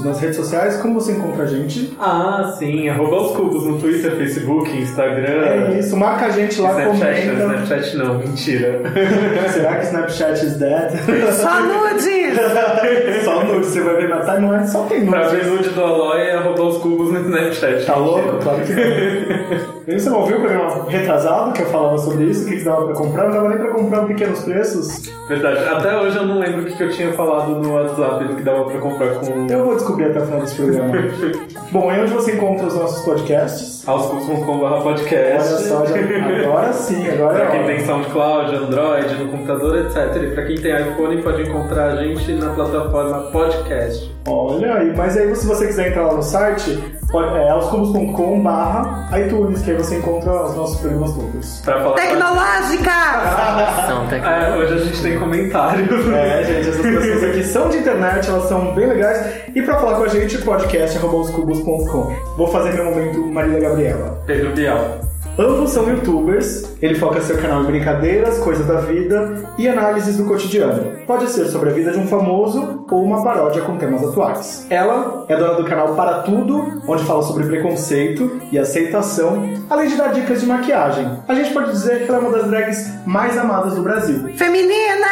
Cubos. Nas redes sociais, como você encontra a gente? Ah, sim, arroba aos cubos no Twitter, Facebook, Instagram. É isso, marca a gente lá, Snapchat, comenta. Snapchat não, mentira. Será que Snapchat is dead? Só nudes! só nude, você vai ver na timeline, só tem pra nude. ver nude do Aloy é arroba aos cubos no Snapchat. Tá louco? Claro que não. Você não ouviu o programa retrasado que eu falava sobre isso? O que que dava pra comprar? Não dava nem pra comprar pequenos preços. Verdade, até hoje eu não lembro o que que eu tinha falado no WhatsApp do que dava pra comprar com Eu vou descobrir até o final desse programa. Bom, é onde você encontra os nossos podcasts. Olha podcast. só, já... agora sim, agora Pra é quem hora. tem SoundCloud, Android, no computador, etc. E pra quem tem iPhone, pode encontrar a gente na plataforma podcast. Olha aí, mas aí se você quiser entrar lá no site, é aoscubos.com barra iTunes, que aí você encontra os nossos programas todos. Pra falar Tecnológica! São É, hoje a gente tem comentário. É, gente, essas pessoas aqui são de internet, elas são bem legais. E pra falar com a gente, podcast.com. Vou fazer meu momento Marília Gabriela. Pedro Bial. Ambos são youtubers, ele foca seu canal em brincadeiras, coisas da vida e análises do cotidiano. Pode ser sobre a vida de um famoso ou uma paródia com temas atuais. Ela é dona do canal Para Tudo, onde fala sobre preconceito e aceitação, além de dar dicas de maquiagem. A gente pode dizer que ela é uma das drags mais amadas do Brasil. Feminina!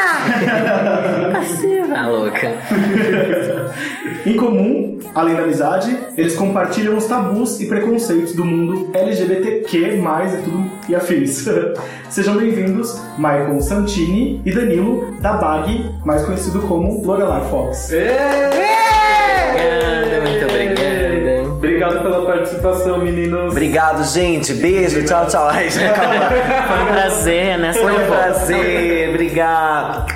Passiva, Tá louca. Em comum, além da amizade, eles compartilham os tabus e preconceitos do mundo LGBTQ+, e tudo e afins. Sejam bem-vindos, Michael Santini e Danilo da Bag, mais conhecido como Lorelai Fox. Obrigada, muito obrigada. Obrigado pela participação, meninos. Obrigado, gente. Beijo, tchau, tchau. Ai, já acabou. Foi um prazer, né? Foi um prazer, obrigado.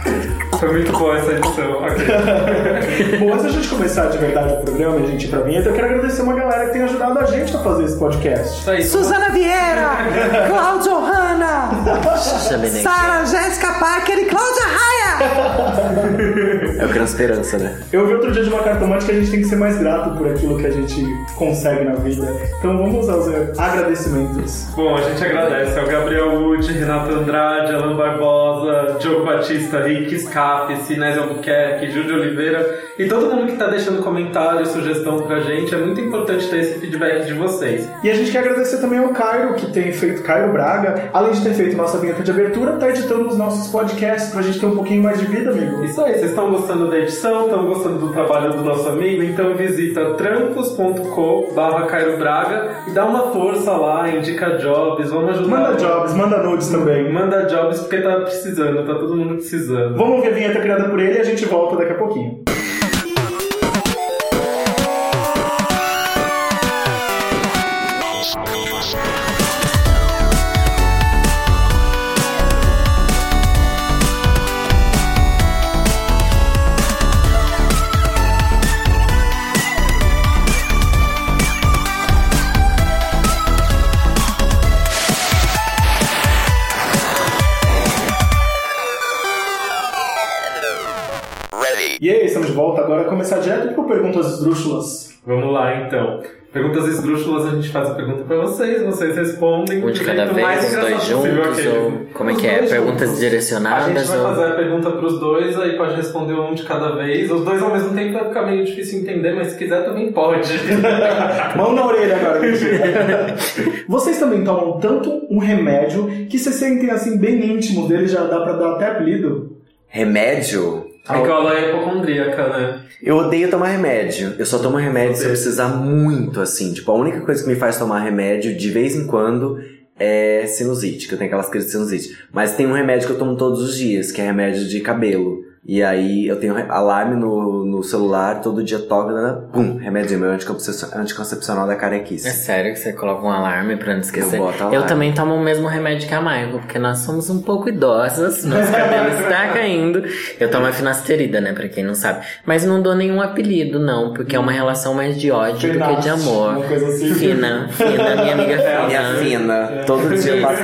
Foi muito boa essa edição. Ok. Bom, antes da gente começar de verdade o programa e a gente ir pra vinheta, eu quero agradecer uma galera que tem ajudado a gente a fazer esse podcast. Isso aí. Suzana Vieira! Cláudio Hanna! Sara Jéssica Parker e Cláudia Raia! É o Criança Esperança, né? Eu vi outro dia de uma cartomante que a gente tem que ser mais grato por aquilo que a gente consegue na vida. Então vamos aos agradecimentos. Bom, a gente agradece ao Gabriel Wood, Renato Andrade, Alan Barbosa, Diogo Batista, Rick Scaff, Sinésio Albuquerque, Júlio Oliveira e todo mundo que tá deixando comentário, sugestão pra gente. É muito importante ter esse feedback de vocês. E a gente quer agradecer também ao Cairo, que tem feito, Cairo Braga, além de ter feito nossa vinheta de abertura, tá editando os nossos podcasts pra gente ter um pouquinho mais de vida, amigo. Isso aí, vocês estão gostando da edição, estão gostando do trabalho do nosso amigo, então visita trampos.com barra Cairo Braga e dá uma força lá, indica jobs, vamos ajudar. Manda jobs, manda nudes também. Manda jobs porque tá precisando, tá todo mundo precisando. Vamos ouvir a vinheta criada por ele e a gente volta daqui a pouquinho. Perguntas esdrúxulas. Vamos lá então. Perguntas esdrúxulas, a gente faz a pergunta pra vocês, vocês respondem. Um de cada vez, os dois engraçado possível, juntos, ou como é Os que é? Perguntas juntos. A gente direcionadas vai ou... fazer a pergunta pros dois, aí pode responder um de cada vez. Os dois ao mesmo tempo vai ficar meio difícil entender, mas se quiser também pode. Mão na orelha agora. Vocês também tomam tanto um remédio que se sentem assim bem íntimos dele, já dá pra dar até apelido? Remédio? É que ela é hipocondríaca, né? Eu odeio tomar remédio. Eu só tomo remédio se eu precisar muito, assim. Tipo, a única coisa que me faz tomar remédio de vez em quando é sinusite, que eu tenho aquelas crises de sinusite. Mas tem um remédio que eu tomo todos os dias, que é remédio de cabelo. E aí eu tenho alarme no, no celular, todo dia toca, né? pum, remédio meu anticoncepcional, anticoncepcional da É carequice. sério que você coloca um alarme pra não esquecer? Eu boto alarme. também tomo o mesmo remédio que a Margot, porque nós somos um pouco idosas, nosso cabelo está caindo. Eu tomo a finasterida, né, pra quem não sabe. Mas não dou nenhum apelido, não, porque é uma relação mais de ódio do que de Finaste, amor. uma coisa assim. Fina, fina, minha amiga fina. Minha fina, todo dia eu passo.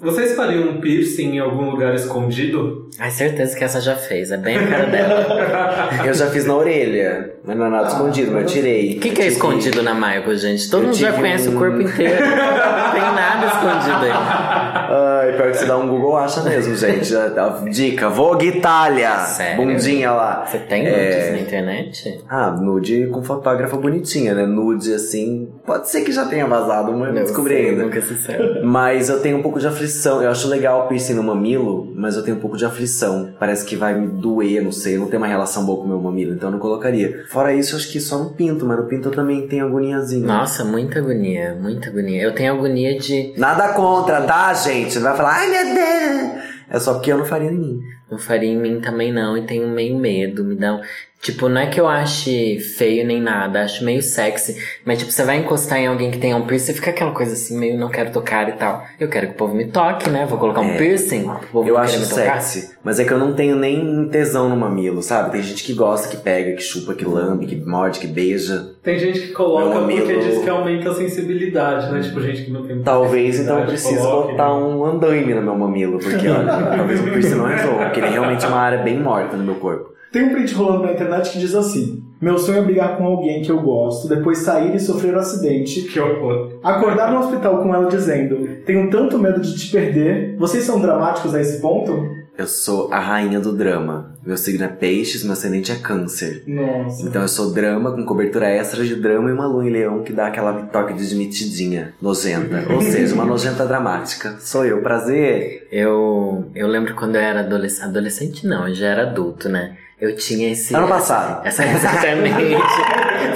Vocês fariam um piercing em algum lugar escondido? Ai, certeza que essa já fez, é bem a cara dela. Eu já fiz na orelha, mas não é nada escondido, mas eu tirei. O que, que é escondido na Margot, gente? Todo Eu mundo já conhece um- o corpo inteiro. Não tem nada escondido aí. Ai, pior que você dá um Google acha mesmo, gente. Dica, Vogue Itália. Sério? Bundinha lá. Você tem É. nudes na internet? Ah, nude com fotógrafa bonitinha, né? Nude assim. Pode ser que já tenha vazado, mas não descobri sei, ainda. Nunca se sabe. Mas eu tenho um pouco de aflição. Eu acho legal o piercing no mamilo, mas eu tenho um pouco de aflição. Parece que vai me doer, não sei. Eu não tenho uma relação boa com o meu mamilo, então eu não colocaria. Fora isso, acho que só no pinto, mas no pinto eu também tenho agoniazinha. Nossa, muita agonia, muita agonia. Eu tenho agonia de. Nada contra, tá, gente? Não vai falar, ai meu Deus. É só porque eu não faria em mim. Não faria em mim também não, e tenho meio medo, me dá um... Tipo, não é que eu ache feio nem nada, acho meio sexy, mas tipo, você vai encostar em alguém que tenha um piercing, fica aquela coisa assim, meio não quero tocar e tal. Eu quero que o povo me toque, né? Vou colocar um É. piercing, o povo Eu acho querer me tocar. sexy, mas é que eu não tenho nem tesão no mamilo, sabe? Tem gente que gosta, que pega, que chupa, que lambe, que morde, que beija. Tem gente que coloca porque diz que aumenta a sensibilidade, né? Tipo, gente que não tem Talvez então eu precise coloque, botar né? um andaime no meu mamilo, porque olha, talvez o piercing não resolva, porque ele realmente é uma área bem morta no meu corpo. Tem um print rolando na internet que diz assim: Meu sonho é brigar com alguém que eu gosto, depois sair e sofrer um acidente, Que horror. acordar no hospital com ela dizendo: Tenho tanto medo de te perder. Vocês são dramáticos a esse ponto? Eu sou a rainha do drama. Meu signo é peixes, meu ascendente é câncer. Nossa. Então eu sou drama com cobertura extra de drama e uma lua em leão que dá aquela toque de metidinha, nojenta. Ou seja, uma nojenta dramática. Sou eu, prazer. Eu, eu lembro quando eu era adolescente, adolescente não, eu já era adulto, né? Eu tinha esse... Ano passado. Essa, exatamente.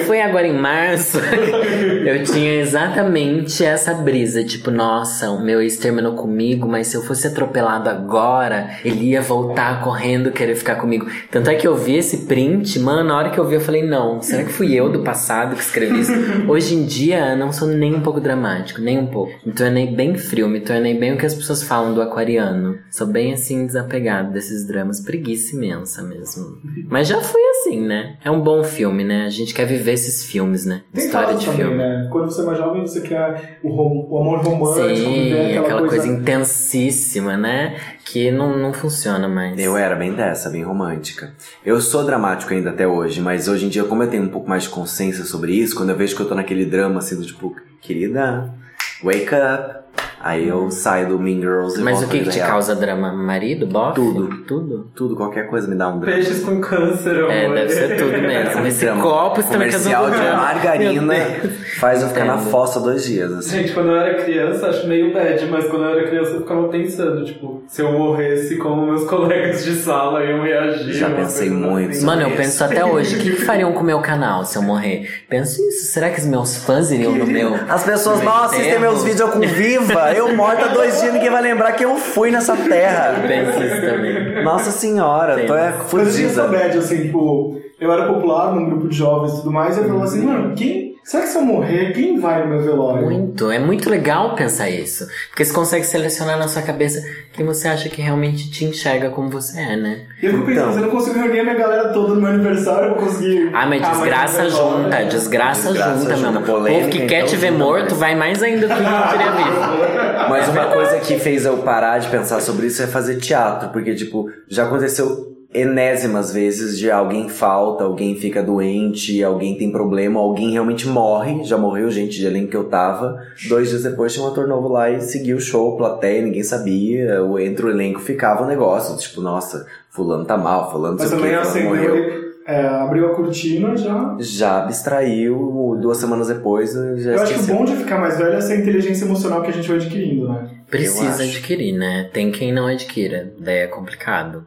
Foi agora em março. Eu tinha exatamente essa brisa. Tipo, nossa, o meu ex terminou comigo, mas se eu fosse atropelado agora, ele ia voltar correndo querer ficar comigo. Tanto é que eu vi esse print, mano, na hora que eu vi, eu falei, não, será que fui eu do passado que escrevi isso? Hoje em dia, não sou nem um pouco dramático, nem um pouco. Me tornei bem frio, me tornei bem o que as pessoas falam do aquariano. Sou bem assim, desapegado desses dramas, preguiça imensa mesmo. Mas já fui assim, né? É um bom filme, né? A gente quer viver esses filmes, né? Tem História de também, filme. né? Quando você é mais jovem, você quer o, rom- o amor romântico, Sim, aquela, aquela coisa... coisa intensíssima, né? Que não, não funciona mais. Eu era bem dessa, bem romântica. Eu sou dramático ainda até hoje, mas hoje em dia, como eu tenho um pouco mais de consciência sobre isso, quando eu vejo que eu tô naquele drama assim do tipo, querida, wake up. Aí eu saio do Mean Girls e Mas volto o que, que te real. causa drama? Marido, bofe? Tudo. Tudo? Tudo, qualquer coisa me dá um drama. Peixes com câncer, amor. É, deve ser tudo mesmo. Esse Drama. copo quer Comercial de margarina faz eu ficar na fossa dois dias, assim. Gente, quando eu era criança, acho meio bad, mas quando eu era criança eu ficava pensando, tipo, se eu morresse, como meus colegas de sala iam reagir. Já pensei coisa muito. assim. Mano, eu Isso. penso até hoje, o que, que fariam com o meu canal se eu morrer? Penso isso, será que os meus fãs iriam no meu. As pessoas no não meu assistem meus vídeos com viva. Eu morta dois dias, ninguém vai lembrar que eu fui nessa terra. Penso isso também. Nossa senhora, Sim. tô é Mas eu tinha essa fudida. bad, assim, tipo, eu era popular num grupo de jovens e tudo mais, e eu falava assim, mano, quem. Será que se eu morrer, quem vai no meu velório? Muito, é muito legal pensar isso. Porque você consegue selecionar na sua cabeça quem você acha que realmente te enxerga como você é, né? E eu fico pensando, Então. se eu não consigo reunir a minha galera toda no meu aniversário, eu vou conseguir. Ah, mas desgraça junta, né? desgraça, Desgraça junta, junta, meu. O polêmica, povo que quer então te ver morto mais. vai mais ainda do que não queria ver. Mas uma coisa que fez eu parar de pensar sobre isso é fazer teatro, porque, tipo, já aconteceu enésimas vezes de alguém falta, alguém fica doente, alguém tem problema, alguém realmente morre, já morreu gente de elenco que eu tava. Dois dias depois tinha um ator novo lá e seguiu o show, plateia, ninguém sabia, o- entre o elenco ficava o negócio, tipo, nossa, fulano tá mal, fulano Mas também que, fulano morreu. é, abriu a cortina já. Já abstraiu, duas semanas depois já Eu acho que o bom de ficar mais velho é essa inteligência emocional que a gente vai adquirindo, né? Precisa adquirir, né? Tem quem não adquira, daí é complicado.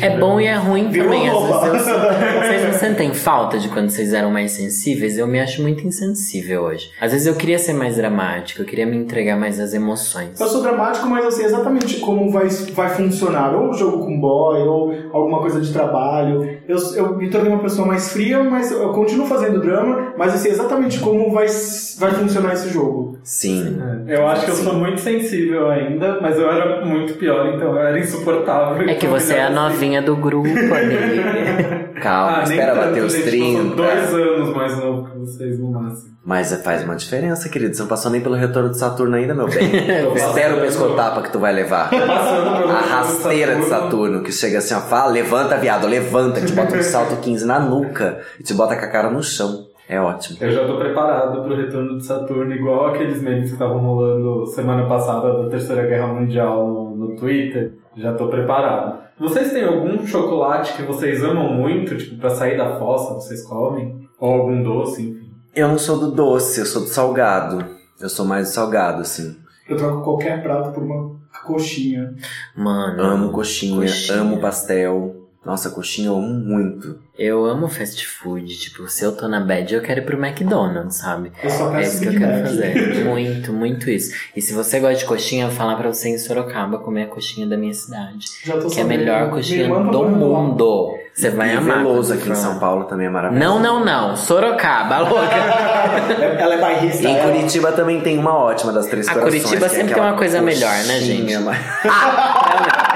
É bom e é ruim também. Às vezes eu Vocês não sentem falta de quando vocês eram mais sensíveis? Eu me acho muito insensível hoje. Às vezes eu queria ser mais dramático, eu queria me entregar mais às emoções. Eu sou dramático, mas eu sei exatamente como vai, vai funcionar. Ou o jogo com boy, ou alguma coisa de trabalho. Eu, eu me tornei uma pessoa mais fria, mas eu continuo fazendo drama, mas eu sei exatamente como vai, vai funcionar esse jogo. Sim. É, Eu acho que eu sou muito sensível ainda, mas eu era muito pior, então eu era insuportável. É que Então, você é a assim. novinha do grupo ali. Calma, Ah, espera bater os gente, 30. Eu sou dois anos mais novo que vocês no máximo. Mas faz uma diferença, querido. Você não passou nem pelo retorno de Saturno ainda, meu bem. Espera o pescotapa que tu vai levar. A rasteira de Saturno, que chega assim, ó, fala, levanta, viado, levanta, que te bota um salto 15 na nuca e te bota com a cara no chão. É ótimo. Eu já tô preparado pro retorno de Saturno, igual aqueles memes que estavam rolando semana passada da Terceira Guerra Mundial no, no Twitter. Já tô preparado. Vocês têm algum chocolate que vocês amam muito, tipo, pra sair da fossa, vocês comem? Ou algum doce, enfim? Eu não sou do doce, eu sou do salgado. Eu sou mais do salgado, assim. Eu troco qualquer prato por uma coxinha. Mano, Amo coxinha, coxinha. amo pastel. Nossa, coxinha eu amo muito. eu amo fast food. Tipo, se eu tô na bad, eu quero ir pro McDonald's, sabe? Eu só É peço isso que eu quero fazer. Muito, muito isso. E se você gosta de coxinha, eu vou falar pra você em Sorocaba comer a coxinha da minha cidade. Já tô Que é a sabendo. melhor coxinha tá do mundo. Você vai e amar. Veloso aqui em. São Paulo também é maravilhoso. Não, não, não. Sorocaba, louca. Ela é bairrista. Em ela- Curitiba também tem uma ótima das Três A Corações. Curitiba é sempre aquela tem uma coisa melhor, né, coxinha, gente? mas-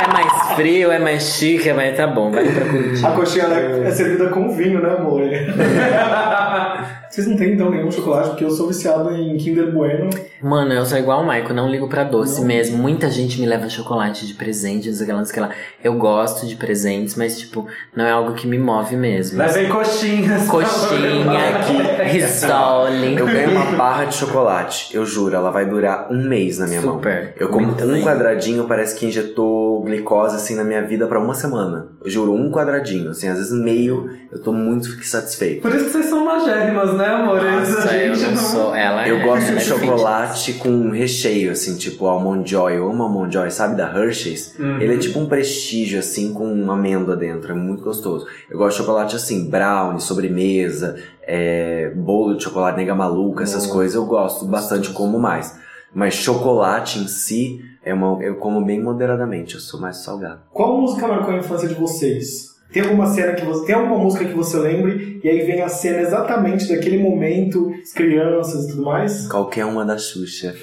É mais frio, é mais chique, mas tá bom, vai pra Curitiba. A coxinha ela é, é servida com vinho, né, amor? Vocês não têm então nenhum chocolate, porque eu sou viciado em Kinder Bueno. Mano, eu sou igual o Michael, não ligo pra doce mesmo. Muita gente me leva chocolate de presente, não sei o que lá, não sei o que lá. Eu gosto de presentes, mas, tipo, não é algo que me move mesmo. Levem coxinhas. Coxinha, risole. Eu ganho uma barra de chocolate, eu juro, ela vai durar um mês na minha mão. Super. Eu como Muito um bem. quadradinho, parece que injetou glicose assim na minha vida pra uma semana. Eu juro, um quadradinho, assim, às vezes meio, eu tô muito satisfeito. Por isso que vocês são magérrimas, né, amor? Nossa, A eu gente não sou. Ela Eu é- gosto ela de é chocolate com recheio, assim, tipo Almond Joy. Eu amo Almond Joy, sabe, da Hershey's? Uhum. Ele é tipo um prestígio, assim, com uma amêndoa dentro. É muito gostoso. Eu gosto de chocolate assim, brownie, sobremesa, é, bolo de chocolate nega maluca, essas Nossa, coisas eu gosto bastante, como mais. Mas chocolate em si, é uma, eu como bem moderadamente, eu sou mais salgado. Qual música marcou a infância de vocês? Tem alguma cena que você. Tem alguma música que você lembre e aí vem a cena exatamente daquele momento, as crianças e tudo mais? Qualquer uma da Xuxa.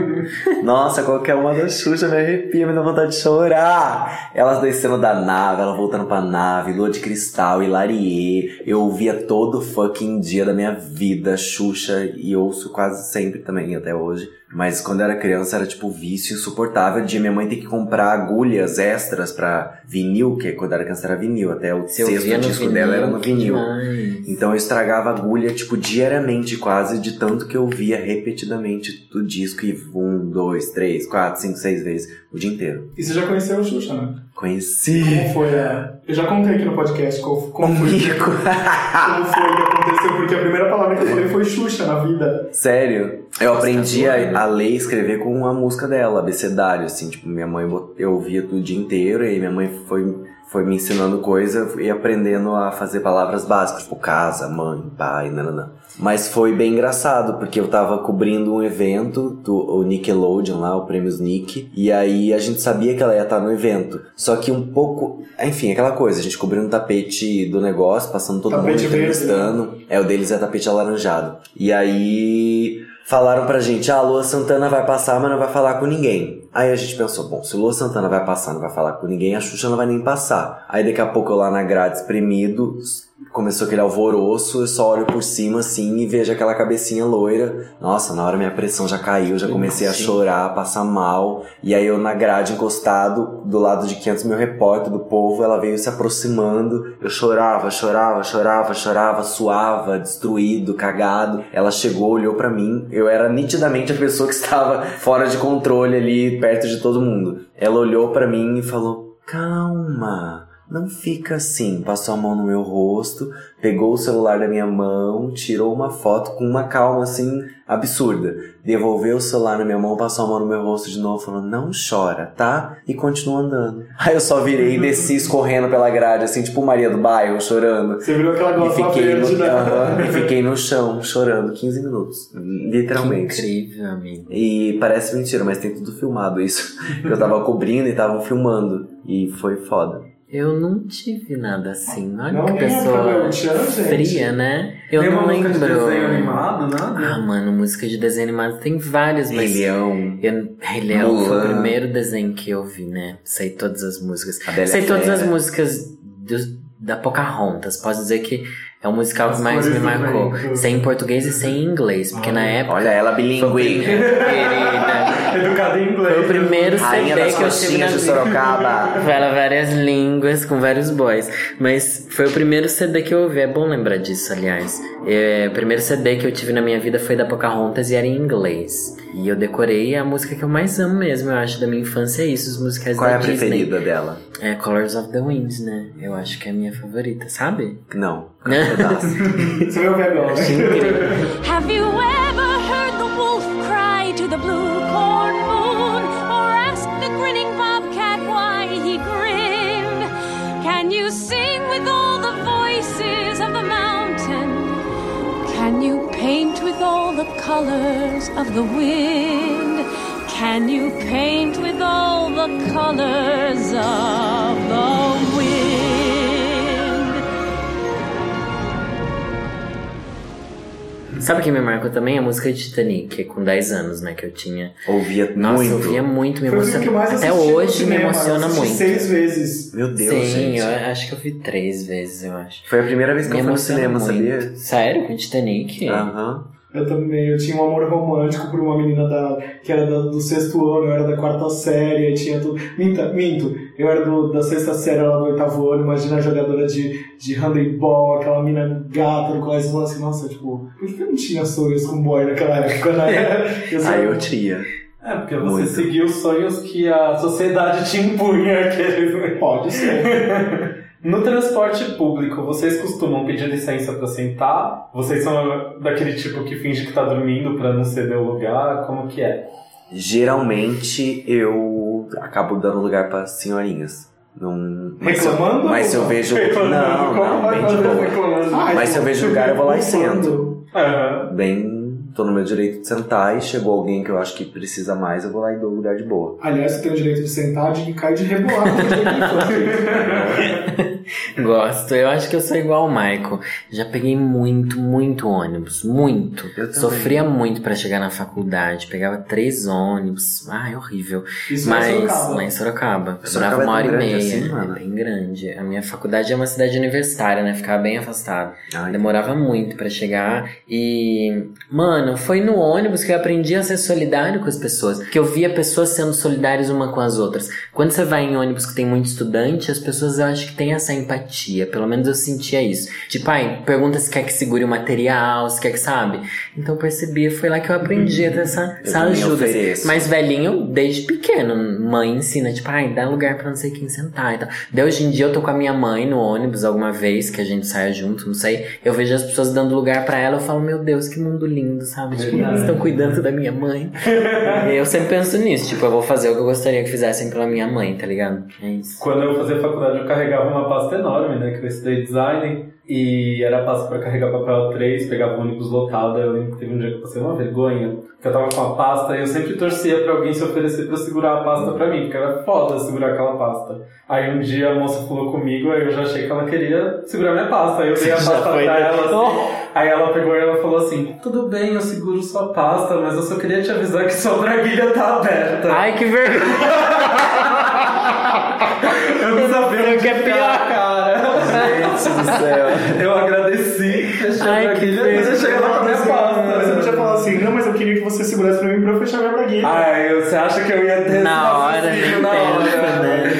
Nossa, qualquer uma da Xuxa me arrepia, me dá vontade de chorar. Elas descendo da nave, ela voltando pra nave, Lua de Cristal, Hilarie. Eu ouvia todo fucking dia da minha vida Xuxa e ouço quase sempre também, até hoje. Mas quando eu era criança era tipo vício insuportável de minha mãe ter que comprar agulhas extras pra vinil, que quando eu era criança era vinil, até o Se eu sexto disco dela era no vinil. demais. Então eu estragava a agulha, tipo, diariamente quase, de tanto que eu via repetidamente do disco e um, dois, três, quatro, cinco, seis vezes o dia inteiro. E você já conheceu o Xuxa, né? Conheci. Como foi a. Eu já contei aqui no podcast como, como, foi, como foi que aconteceu, porque a primeira palavra que eu falei foi Xuxa na vida. Sério? Eu aprendi a, a ler e escrever com a música dela, abecedário, assim, tipo, minha mãe, eu ouvia tudo o dia inteiro e minha mãe foi, foi me ensinando coisa e aprendendo a fazer palavras básicas, tipo casa, mãe, pai, nananã. Mas foi bem engraçado, porque eu tava cobrindo um evento do Nickelodeon lá, o Prêmios Nick, e aí a gente sabia que ela ia estar no evento. Só que um pouco, enfim, aquela coisa, a gente cobrindo o tapete do negócio, passando todo Tapete mundo verde, entrevistando. É, o deles é tapete alaranjado. E aí falaram pra gente, ah, a Lua Santana vai passar, mas não vai falar com ninguém. Aí a gente pensou, bom, se Lua Santana vai passar, não vai falar com ninguém, a Xuxa não vai nem passar. Aí daqui a pouco eu lá na grade espremido, começou aquele alvoroço, eu só olho por cima assim e vejo aquela cabecinha loira. Nossa, na hora minha pressão já caiu, já comecei a chorar, a passar mal. E aí eu na grade encostado, do lado de 500 mil repórter do povo, ela veio se aproximando. Eu chorava, chorava, chorava, chorava, suava, destruído, cagado. Ela chegou, olhou pra mim. Eu era nitidamente a pessoa que estava fora de controle ali, perto de todo mundo. Ela olhou pra mim e falou: Calma. Não fica assim. Passou a mão no meu rosto, pegou o celular da minha mão, tirou uma foto com uma calma assim absurda. Devolveu o celular na minha mão, passou a mão no meu rosto de novo, falando: Não chora, tá? E continua andando. Aí eu só virei e desci escorrendo pela grade, assim, tipo Maria do Bairro, chorando. Você virou aquela E gosma fiquei, verde, no, né? Aham, e fiquei no chão, chorando, 15 minutos. Que Literalmente. incrível, amigo. E parece mentira, mas tem tudo filmado isso. Eu tava cobrindo e estavam filmando. E foi foda. Eu não tive nada assim. Olha Não, que pessoa Gabriel Chan, gente. fria, né? Eu Tem não uma música de lembro. desenho animado, Ah, nada? mano, música de desenho animado tem várias, mas. Rei Leão, Eu, Rei Leão foi o primeiro desenho que eu vi, né? Sei todas as músicas. a Bela Sei todas as músicas do- da Pocahontas. Posso dizer que É o musical que As mais me marcou. vento. Sem português e sem inglês. Porque na época. Olha ela primeiro- Querida. Educado em inglês. Foi o primeiro Rainha CD que eu tive na de. Sorocaba. Fala várias línguas com vários boys. Mas foi o primeiro CD que eu ouvi. É bom lembrar disso, aliás. É, o primeiro CD que eu tive na minha vida foi da Pocahontas e era em inglês. E eu decorei a música que eu mais amo mesmo, eu acho, da minha infância é isso, os musicais Qual é da a Disney. preferida dela? É Colors of the Wind, né? Eu acho que é a minha favorita, sabe? Não. Canta pedaço. Você vai ouvir agora. Acho incrível. Have you ever heard the wolf cry to the blue corn moon? Or asked the grinning bobcat why he grinned? Can you sing with all the voices of the mountain? Can you paint with all the colors of the wind? Can you paint with all the colors of the wind? Sabe quem me marcou também? A música de Titanic, com 10 anos, né? Que eu tinha. Ouvia Nossa, muito. ouvia muito, me o que emociona. Até hoje me cinema, eu emociona muito. seis vezes. Meu Deus, Sim, gente. eu acho que eu vi três vezes, eu acho. Foi a primeira vez que Me eu fui no cinema, muito. sabia? Sério? Com Titanic? Aham. Eu também, eu tinha um amor romântico por uma menina da, que era da- do sexto ano, eu era da quarta série, tinha tudo. Minta, minto, eu era do, da sexta série, ela do oitavo ano, imagina a jogadora de, de handebol, aquela mina gata do colégio, falando assim, nossa, tipo, por que eu não tinha sonhos com boy naquela época, né? Eu só- Aí eu tinha. É, porque você Muito. seguiu os sonhos que a sociedade te impunha. Aqueles... Pode ser. No transporte público, vocês costumam pedir licença pra sentar? Vocês são daquele tipo que finge que tá dormindo pra não ceder o lugar? Como que é? Geralmente eu acabo dando lugar para senhorinhas. Não. Reclamando? Mas se eu vejo. Não, não, bem de boa. Ai, Mas se eu vejo lugar, eu vou lá e sento. Aham. Bem. Tô no meu direito de sentar e chegou alguém que eu acho que precisa mais, eu vou lá e dou lugar de boa. Aliás, você tem o direito de sentar, de cair de rebolar. Gosto. Eu acho que eu sou igual o Michael. Já peguei muito, muito ônibus. Muito. Eu também. Sofria muito pra chegar na faculdade. Pegava três ônibus. Ai, horrível. Isso é Mas lá em Sorocaba. Eu Sorocaba Durava uma é hora e meia. assim, é bem grande. A minha faculdade é uma cidade universitária, né? Ficava bem afastado. Ai, Demorava muito pra chegar e, mano, foi no ônibus que eu aprendi a ser solidário com as pessoas, que eu via pessoas sendo solidárias uma com as outras. Quando você vai em ônibus que tem muito estudante, as pessoas eu acho que têm essa empatia, pelo menos eu sentia isso. Tipo, ai, pergunta se quer que segure o material, se quer que sabe. Então eu percebi, foi lá que eu aprendi a ter essa, Eu essa ajuda. ofereço. Mas velhinho, desde pequeno, mãe ensina, tipo, ai, dá lugar pra não sei quem sentar e tal. Daí hoje em dia eu tô com a minha mãe no ônibus alguma vez, que a gente saia junto, não sei. Eu vejo as pessoas dando lugar pra ela, eu falo, meu Deus, que mundo lindo, sabe? Tipo, eles estão cuidando da minha mãe. e eu sempre penso nisso, tipo, eu vou fazer o que eu gostaria que fizessem pela minha mãe, tá ligado? É isso. Quando eu fazia faculdade, eu carregava uma pasta enorme, né? Que eu estudei design. E era pasta pra carregar papel 3, pegava ônibus lotado. Eu lembro que teve um dia que eu passei uma vergonha. Que eu tava com a pasta e eu sempre torcia pra alguém se oferecer pra segurar a pasta pra mim. Porque era foda segurar aquela pasta. Aí um dia a moça falou comigo, aí eu já achei que ela queria segurar minha pasta. Aí eu dei a pasta pra né? ela. Assim, Aí ela pegou e ela falou assim: Tudo bem, eu seguro sua pasta, mas eu só queria te avisar que sua braguilha tá aberta. Ai, que vergonha! eu não sei o que é pior. cara. Gente do céu. Eu agradeci, Ai, que braguilha e deixei ela com a minha Mas você pasta. podia falar assim, não, mas eu queria que você segurasse pra mim pra eu fechar minha braguilha. Ai, você acha que eu ia ter Na hora, na hora? né?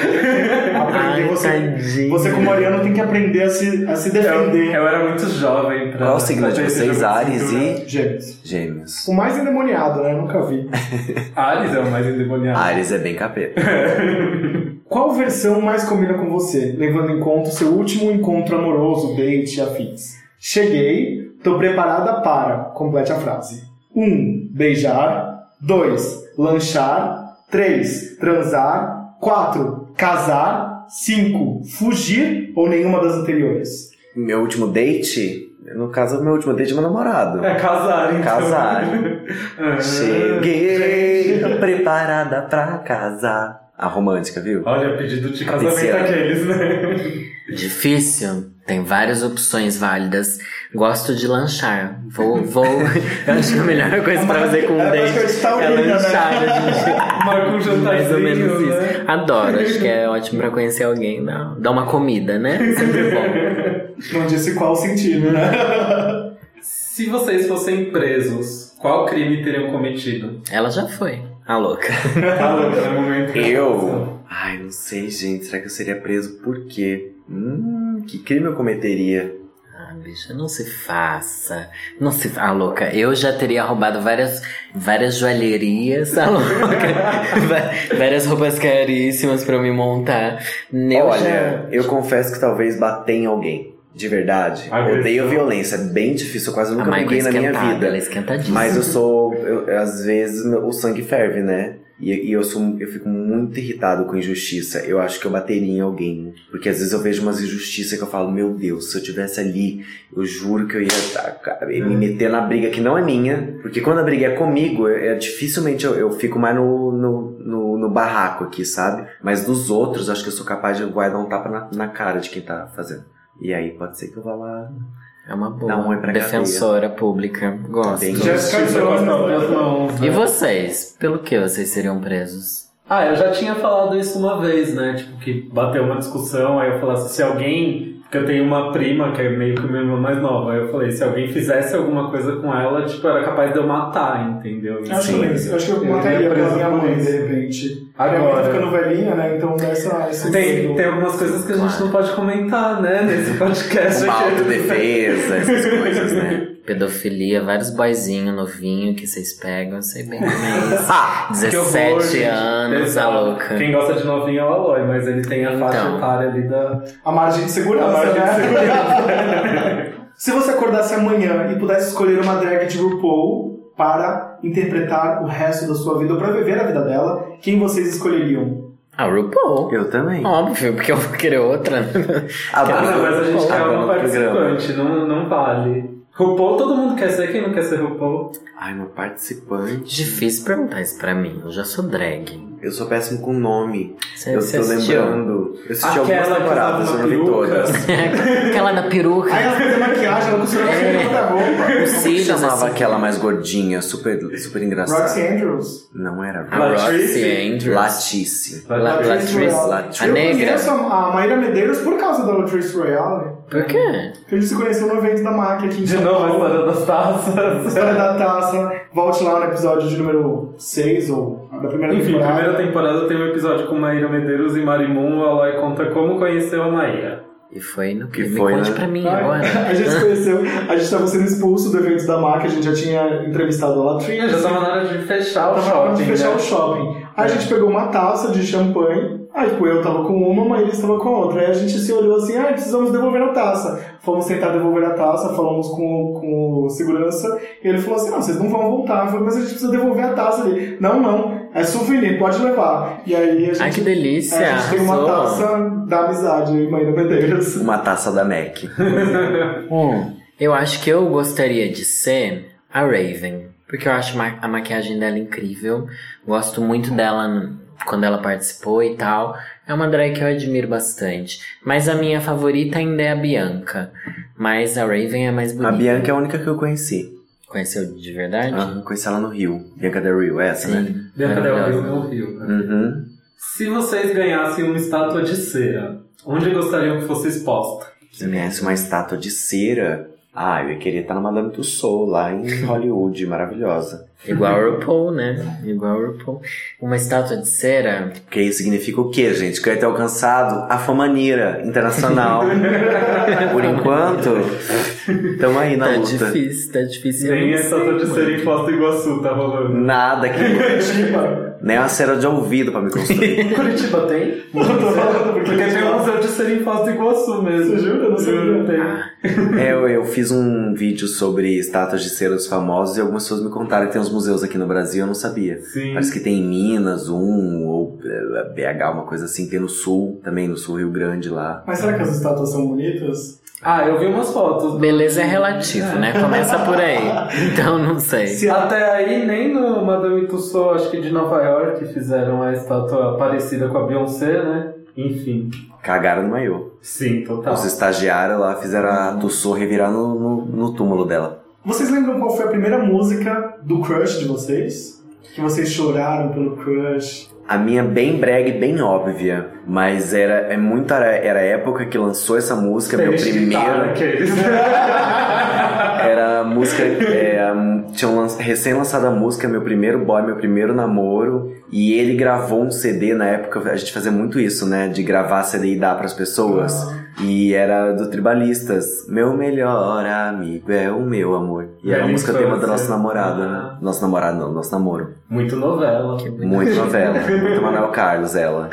Você, tadinho. você como Mariano tem que aprender a se, a se Eu, defender. eu era muito jovem pra. Qual o signo de vocês? Ares e Gêmeos. Gêmeos. O mais endemoniado, né? Eu nunca vi. Ares é o mais endemoniado. Ares é bem capeta. Qual versão mais combina com você, levando em conta o seu último encontro amoroso, date e afins? Cheguei, tô preparada para. Complete a frase. 1. Um, beijar. 2. Lanchar. 3. Transar. 4. Casar. 5. Fugir ou nenhuma das anteriores? Meu último date, no caso, meu último date é meu namorado. É casar, então. Casar. Ah. Cheguei preparada pra casar. A romântica, viu? Olha, pedido de casamento Pisciana. aqueles, né? Difícil. Tem várias opções válidas. Gosto de lanchar. Vou, vou. Eu acho que a melhor coisa pra fazer com um É date é né? lanchar, gente. Marca um jantarzinho, Mais ou menos isso. né? Adoro, acho que é ótimo pra conhecer alguém. Dá, dá uma comida, né? Sempre bom. Não disse qual sentido, né? Se vocês fossem presos, qual crime teriam cometido? Ela já foi. A louca. Falou, no momento. Eu? Ai, não sei, gente. Será que eu seria preso por quê? Hum, que crime eu cometeria? Ah, bicha, não se faça. Não se fa- Ah, louca. Eu já teria roubado várias, várias joalherias. Ah, louca. Várias roupas caríssimas pra eu me montar. Eu Olha, já- eu confesso que talvez bater em alguém. De verdade. Agressão. Odeio violência. É bem difícil. Eu quase A nunca briguei na minha vida. ela é esquentadíssima. Mas eu sou. eu- às vezes o sangue ferve, né? E, e eu sou, eu fico muito irritado com injustiça. Eu acho que eu bateria em alguém. Porque às vezes eu vejo umas injustiças que eu falo, meu Deus, se eu tivesse ali, eu juro que eu ia tá, cara, me meter na briga que não é minha. Porque quando a briga é comigo, é, é- dificilmente eu, eu fico mais no, no, no, no barraco aqui, sabe? Mas dos outros, acho que eu sou capaz de vai dar um tapa na, na cara de quem tá fazendo. E aí pode ser que eu vá lá. É uma Dá um boa oi pra defensora pública. Gosto. Jessica Jones. próprias mãos, né? E vocês? Pelo que vocês seriam presos? Ah, eu já tinha falado isso uma vez, né? Tipo, que bateu uma discussão, aí eu falasse, se alguém. Porque eu tenho uma prima que é meio que minha irmã mais nova. Aí eu falei, se alguém fizesse alguma coisa com ela, tipo, era capaz de eu matar, entendeu? Acho, Sim. que, eu acho que eu Eu mataria preso minha mãe, de repente. Agora. Minha mãe tá ficando velhinha, né? Então dá essa, esse Tem, tem algumas coisas que a gente não pode comentar, né? Nesse podcast Uma autodefesa, essas coisas, né? Pedofilia, vários boyzinhos novinhos que vocês pegam, eu sei bem como é isso. Ah, Que horror, 17 anos, a Exato. louca. Quem gosta de novinho é o Aloy, mas ele tem a faixa Então. etária ali da. A margem de segurança, A margem de né? Se você acordasse amanhã e pudesse escolher uma drag de RuPaul para interpretar o resto da sua vida ou para viver a vida dela, quem vocês escolheriam? A RuPaul. eu também. Óbvio, porque eu vou querer outra. Ah, Ah, mas a gente quer uma participante, não, não vale. RuPaul todo mundo quer ser, quem não quer ser RuPaul? Ai, meu participante. Difícil perguntar isso pra mim, eu já sou drag. Eu sou péssimo com nome. Você, eu você tô assistiu? lembrando. Eu assisti Aquela algumas que temporadas, eu não vi todas. Aquela da peruca. Aí ela fez a maquiagem, ela costurou É. toda a roupa. Os que cílios, chamava assim. aquela mais gordinha, super, super engraçada? Roxy Andrews. Não era A Latrice. Roxy Andrews. Latice. La- Latrice Latrice. A Eu negra. conheço a, a Maíra Medeiros por causa da Latrice Royale. Por quê? Que a gente se conheceu no evento da MAC aqui em De novo a história das taças. História da taça. Volte lá no episódio de número 6 ou da primeira Enfim, temporada. primeira temporada tem um episódio com Maíra Medeiros e Marimun. O Aloy conta como conheceu a Maíra. E foi no Que? Me foi, conte né? pra mim agora. A gente se conheceu, a gente tava sendo expulso do evento da MAC, a gente já tinha entrevistado a Latrice. Já tava na hora de fechar o Tava na hora de shopping. fechar né? o shopping. Aí a gente pegou uma taça de champanhe, aí tipo, eu tava com uma, mas eles estavam com a outra. Aí a gente se olhou assim, ah, precisamos devolver a taça. Fomos tentar devolver a taça, falamos com, o- com o segurança, e ele falou assim, não, vocês não vão voltar. Eu falei, mas a gente precisa devolver a taça ali. Não, não, é souvenir, pode levar. E aí a gente... Ai, que delícia. é, a gente tem uma arrasou. taça da amizade, Maíra Medeiros. Uma taça da MAC. Hum, eu acho que eu gostaria de ser a Raven. Porque eu acho a maquiagem dela incrível. Gosto muito dela quando ela participou e tal. É uma drag que eu admiro bastante. Mas a minha favorita ainda é a Bianca. Mas a Raven é mais bonita. A Bianca é a única que eu conheci. Conheceu de verdade? Ah, conheci ela no Rio. Bianca Del Rio, essa, né? Sim. Bianca Del Rio no Rio. né? Uhum. Se vocês ganhassem uma estátua de cera, onde gostariam que fosse exposta? Se viesse uma estátua de cera, ah, eu ia querer estar na Madame Tussauds, lá em Hollywood, maravilhosa. Igual a RuPaul, né? Igual a RuPaul. Uma estátua de cera. Porque isso significa o quê, gente? Que ia ter alcançado a famanira internacional. Por enquanto, estamos aí na Tá luta. difícil, tá difícil. Nem a estátua de cera em Foz do Iguaçu tá rolando. Nada aqui. Nem uma cera de ouvido pra me construir. Curitiba tem? Eu tô falando porque Porque tem um museu de cera ser em Foz do Iguaçu mesmo. Você jura? Eu não sabia. Juro, tem. Ah, É, eu, eu fiz um vídeo sobre estátuas de cera dos famosos e algumas pessoas me contaram que tem uns museus aqui no Brasil, eu não sabia. Sim. Parece que tem em Minas um, ou eh, BH, uma coisa assim, tem no sul, também no sul Rio Grande lá. Mas será que as estátuas são bonitas? Ah, eu vi umas fotos. beleza é relativo, né? Começa por aí. Então não sei. Se Até aí, nem no Madame Tussauds, acho que de Nova York, fizeram a estátua parecida com a Beyoncé, né? Enfim. Cagaram no maiô. Sim, total. Os estagiários lá fizeram a Tussou revirar no, no, no túmulo dela. Vocês lembram qual foi a primeira música do crush de vocês? Que vocês choraram pelo crush? A minha bem brega e bem óbvia, mas era é muito era, era a época que lançou essa música, meu gritaram primeiro aqueles. era a música é, a- tinham lan- recém lançado a música meu primeiro boy, meu primeiro namoro e ele gravou um CD na época a gente fazia muito isso, né, de gravar CD e dar pras pessoas. E era do Tribalistas. Meu melhor amigo é o meu amor. E era a música tema da nossa namorada, Ah. né? Nosso namorado não, nosso namoro. Muito novela. Muito novela. Muito Manuel Carlos, ela.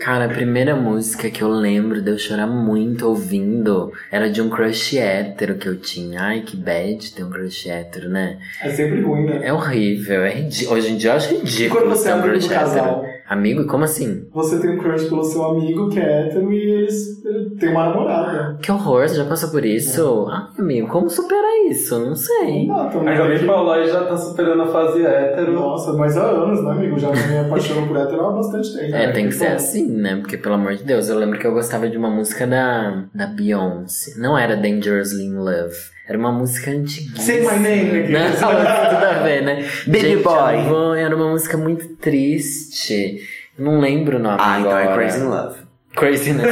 Cara, a primeira música que eu lembro de eu chorar muito ouvindo era de um crush hétero que eu tinha. Ai, que bad ter um crush hétero, né? É sempre ruim, né? É horrível, é ridí- Hoje em dia eu acho ridículo Quando você é um amigo crush do casal, hétero. Amigo? Como assim? você tem um crush pelo seu amigo que é hétero e eles, ele tem uma namorada. Que horror, você já passou por isso? Ai, amigo, como superar isso? Não sei. Não, também. Ainda bem que o Paulai já tá superando a fase hétero. Nossa, mas há anos, né, amigo? Já me apaixono por hétero há bastante tempo. É, né? tem que ser bom. assim, né? Porque, pelo amor de Deus, eu lembro que eu gostava de uma música da, da Beyoncé. Não era Dangerously in Love. Era uma música antiga. Say my name, aqui. Não, tudo a ver, né? Baby Gente, Boy. vou- Era uma música muito triste. Não lembro o nome Ah, então agora. é Crazy in Love. Crazy in Love.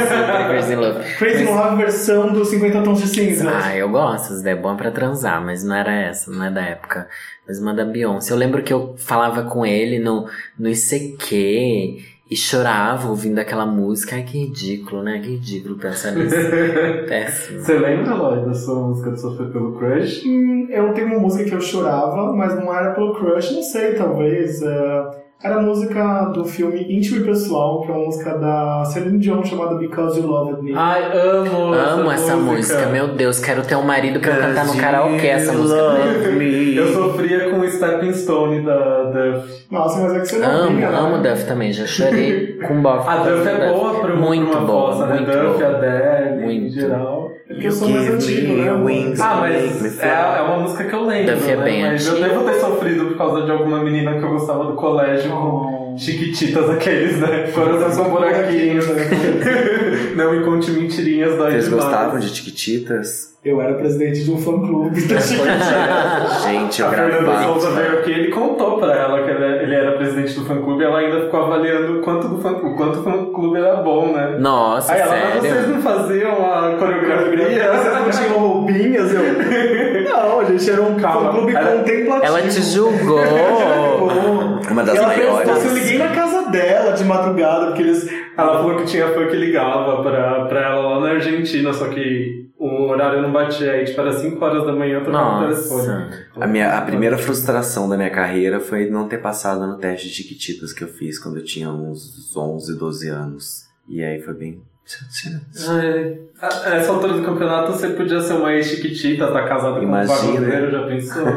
Crazy in Love. Crazy in Love versão dos 50 tons de cinza. Ah, eu gosto, isso daí é bom pra transar, mas não era essa, não é da época. Mas uma da Beyoncé. Eu lembro que eu falava com ele no, no ICQ e chorava ouvindo aquela música. Ai, que ridículo, né? Que ridículo pensar nisso. Péssimo. Você lembra, Lloyd, da sua música de sofrer pelo crush? Hum, eu tenho uma música que eu chorava, mas não era pelo crush, não sei, talvez. é, Era a música do filme Íntimo e Pessoal, que é uma música da Celine Dion chamada Because You Loved Me. Ai, amo Amo essa música, meu Deus, quero ter um marido pra eu cantar no karaokê essa música. dele. Eu sofria Stepping Stone da Duff. Nossa, mas é que você não Amo, vinha, né? amo Duff também, já chorei com bof. A Duff é boa pra, uma- muito pra uma boa, fossa, né? muito Duff, boa. Adele, em Muito. geral. É porque eu sou mais antigo, né? wings. Ah, mas é, é uma música que eu lembro, Duff é né? bem Mas eu antiga. devo ter sofrido por causa de alguma menina que eu gostava do colégio com Oh. chiquititas aqueles, né? Coração buraquinhos, né? Não me conte mentirinhas da Vocês gostavam de Tiquititas? Eu era presidente de um fã-clube. Gente, eu A Fernanda Souza gravava. veio aqui ele contou pra ela que ele ele era presidente do fã-clube e ela ainda ficou avaliando o quanto, do fã, o quanto o fã-clube era bom, né? Nossa, Aí ela, mas vocês sério? não faziam a coreografia? Vocês não tinham roupinhas? Eu... Não, a gente era um Calma. fã-clube Ela- contemplativo. Ela te julgou. Uma das ela maiores. Pensou, eu liguei na casa dela de madrugada, porque eles. Ela falou que tinha fã que ligava pra, pra ela lá na Argentina, só que o horário não batia aí, tipo, era 5 horas da manhã, eu tocava no telefone. Nossa. A, minha, a primeira frustração da minha carreira foi não ter passado no teste de Tiquititas que eu fiz quando eu tinha uns 11, 12 anos. E aí foi bem. Ai, a- a essa altura do campeonato você podia ser uma ex-chiquitita, tá casada com um pagodeiro, já pensou?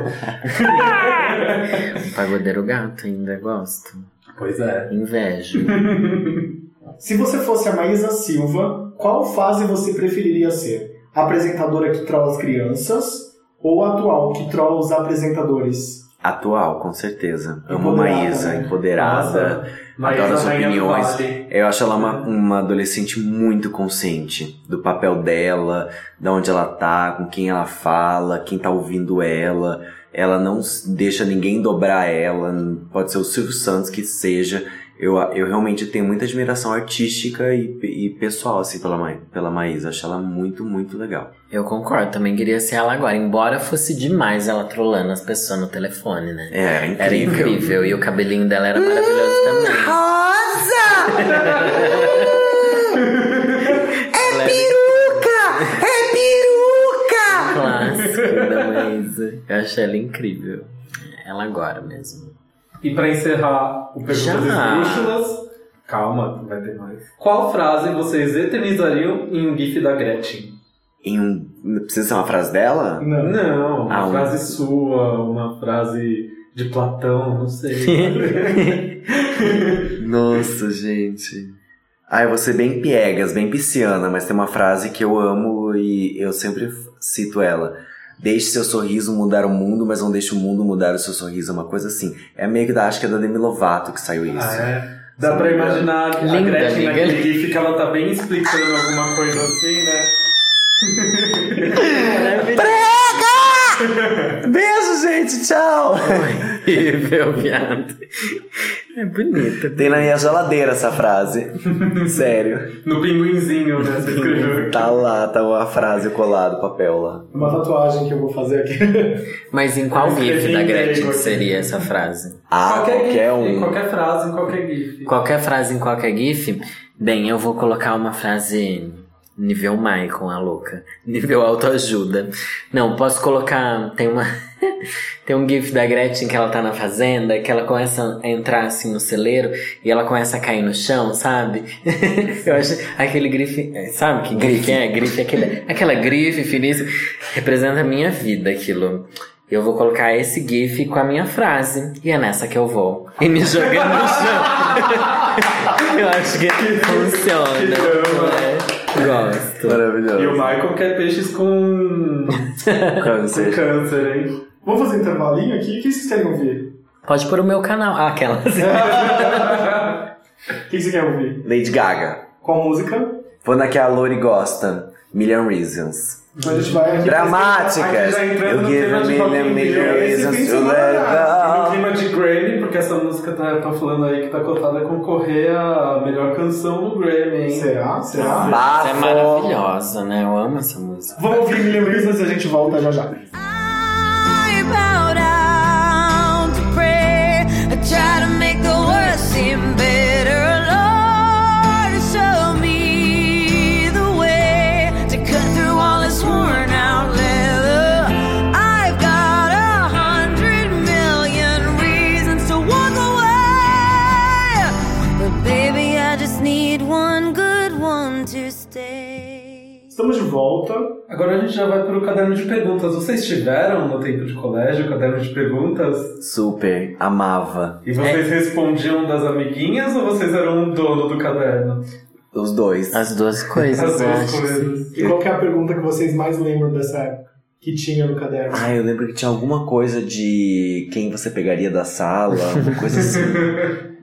Um pagodeiro gato ainda gosto. pois é. Invejo. Se você fosse a Maísa Silva, qual fase você preferiria ser? Apresentadora que trola as crianças ou atual que trola os apresentadores? Atual, com certeza. Amo Maísa, né? empoderada. Maísa Adoro as opiniões. Vale. Eu acho ela uma, uma adolescente muito consciente do papel dela, da onde ela tá, com quem ela fala, quem tá ouvindo ela. Ela não deixa ninguém dobrar ela, pode ser o Silvio Santos que seja. Eu, eu realmente tenho muita admiração artística e, e pessoal, assim, pela, Ma- pela Maísa. Acho ela muito, muito legal. Eu concordo, também queria ser ela agora. Embora fosse demais ela trolando as pessoas no telefone, né? É, era incrível. Era incrível. E o cabelinho dela era maravilhoso também. Rosa! É peruca! É peruca! clássico da Maísa. Eu achei ela incrível. Ela agora mesmo. E pra encerrar o Já. Perguntas Esdrúxulas, Calma, vai ter mais. Qual frase vocês eternizariam em um GIF da Gretchen? Em um. Precisa ser uma frase dela? Não. Não, uma Ah, um- frase sua, uma frase de Platão, não sei. Nossa, gente. Ah, eu vou ser bem piegas, bem pisciana, mas tem uma frase que eu amo e eu sempre cito ela. Deixe seu sorriso mudar o mundo, mas não deixe o mundo mudar o seu sorriso. Uma coisa assim. É meio que da, acho que é da Demi Lovato que saiu isso. ah, é? Dá pra imaginar a Linda, Gretchen naquele GIF que ela tá bem explicando alguma coisa assim, né? Beijo, gente, tchau! Horrível, viado. É bonita. Tem na minha geladeira essa frase. Sério. No pinguinzinho, né? Você escreveu. Tá lá, tá uma frase colada, papel lá. Uma tatuagem que eu vou fazer aqui. Mas em qual GIF da em Gretchen seria essa frase? Ah, qualquer, GIF, um. Qualquer frase em qualquer GIF. Qualquer frase em qualquer GIF? Bem, eu vou colocar uma frase nível Michael, a louca. Nível autoajuda. Não, posso colocar. Tem uma. Tem um GIF da Gretchen que ela tá na fazenda, que ela começa a entrar assim no celeiro e ela começa a cair no chão, sabe? eu acho aquele grife. Sabe que grife é? Grife é aquele, aquela grife finíssima. Representa a minha vida aquilo. Eu vou colocar esse GIF com a minha frase. E é nessa que eu vou. E me jogando no chão. eu acho que funciona. que Gosto. Maravilhoso. E o Michael quer peixes com, com Câncer. câncer, hein? Vamos fazer um intervalinho aqui? O que vocês querem ouvir? Pode pôr o meu canal. Ah, aquela. O que você quer ouvir? Lady Gaga. Qual música? Vou na que a Lori gosta. Million Reasons. A gente vai. Dramáticas. Eu give clima a de million, million reasons to let no clima de Grammy, porque essa música tá, tá falando aí que tá cotada a concorrer a melhor canção no Grammy, hein? Será? Será? Essa é Bafo. maravilhosa, né? Eu amo essa música. Vamos ouvir Million Reasons e a gente volta já já. Volta. Agora a gente já vai pro caderno de perguntas. Vocês tiveram no tempo de colégio caderno de perguntas? Super. Amava. E vocês respondiam das amiguinhas ou vocês eram o dono do caderno? Os dois. As duas coisas, As duas acho. coisas. E qual que é a pergunta que vocês mais lembram dessa época? Que tinha no caderno? Ah, eu lembro que tinha alguma coisa de quem você pegaria da sala, uma coisa assim.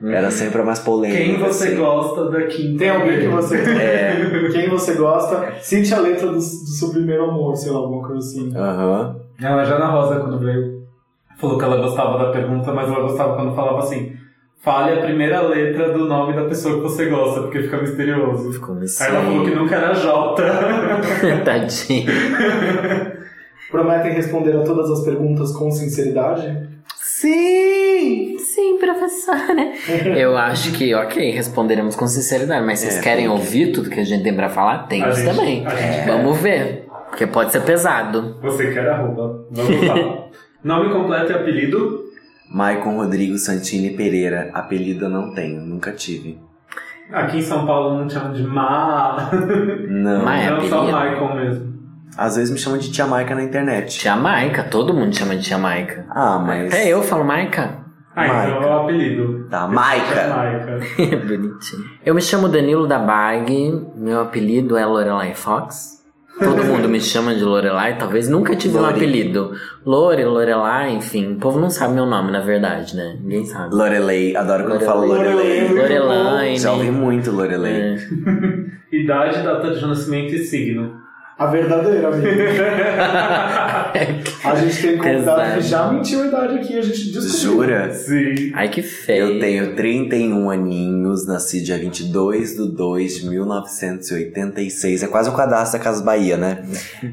Era sempre a mais polêmica. Quem você assim. gosta da quinta? Tem alguém que você. É. Quem você gosta? Cite a letra do, do seu primeiro amor, sei lá, alguma coisa assim. Aham. Não, a Jana Rosa, quando veio, falou que ela gostava da pergunta, mas ela gostava quando falava assim: fale a primeira letra do nome da pessoa que você gosta, porque fica misterioso. Ficou me Aí ela falou que nunca era J. Tadinho. Prometem responder a todas as perguntas com sinceridade? Sim! Sim, professora. Eu acho que, ok, responderemos com sinceridade, mas vocês É, querem tem que- ouvir tudo que a gente tem pra falar? Tem isso também. Vamos ver. Porque pode ser pesado. Você quer arroba. Vamos lá. nome completo e apelido? Maicon Rodrigo Santini Pereira. Apelido eu não tenho, nunca tive. Aqui em São Paulo não chamam de Ma. Não. É não só apelido. Michael mesmo. Às vezes me chamam de Tia Maica na internet. Tia Maica, todo mundo chama de Tia Maica. Ah, mas. Até eu falo Maica. Ah, então Maica. é o apelido. Tá, Maica. Maica. Bonitinho. Eu me chamo Danilo da Bag, meu apelido é Lorelai Fox. Todo mundo me chama de Lorelai, talvez nunca tive um Lore. apelido. Lore, Lorelai, enfim. O povo não sabe meu nome, na verdade, né? Ninguém sabe. Lorelei. Adoro quando falo Lorelei. Lorelei. Lorelai, Já ouvi muito Lorelei. É. Idade, data de nascimento e signo. A verdadeira, amigo. a gente tem convidado Pesado. que já mentiu a idade aqui, a gente descobriu. Jura? Sim. Ai, que feio. Eu tenho 31 aninhos, nasci dia 22 de 2 de 1986. É quase o cadastro da Casa Bahia, né?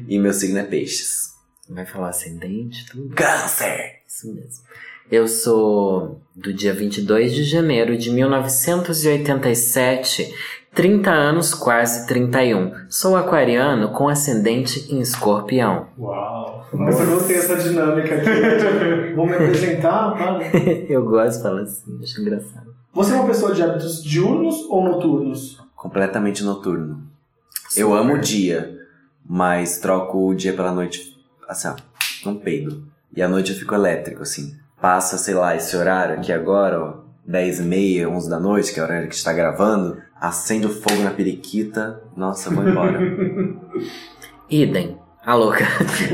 E meu signo é peixes. Vai falar ascendente, tudo. Câncer! Isso mesmo. Eu sou do dia 22 de janeiro de 1987, 30 anos, quase 31. Sou aquariano com ascendente em escorpião. Uau. Nossa, eu gostei dessa dinâmica aqui. Vou me apresentar. Eu gosto de falar assim, acho engraçado. Você é uma pessoa de hábitos diurnos ou noturnos? Completamente noturno. Eu amo o dia, mas troco o dia pela noite, assim, ó, num peido. E à noite eu fico elétrico, assim. Passa, sei lá, esse horário aqui agora, ó, 10 e meia, 11 da noite, que é o horário que está gravando, acende o fogo na periquita, nossa, vou embora. Idem. A louca.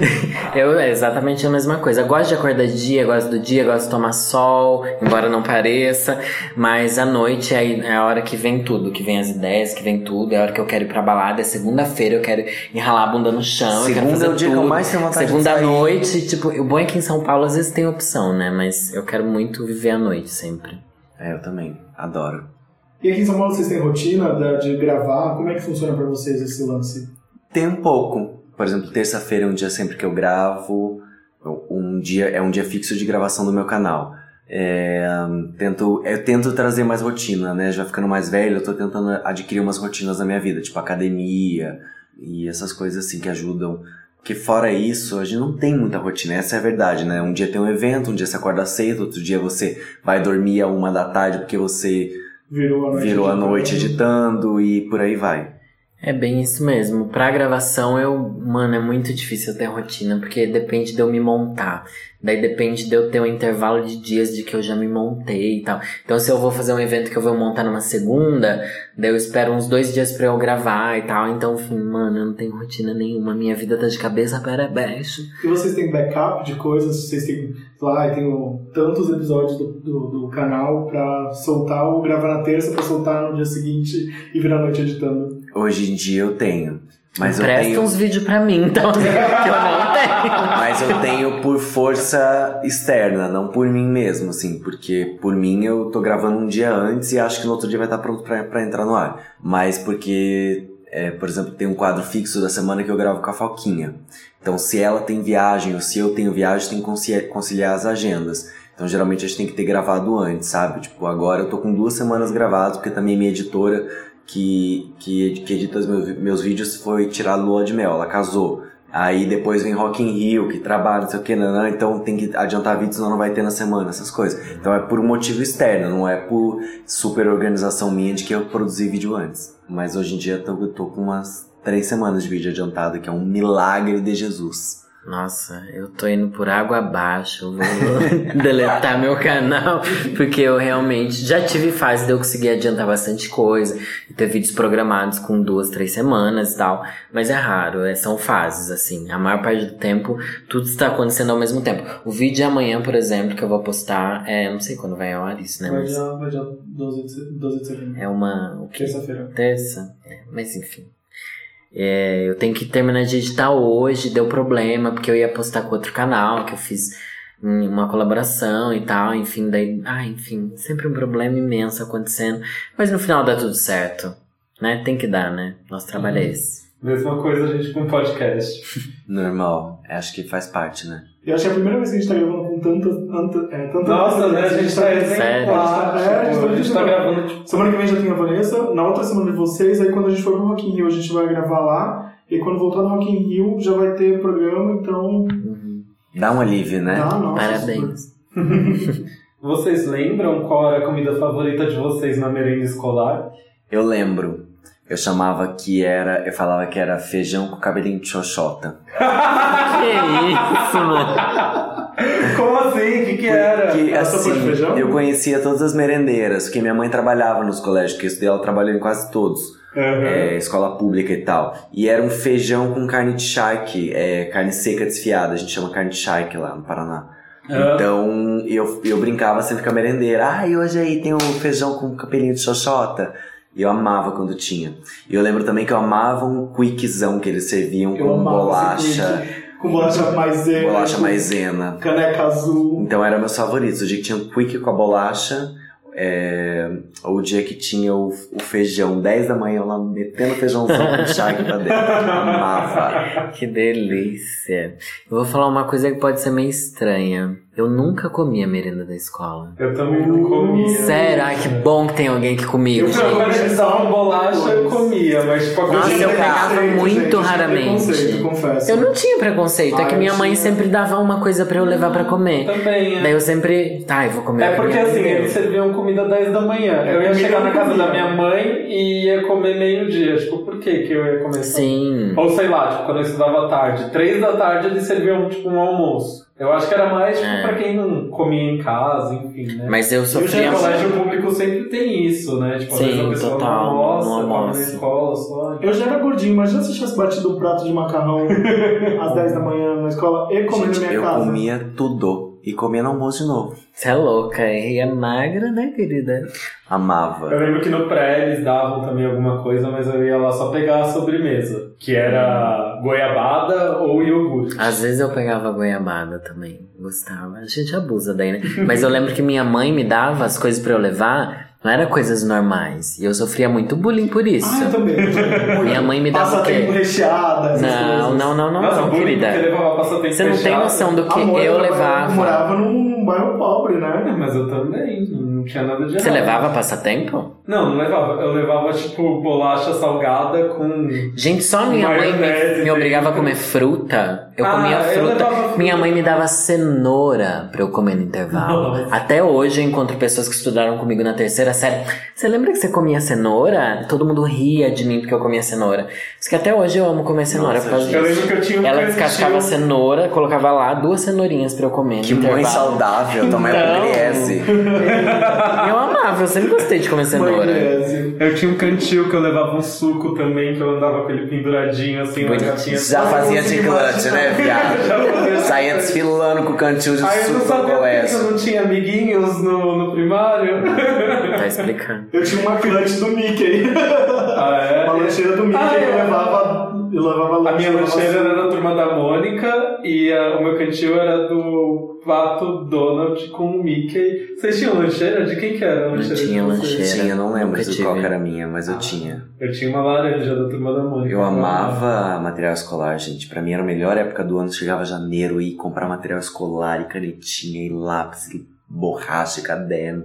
eu é exatamente a mesma coisa. Eu gosto de acordar de dia, gosto do dia, gosto de tomar sol, embora não pareça. Mas à noite é é a hora que vem tudo, que vem as ideias, que vem tudo. É a hora que eu quero ir pra balada. É segunda-feira, eu quero enralar a bunda no chão. Segunda é o dia que eu tudo. mais tenho vontade de Segunda sair. noite, tipo, o bom é que em São Paulo às vezes tem opção, né? Mas eu quero muito viver a noite sempre. é, eu também, adoro. E aqui em São Paulo vocês têm rotina de gravar? Como é que funciona pra vocês esse lance? Tem um pouco. Por exemplo, terça-feira é um dia sempre que eu gravo. Um dia é um dia fixo de gravação do meu canal. É, tento, eu tento trazer mais rotina, né? Já ficando mais velho, eu tô tentando adquirir umas rotinas na minha vida, tipo academia e essas coisas assim que ajudam. Porque fora isso, a gente não tem muita rotina, essa é a verdade, né? Um dia tem um evento, um dia você acorda cedo, outro dia você vai dormir a uma da tarde porque você Virou a noite virou a noite editando e por aí vai. É bem isso mesmo. Pra gravação, eu, mano, é muito difícil eu ter rotina, porque depende de eu me montar. Daí depende de eu ter um intervalo de dias de que eu já me montei e tal. Então, se eu vou fazer um evento que eu vou montar numa segunda, daí eu espero uns dois dias pra eu gravar e tal. Então, enfim, mano, eu não tenho rotina nenhuma. Minha vida tá de cabeça para baixo. E vocês têm backup de coisas? Vocês têm, lá, eu tenho tantos episódios do, do, do canal pra soltar ou gravar na terça pra soltar no dia seguinte e virar noite editando. Hoje em dia eu tenho. Mas eu Presta tenho. uns vídeos pra mim, então, que eu não tenho. Mas eu tenho por força externa, não por mim mesmo, assim, porque por mim eu tô gravando um dia antes e acho que no outro dia vai estar pronto pra, pra entrar no ar. Mas porque, é, por exemplo, tem um quadro fixo da semana que eu gravo com a Falquinha. Então, se ela tem viagem ou se eu tenho viagem, tem que conciliar, conciliar as agendas. Então, geralmente a gente tem que ter gravado antes, sabe? Tipo, agora eu tô com duas semanas gravadas, porque também minha editora que, que, que edita meus, meus vídeos foi tirar lua de mel, ela casou. Aí depois vem Rock in Rio, que trabalha, não sei o que, nanã, então tem que adiantar vídeo, senão não vai ter na semana, essas coisas. Então é por um motivo externo, não é por super organização minha de que eu produzi vídeo antes. Mas hoje em dia eu tô, eu tô com umas três semanas de vídeo adiantado, que é um milagre de Jesus. Nossa, eu tô indo por água abaixo. eu Vou deletar meu canal. Porque eu realmente já tive fase de eu conseguir adiantar bastante coisa. Ter vídeos programados com duas, três semanas e tal. Mas é raro, é, são fases, assim. A maior parte do tempo, tudo está acontecendo ao mesmo tempo. O vídeo de amanhã, por exemplo, que eu vou postar, é, não sei quando vai ao ar isso, né? Vai Mas já, vai já 12 de, se- 12 de setembro. é uma. Terça-feira. Terça? É, mas enfim. É, eu tenho que terminar de editar hoje, deu problema, porque eu ia postar com outro canal, que eu fiz uma colaboração e tal, enfim, daí. Ah, enfim, sempre um problema imenso acontecendo. Mas no final dá tudo certo. Né? Tem que dar, né? Nosso trabalho é esse. Mesma coisa a gente com podcast. Normal, acho que faz parte, né? E acho que é a primeira vez que a gente tá gravando tanta. tanta, é, tanta Nossa, né? A gente tá É, exemplar. a gente tá- a gente tá gravando, tipo, Semana que vem já tem a Vanessa, na outra semana de vocês, aí quando a gente for pro Rock in Rio a gente vai gravar lá, e quando voltar no Rock in Rio já vai ter programa, então... Dá um alívio, né? Ah, nossa, Parabéns. Vocês lembram qual era a comida favorita de vocês na merenda escolar? Eu lembro. Eu chamava que era. Eu falava que era feijão com cabelinho de xoxota. Que isso, mano? Como assim? O que, que era? Porque, Era assim, feijão? eu conhecia todas as merendeiras, porque minha mãe trabalhava nos colégios, porque eu estudei, ela trabalhou em quase todos. Uhum. é, escola pública e tal. E era um feijão com carne de charque, é, carne seca desfiada, a gente chama carne de charque lá no Paraná. Ah. Então eu, eu brincava sempre com a merendeira. Ah, e hoje aí tem o feijão com capelinho de xoxota. E eu amava quando tinha. E eu lembro também que eu amava um quickzão que eles serviam Eu com bolacha, Com bolacha maisena. bolacha maisena. Caneca azul. Então era meus favoritos. O dia que tinha um quick com a bolacha, é, ou o dia que tinha o, o feijão, 10 da manhã, lá metendo feijãozão com charque pra dentro. Amava. Que delícia. Eu vou falar uma coisa que pode ser meio estranha. Eu nunca comi a merenda da escola. Eu também não comia. Sério? Ai, que bom que tem alguém que comigo, Eu. Quando eles davam bolacha, eu comia, mas tipo, a Nossa, coisa eu pegava Preconceito, muito gente, raramente. Preconceito, confesso. Eu não tinha preconceito, é que eu minha mãe tinha. sempre dava uma coisa pra eu levar pra comer. Também, é. Daí eu sempre. Ai, vou comer. É porque assim, eles serviam comida 10 da manhã. Eu ia chegar na eu casa comia. da minha mãe e ia comer meio-dia. Tipo, por que que eu ia comer só? Sim. Ou sei lá, tipo, quando eu estudava à tarde. Três da tarde eles serviam, tipo, um almoço. Eu acho que era mais, tipo, É. pra quem não comia em casa, enfim, né? Mas eu E o sofria. colégio público sempre tem isso, né? Tipo, às Sim, vezes a pessoa total, não almoça, não come na almoça. escola só. Eu já era gordinho, imagina se eu tivesse batido um prato de macarrão às 10 da manhã na escola e comendo na minha eu casa. comia tudo. E comia no almoço de novo. Você é louca, e é magra, né, querida? Amava. Eu lembro que no pré eles davam também alguma coisa, mas eu ia lá só pegar a sobremesa. Que era goiabada ou iogurte. Às vezes eu pegava goiabada também, gostava. A gente abusa daí, né? Mas eu lembro que minha mãe me dava as coisas pra eu levar, não era coisas normais. E eu sofria muito bullying por isso. Ah, eu também. Minha mãe me dava Passa o quê? tempo recheada, Não, não, não, não, Nossa, não, querida. porque levava passatempo Você não tem noção do que Amor, eu levava. morava num bairro pobre, É, né? mas eu também, não tinha nada de Você errado. levava passatempo? Não, não levava. Eu levava, tipo, bolacha salgada com... Gente, só minha mãe me, me obrigava a comer fruta. Eu Ah, comia eu fruta. levava fruta. Minha mãe me dava cenoura pra eu comer no intervalo. Nossa. Até hoje eu encontro pessoas que estudaram comigo na terceira série. Você lembra que você comia cenoura? Todo mundo ria de mim porque eu comia cenoura. Isso que até hoje eu amo comer cenoura Nossa, por causa gente. Eu disso. lembro que eu tinha um Ela descascava cenoura, colocava lá duas cenourinhas pra eu comer no Que mãe intervalo. saudável, tomar. PLS. Eu amava, eu sempre gostei de comer cenoura. Maionese. Eu tinha um cantil que eu levava um suco também, que eu andava com ele penduradinho, assim, na Bonitinho. capinha. Já fazia de clutch, né, viado? Saía desfilando com o cantil de Aí eu não suco no sabia por que eu não tinha amiguinhos no, no primário. Tá explicando. Eu tinha uma clutch do Mickey. ah, é? uma lancheira do Mickey Ah, que eu é. Eu levava A minha lancheira era da turma da Mônica e a- o meu cantil era do Pato Donald com o Mickey. Vocês tinham lancheira? De quem que era a Não lancheira? de tinha lancheira. Tinha, não lembro Nunca de qual que era a minha, mas eu tinha. Eu tinha uma laranja da turma da Mônica. Eu amava material escolar, gente. Pra mim era a melhor época do ano. Chegava janeiro e comprar material escolar e canetinha e lápis e borracha e caderno.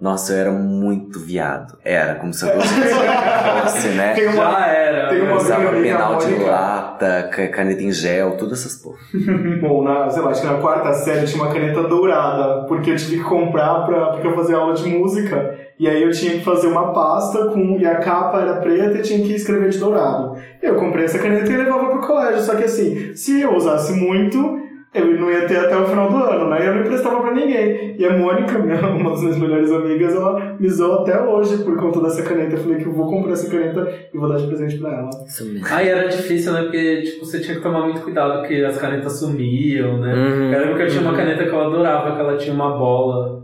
Nossa, eu era muito viado. Era, como se eu fosse, né? Tem uma, Já era. Tem uma- Usava penal de lata, ca- caneta em gel, todas essas porra. Bom, na, sei lá, acho que na quarta série tinha uma caneta dourada, porque eu tive que comprar pra, porque eu fazia aula de música. E aí eu tinha que fazer uma pasta com. E a capa era preta e tinha que escrever de dourado. Eu comprei essa caneta e levava pro colégio. Só que assim, se eu usasse muito, eu não ia ter até o final do ano, né? E eu não emprestava pra ninguém. E a Mônica, minha, uma das minhas melhores amigas, ela me zoou até hoje por conta dessa caneta. Eu falei que eu vou comprar essa caneta e vou dar de presente pra ela. Isso mesmo. Aí era difícil, né? Porque tipo, você tinha que tomar muito cuidado porque as canetas sumiam, né? Uhum. Eu lembro que eu tinha uma caneta que eu adorava, que ela tinha uma bola.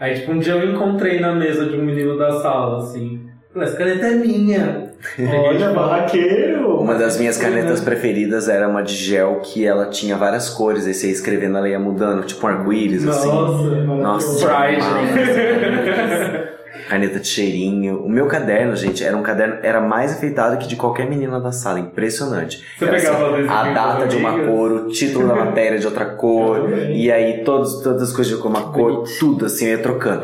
Aí, tipo, um dia eu encontrei na mesa de um menino da sala, assim. Falei, essa caneta é minha. Olha, barraqueiro! Uma das minhas canetas né? preferidas era uma de gel que ela tinha várias cores. Aí você ia escrevendo, ela ia mudando, tipo um arco-íris, assim. Nossa, Nossa, Pride. amava. Caneta de cheirinho. O meu caderno, gente, era um caderno, era mais enfeitado que de qualquer menina da sala. Impressionante. Você Era, pegava assim, a data de uma cor, o título da matéria de outra cor. E aí todos, todas as coisas de uma cor, tudo assim, eu ia trocando.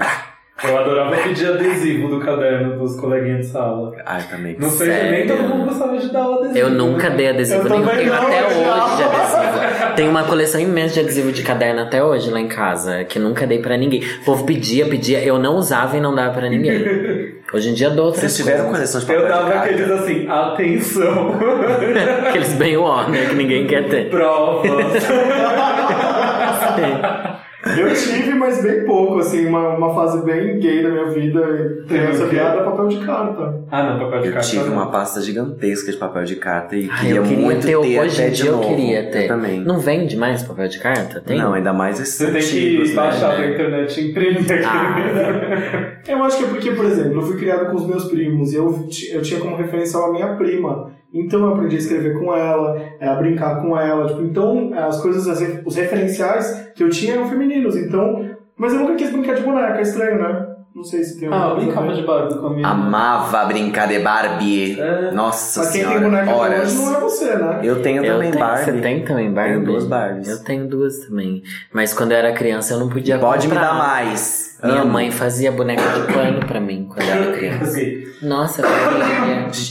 Eu adorava pedir adesivo do caderno dos coleguinhas de sala. Ai, também. Não sei, nem todo mundo gostava de dar o adesivo. Eu nunca né? dei adesivo Eu nenhum. Tenho não, até hoje de adesivo. Tenho uma coleção imensa de adesivo de caderno até hoje lá em casa, que nunca dei pra ninguém. O povo pedia, pedia, eu não usava e não dava pra ninguém. Hoje em dia dou outras Vocês tiveram coisas. coleção de papel Eu dava aqueles assim, atenção, Aqueles bem warner que ninguém quer ter. provas. Eu tive, mas bem pouco, assim, uma, uma fase bem gay da minha vida. Criança o quê? viada, papel de carta. Ah, não, papel de Eu carta. tive não. uma pasta gigantesca de papel de carta e Ai, queria, eu queria muito ter, ter, hoje até em de dia eu novo. queria ter. Eu também. Não vende mais papel de carta? Tem? Não, ainda mais esses Você tem antigos, que né? baixar pra internet e imprimir. Ah. Eu acho que é porque, por exemplo, eu fui criado com os meus primos e eu, eu tinha como referência a minha prima. Então eu aprendi a escrever com ela, é, a brincar com ela. Tipo, então as coisas, as os referenciais que eu tinha eram femininos. Então, mas eu nunca quis brincar de boneca, é estranho, né? Não sei se tem Ah, eu brincava de Barbie com a minha irmã. Amava brincar de Barbie. É. Nossa Mas quem senhora, tem boneca até horas. hoje não é você, né? Eu tenho Eu também tenho, Barbie. Você tem também Barbie? Tenho duas Barbies. Eu tenho duas também. Mas quando eu era criança eu não podia Pode me comprar. dar mais. Minha Amo. mãe fazia boneca de pano pra mim quando eu era criança. Nossa,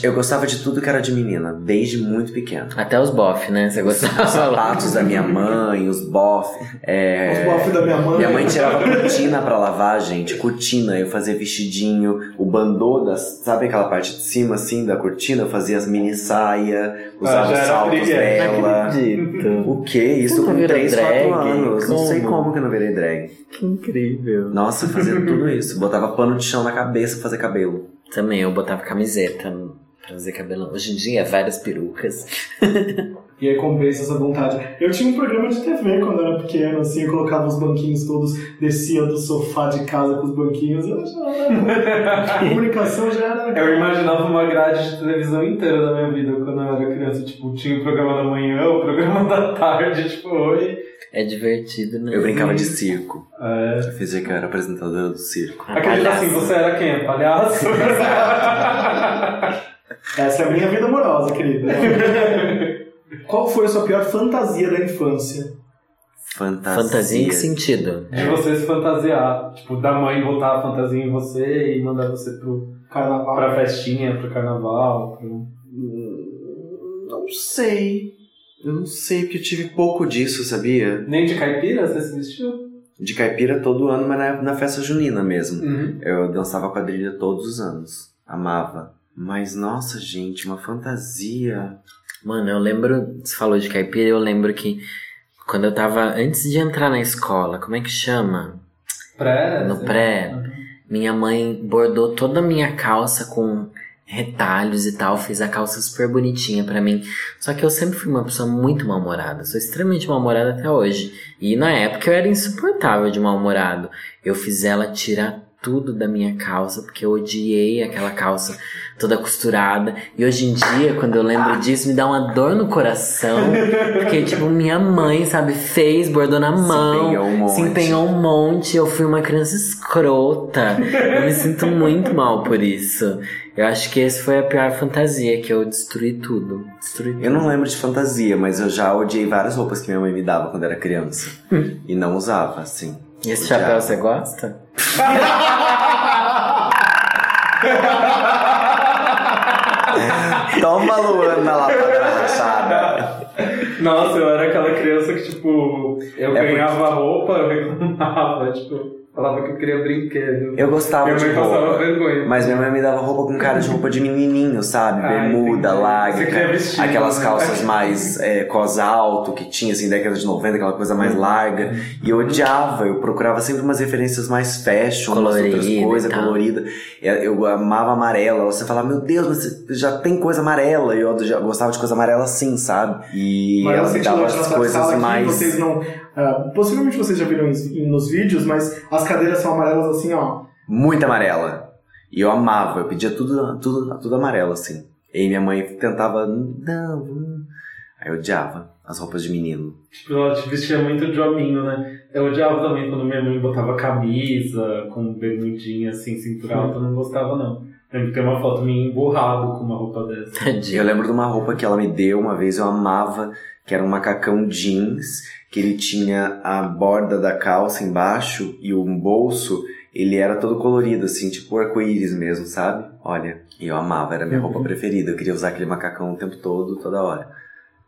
eu gostava de tudo que era de menina, desde muito pequeno. Até os bof, né? Você gostava? Os sapatos da minha mãe, os bof. É... Os bofs da minha mãe. Minha mãe tirava cortina pra lavar, gente. Cortina, eu fazia vestidinho, o bandô, das, sabe aquela parte de cima assim da cortina? Eu fazia as mini saia, usava Ah, os saltos dela. acredito. O que? Isso com virou 3, 4 drag? anos. Não sei Como? como que eu não virei drag. Que incrível. Nossa, eu fazia tudo isso. Botava pano de chão na cabeça pra fazer cabelo. Também eu botava camiseta pra fazer cabelo. Hoje em dia, várias perucas. E aí compensa essa vontade. Eu tinha um programa de TV quando eu era pequeno, assim, eu colocava os banquinhos todos, descia do sofá de casa com os banquinhos. Eu já era... A comunicação já era. Eu imaginava uma grade de televisão inteira da minha vida quando eu era criança. Tipo, tinha o programa da manhã, o programa da tarde, tipo, oi. É divertido, né? Eu brincava de circo. É. Eu fingia que eu era apresentadora do circo. Ah, Acredita palhaço. assim, você era quem? Palhaço? Essa é a minha vida amorosa, querida. Qual foi a sua pior fantasia da infância? Fantasia. Fantasia em que sentido? De você se fantasiar. Tipo, da mãe botar a fantasia em você e mandar você pro, Carnaval. pra festinha, pro carnaval. Pro... Não sei. Eu não sei, porque eu tive pouco disso, sabia? Nem de caipira você se vestiu? De caipira todo ano, mas na, na festa junina mesmo. Uhum. Eu dançava quadrilha todos os anos. Amava. Mas, nossa, gente, uma fantasia. Mano, eu lembro, você falou de caipira, eu lembro que quando eu tava, antes de entrar na escola, como é que chama? Pré? No pré, minha mãe bordou toda a minha calça com retalhos e tal, fez a calça super bonitinha pra mim. Só que eu sempre fui uma pessoa muito mal-humorada, sou extremamente mal-humorada até hoje. E na época eu era insuportável de mal-humorado. Eu fiz ela tirar tudo da minha calça, porque eu odiei aquela calça toda costurada. E hoje em dia, quando eu lembro disso, me dá uma dor no coração. Porque, tipo, minha mãe, sabe, fez, bordou na mão. empenhou um monte. Se empenhou um monte. Eu fui uma criança escrota. Eu me sinto muito mal por isso. Eu acho que esse foi a pior fantasia, que eu destruí tudo. Destruí tudo. Eu não lembro de fantasia, mas eu já odiei várias roupas que minha mãe me dava quando era criança. e não usava, assim. E esse Odiava. chapéu você gosta? Toma Luana lá pra rachada. Nossa, eu era aquela criança que, tipo, eu É ganhava roupa, eu reclamava, tipo, falava que eu queria brinquedo. Eu gostava Minha de mãe passava roupa. vergonha. Mas minha mãe me dava roupa com cara de roupa de menininho, sabe? Ah, Bermuda, larga, vestido, aquelas né? calças mais é, cos alto que tinha, assim, década de 90, aquela coisa mais larga. E eu odiava, eu procurava sempre umas referências mais fashion, umas outras Colorida coisas, colorida. Eu, amava amarela. Você falava, meu Deus, mas você já tem coisa amarela. E eu já gostava de coisa amarela assim, sabe? E Mas ela me dava as coisas mais. vocês não. Ah, possivelmente vocês já viram isso nos vídeos, mas as cadeiras são amarelas assim, ó. muito amarela. E eu amava, eu pedia tudo, tudo, tudo amarelo, assim. E minha mãe tentava, não, hum. aí eu odiava as roupas de menino. Tipo, ela te vestia muito de hominho, né? Eu odiava também quando minha mãe botava camisa com bermudinha, assim, cintura alta, eu não gostava, não. Lembro que tem uma foto minha emburrado com uma roupa dessa. Eu lembro de uma roupa que ela me deu uma vez, eu amava, que era um macacão jeans, que ele tinha a borda da calça embaixo e um bolso, ele era todo colorido, assim, tipo arco-íris mesmo, sabe? Olha, e eu amava, era a minha roupa preferida, eu queria usar aquele macacão o tempo todo, toda hora.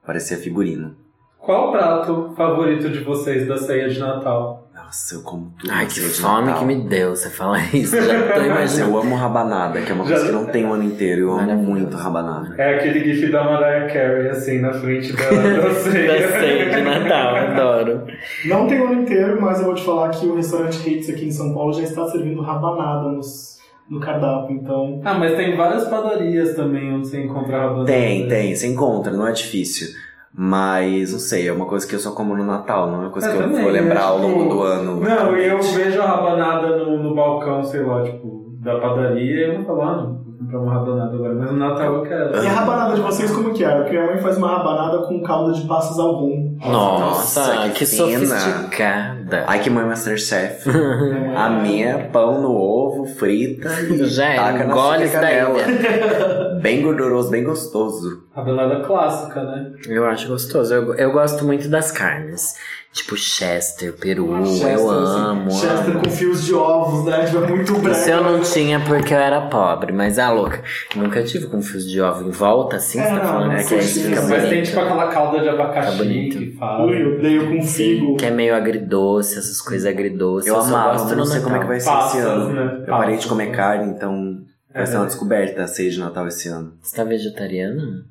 Parecia figurino. Qual o prato favorito de vocês da ceia de Natal? Nossa, eu como tudo. Ai, que de fome Natal. que me deu você falar isso. Já tô Mas imaginando. eu amo rabanada, que é uma Já- coisa que não tem o ano inteiro. Eu amo muito rabanada. É aquele gif da Mariah Carey, assim, na frente da, da ceia. Da ceia de Natal, adoro. Não tem o ano inteiro, mas eu vou te falar que o restaurante Hits aqui em São Paulo já está servindo rabanada nos, no cardápio, então. Ah, mas tem várias padarias também onde você encontra rabanada. Tem, tem, você encontra, não é difícil. Mas, não sei, é uma coisa que eu só como no Natal, não é uma coisa Eu que eu também, vou lembrar ao longo do ano. Não, e eu vejo a rabanada no, no balcão, sei lá, tipo, da padaria, e eu não falo, ah, não, vou comprar uma rabanada agora, mas no Natal eu quero. E a rabanada de vocês como que é? Porque minha mãe faz uma rabanada com calda de passas ao rum. Nossa, Nossa, que, que sofisticado. Nada. Ai, que mãe Masterchef. A minha é pão no ovo, frita e Já é, taca na isso daí, canela. Bem gorduroso, bem gostoso. Rabelada clássica, né? Eu acho gostoso. Eu, eu gosto muito das carnes. Tipo Chester, peru, Chester, eu assim, amo. Chester amo. com fios de ovos, né? Tipo, é muito branco. Isso eu não tinha porque eu era pobre, mas a louca. Nunca tive com fios de ovo em volta, assim, É, você tá não, falando não que se fica isso, Mas tem bonito. tipo aquela calda de abacaxi Tá bonito. que fala. Ui, eu odeio com figo. Que é meio agridoce, essas coisas agridoces. Eu só amava, gosto mas no não sei como é que vai ser Passas, esse ano. né? Eu parei de comer carne, então vai É, ser uma né? descoberta a ceia de Natal esse ano. Você tá vegetariano?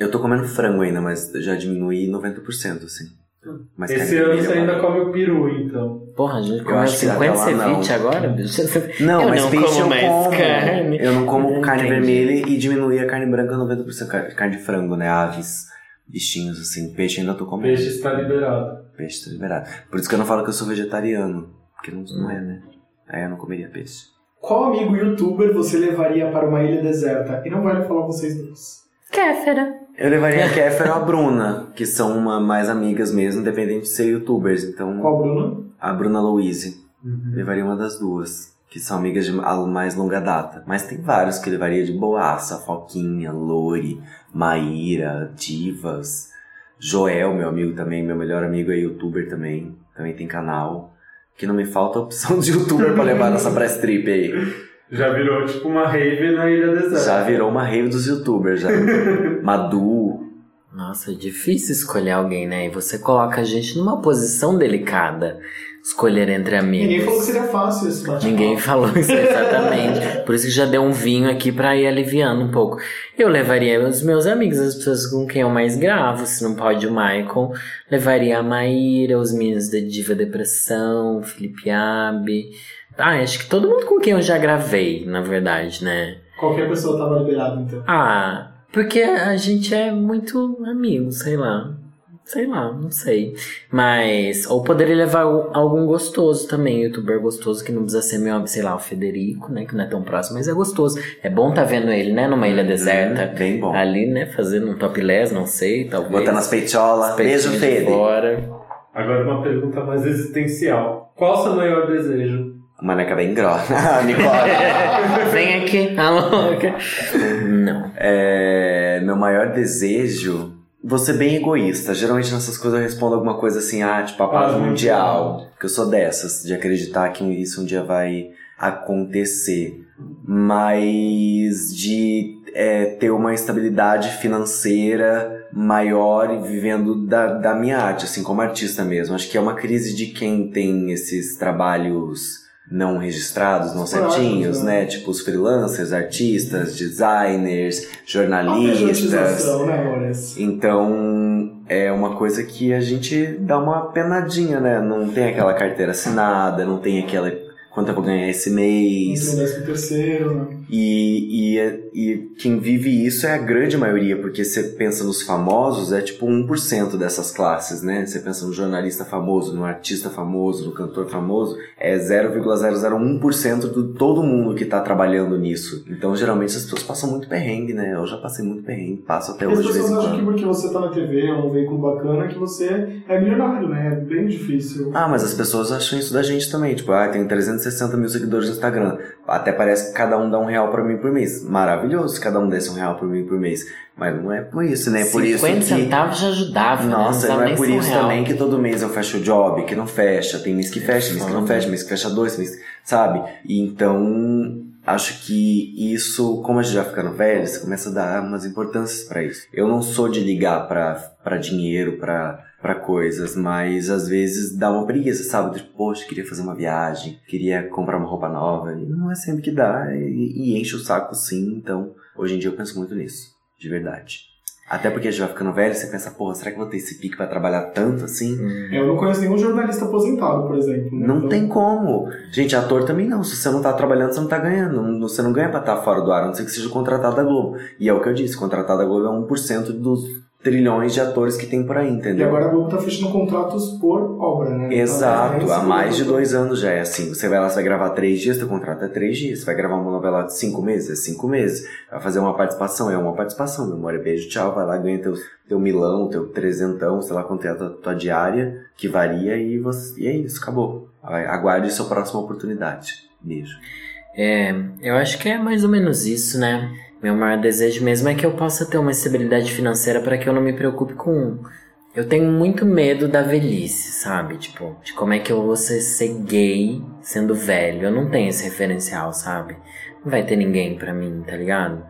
Eu tô comendo frango ainda, mas já diminuí 90%, assim. Mas Esse carne ano você ainda come o peru, então. Porra, a gente Eu comeu acho que 50 até lá não. ceviche agora, bicho. Não, eu mas não peixe como eu mais como. carne. Eu não como carne Entendi. vermelha e diminuí a carne branca 90%. Car- Carne de frango, né? Aves, bichinhos, assim. Peixe ainda tô comendo. Peixe está liberado. Peixe tá liberado. Por isso que eu não falo que eu sou vegetariano. Porque não, não é, né? Aí eu não comeria peixe. Qual amigo youtuber você levaria para uma ilha deserta? E não vale falar vocês dois. Kéfera. Eu levaria a Kéfera ou a Bruna, que são uma, mais amigas mesmo, independente de ser youtubers. Então, Qual, Bruno? a Bruna Louise. Uhum. Levaria uma das duas. Que são amigas de mais longa data. Mas tem vários que levaria de boaça. Foquinha, Lori, Maíra, Divas. Joel, meu amigo também. Meu melhor amigo é youtuber também. Também tem canal. Que não me falta opção de youtuber pra levar nessa press trip aí. Já virou tipo uma rave na Ilha Deserta. Já virou uma rave dos youtubers, já. Madu. Nossa, é difícil escolher alguém, né? E você coloca a gente numa posição delicada. Escolher entre amigos. Ninguém falou que seria fácil esse bate Ninguém falou isso exatamente. Por isso que já deu um vinho aqui pra ir aliviando um pouco. Eu levaria os meus amigos, as pessoas com quem eu mais gravo. Se não pode o Michael, levaria a Maíra, os meninos da Diva Depressão, Felipe Abe. Ah, acho que todo mundo com quem eu já gravei, na verdade, né? Qualquer pessoa tava liberada, então. Ah, porque a gente é muito amigo, sei lá. Sei lá, não sei. Mas. Ou poderia levar algum gostoso também, youtuber gostoso, que não precisa ser meu, sei lá, o Federico, né? Que não é tão próximo, mas é gostoso. É bom tá vendo ele, né? Numa ilha deserta. Bem bom. Ali, né? Fazendo um topless, não sei, talvez. Botando as peitolas. Os Beijo, Fede. Agora uma pergunta mais existencial. Qual o seu maior desejo? Maneca bem grossa. Nicole. Vem aqui, a louca. Não. É, meu maior desejo. Vou ser bem egoísta. Geralmente nessas coisas eu respondo alguma coisa assim, ah, tipo a paz Paz mundial. Porque eu sou dessas, de acreditar que isso um dia vai acontecer. Mas de é, ter uma estabilidade financeira maior e vivendo da, da minha arte, assim, como artista mesmo. Acho que é uma crise de quem tem esses trabalhos não registrados, não Claro, certinhos, né? né? Tipo os freelancers, artistas, designers, A jornalistas. pejotização, né, Maurício? Então, é uma coisa que a gente dá uma penadinha, né? Não tem aquela carteira assinada, não tem aquela quanto eu vou ganhar esse mês. Décimo terceiro, né? E, e, e quem vive isso é a grande maioria, porque você pensa nos famosos, é tipo 1% dessas classes, né? Você pensa no jornalista famoso, no artista famoso, no cantor famoso, é 0,001% de todo mundo que tá trabalhando nisso. Então, geralmente, as pessoas passam muito perrengue, né? Eu já passei muito perrengue, passo até E as hoje vez pessoas acham que porque você tá na TV, é um veículo bacana, que você é milionário, né? É bem difícil. Ah, mas as pessoas acham isso da gente também. Tipo, ah, tem 360 mil seguidores no Instagram. Até parece que cada um dá um real pra mim por mês. Maravilhoso se cada um desse um real por mim por mês. Mas não é por isso, né? É por isso 50 que... centavos já ajudava, né? Nossa, precisava não é por isso real. também que todo mês eu fecho o job, que não fecha. Tem mês que fecha, mês que não fecha, mês que fecha dois, mês... Sabe? E então... Acho que isso, como a gente já ficando velho, você começa a dar umas importâncias pra isso. Eu não sou de ligar pra dinheiro, pra, pra coisas, mas às vezes dá uma preguiça, sabe? Tipo, poxa, queria fazer uma viagem, queria comprar uma roupa nova. E não é sempre que dá, e, e enche o saco sim. Então, hoje em dia eu penso muito nisso, de verdade. Até porque a gente vai ficando velho, você pensa, porra, será que eu vou ter esse pique pra trabalhar tanto assim? Eu não conheço nenhum jornalista aposentado, por exemplo. né? Não Então, tem como. Gente, ator também não. Se você não tá trabalhando, você não tá ganhando. Você não ganha pra estar fora do ar, a não ser que seja contratado da Globo. E é o que eu disse, contratado da Globo é 1% dos trilhões de atores que tem por aí, E entendeu? agora a Globo tá fechando contratos por obra, né? Exato, Então, há é mais de dois anos já é assim. Você vai lá, você vai gravar três dias, teu contrato é três dias. Você vai gravar uma novela de cinco meses, é cinco meses. Vai fazer uma participação, é uma participação. Memória, beijo, tchau. Vai lá, ganha teu, teu milão, teu trezentão, sei lá quanto é a tua, tua diária, que varia, e, você, e é isso, acabou. Aguarde sua próxima oportunidade. Beijo. É, eu acho que é mais ou menos isso, né? Meu maior desejo mesmo é que eu possa ter uma estabilidade financeira para que eu não me preocupe com. Eu tenho muito medo da velhice, sabe? Tipo, de como é que eu vou ser, ser gay sendo velho. Eu não tenho esse referencial, sabe? Não vai ter ninguém pra mim, tá ligado?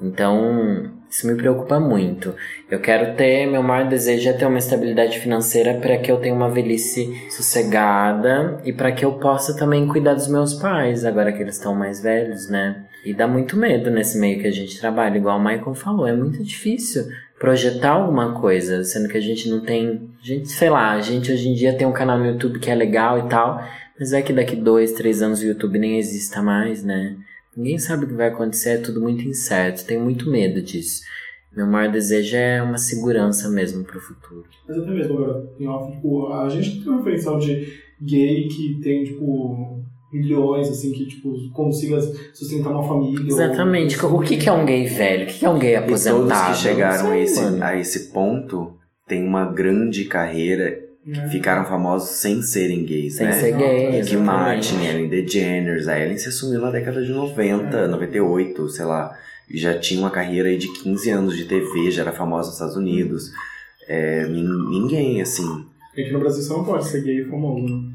Então, isso me preocupa muito. Eu quero ter, meu maior desejo é ter uma estabilidade financeira para que eu tenha uma velhice sossegada e para que eu possa também cuidar dos meus pais, agora que eles estão mais velhos, né? E dá muito medo nesse meio que a gente trabalha, igual o Michael falou, é muito difícil projetar alguma coisa, sendo que a gente não tem, gente, sei lá, a gente hoje em dia tem um canal no YouTube que é legal e tal, mas é que daqui dois, três anos o YouTube nem exista mais, né? Ninguém sabe o que vai acontecer, é tudo muito incerto, tenho muito medo disso. Meu maior desejo é uma segurança mesmo pro futuro. Mas até mesmo agora, em off, tipo, a gente tem um referencial de gay que tem, tipo, milhões, assim, que, tipo, consiga sustentar uma família. Exatamente. ou- O que, que é um gay velho? O que, que é um gay E aposentado? todos que chegaram Não a sei, esse, a esse ponto têm uma grande carreira, É. ficaram famosos sem serem gays, Sem né? ser gay, Rick. Martin, Ellen DeGeneres. A Ellen se assumiu na década de 90, 98, sei lá. E já tinha uma carreira aí de 15 anos de TV, já era famosa nos Estados Unidos. É, nin- ninguém, assim. Aqui no Brasil você não pode ser gay e famoso, né?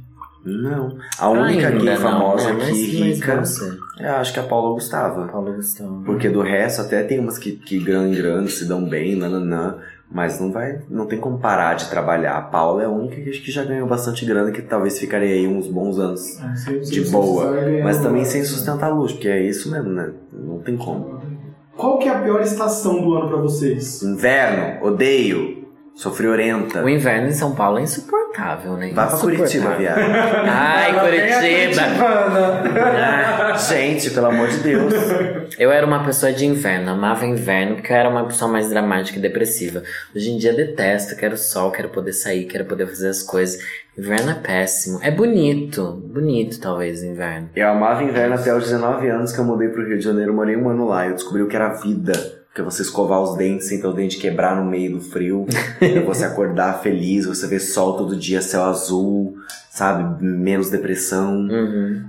Não. A única Ainda gay não, famosa né? aqui, Mas- mas rica, você, eu acho que é a Paula Gustavo. Paulo Gustavo. Porque do resto até tem umas que, que ganham grana, se dão bem, nananã. Mas não vai, não tem como parar de trabalhar. A Paula é a única que acho que já ganhou bastante grana, que talvez ficaria aí uns bons anos. É, se- se De boa, Mas também sem sustentar a luz, porque é isso mesmo, né? Não tem como. Qual que é a pior estação do ano pra vocês? Inverno, odeio. Sou friorenta. O inverno em São Paulo é insuportável, né? Vai pra. Curitiba, viado. Ai, Ela Curitiba! Curitibana. Ah, Gente, pelo amor de Deus. Eu era uma pessoa de inverno, amava inverno porque eu era uma pessoa mais dramática e depressiva. Hoje em dia detesto, quero sol, quero poder sair, quero poder fazer as coisas. Inverno é péssimo. É bonito, bonito talvez inverno. Eu amava inverno até os 19 anos que eu mudei pro Rio de Janeiro, morei um ano lá. Eu descobri o que era vida. Porque você escovar os dentes sem ter o dente quebrar no meio do frio. é você acordar feliz, você ver sol todo dia, céu azul, sabe? Menos depressão. Uhum.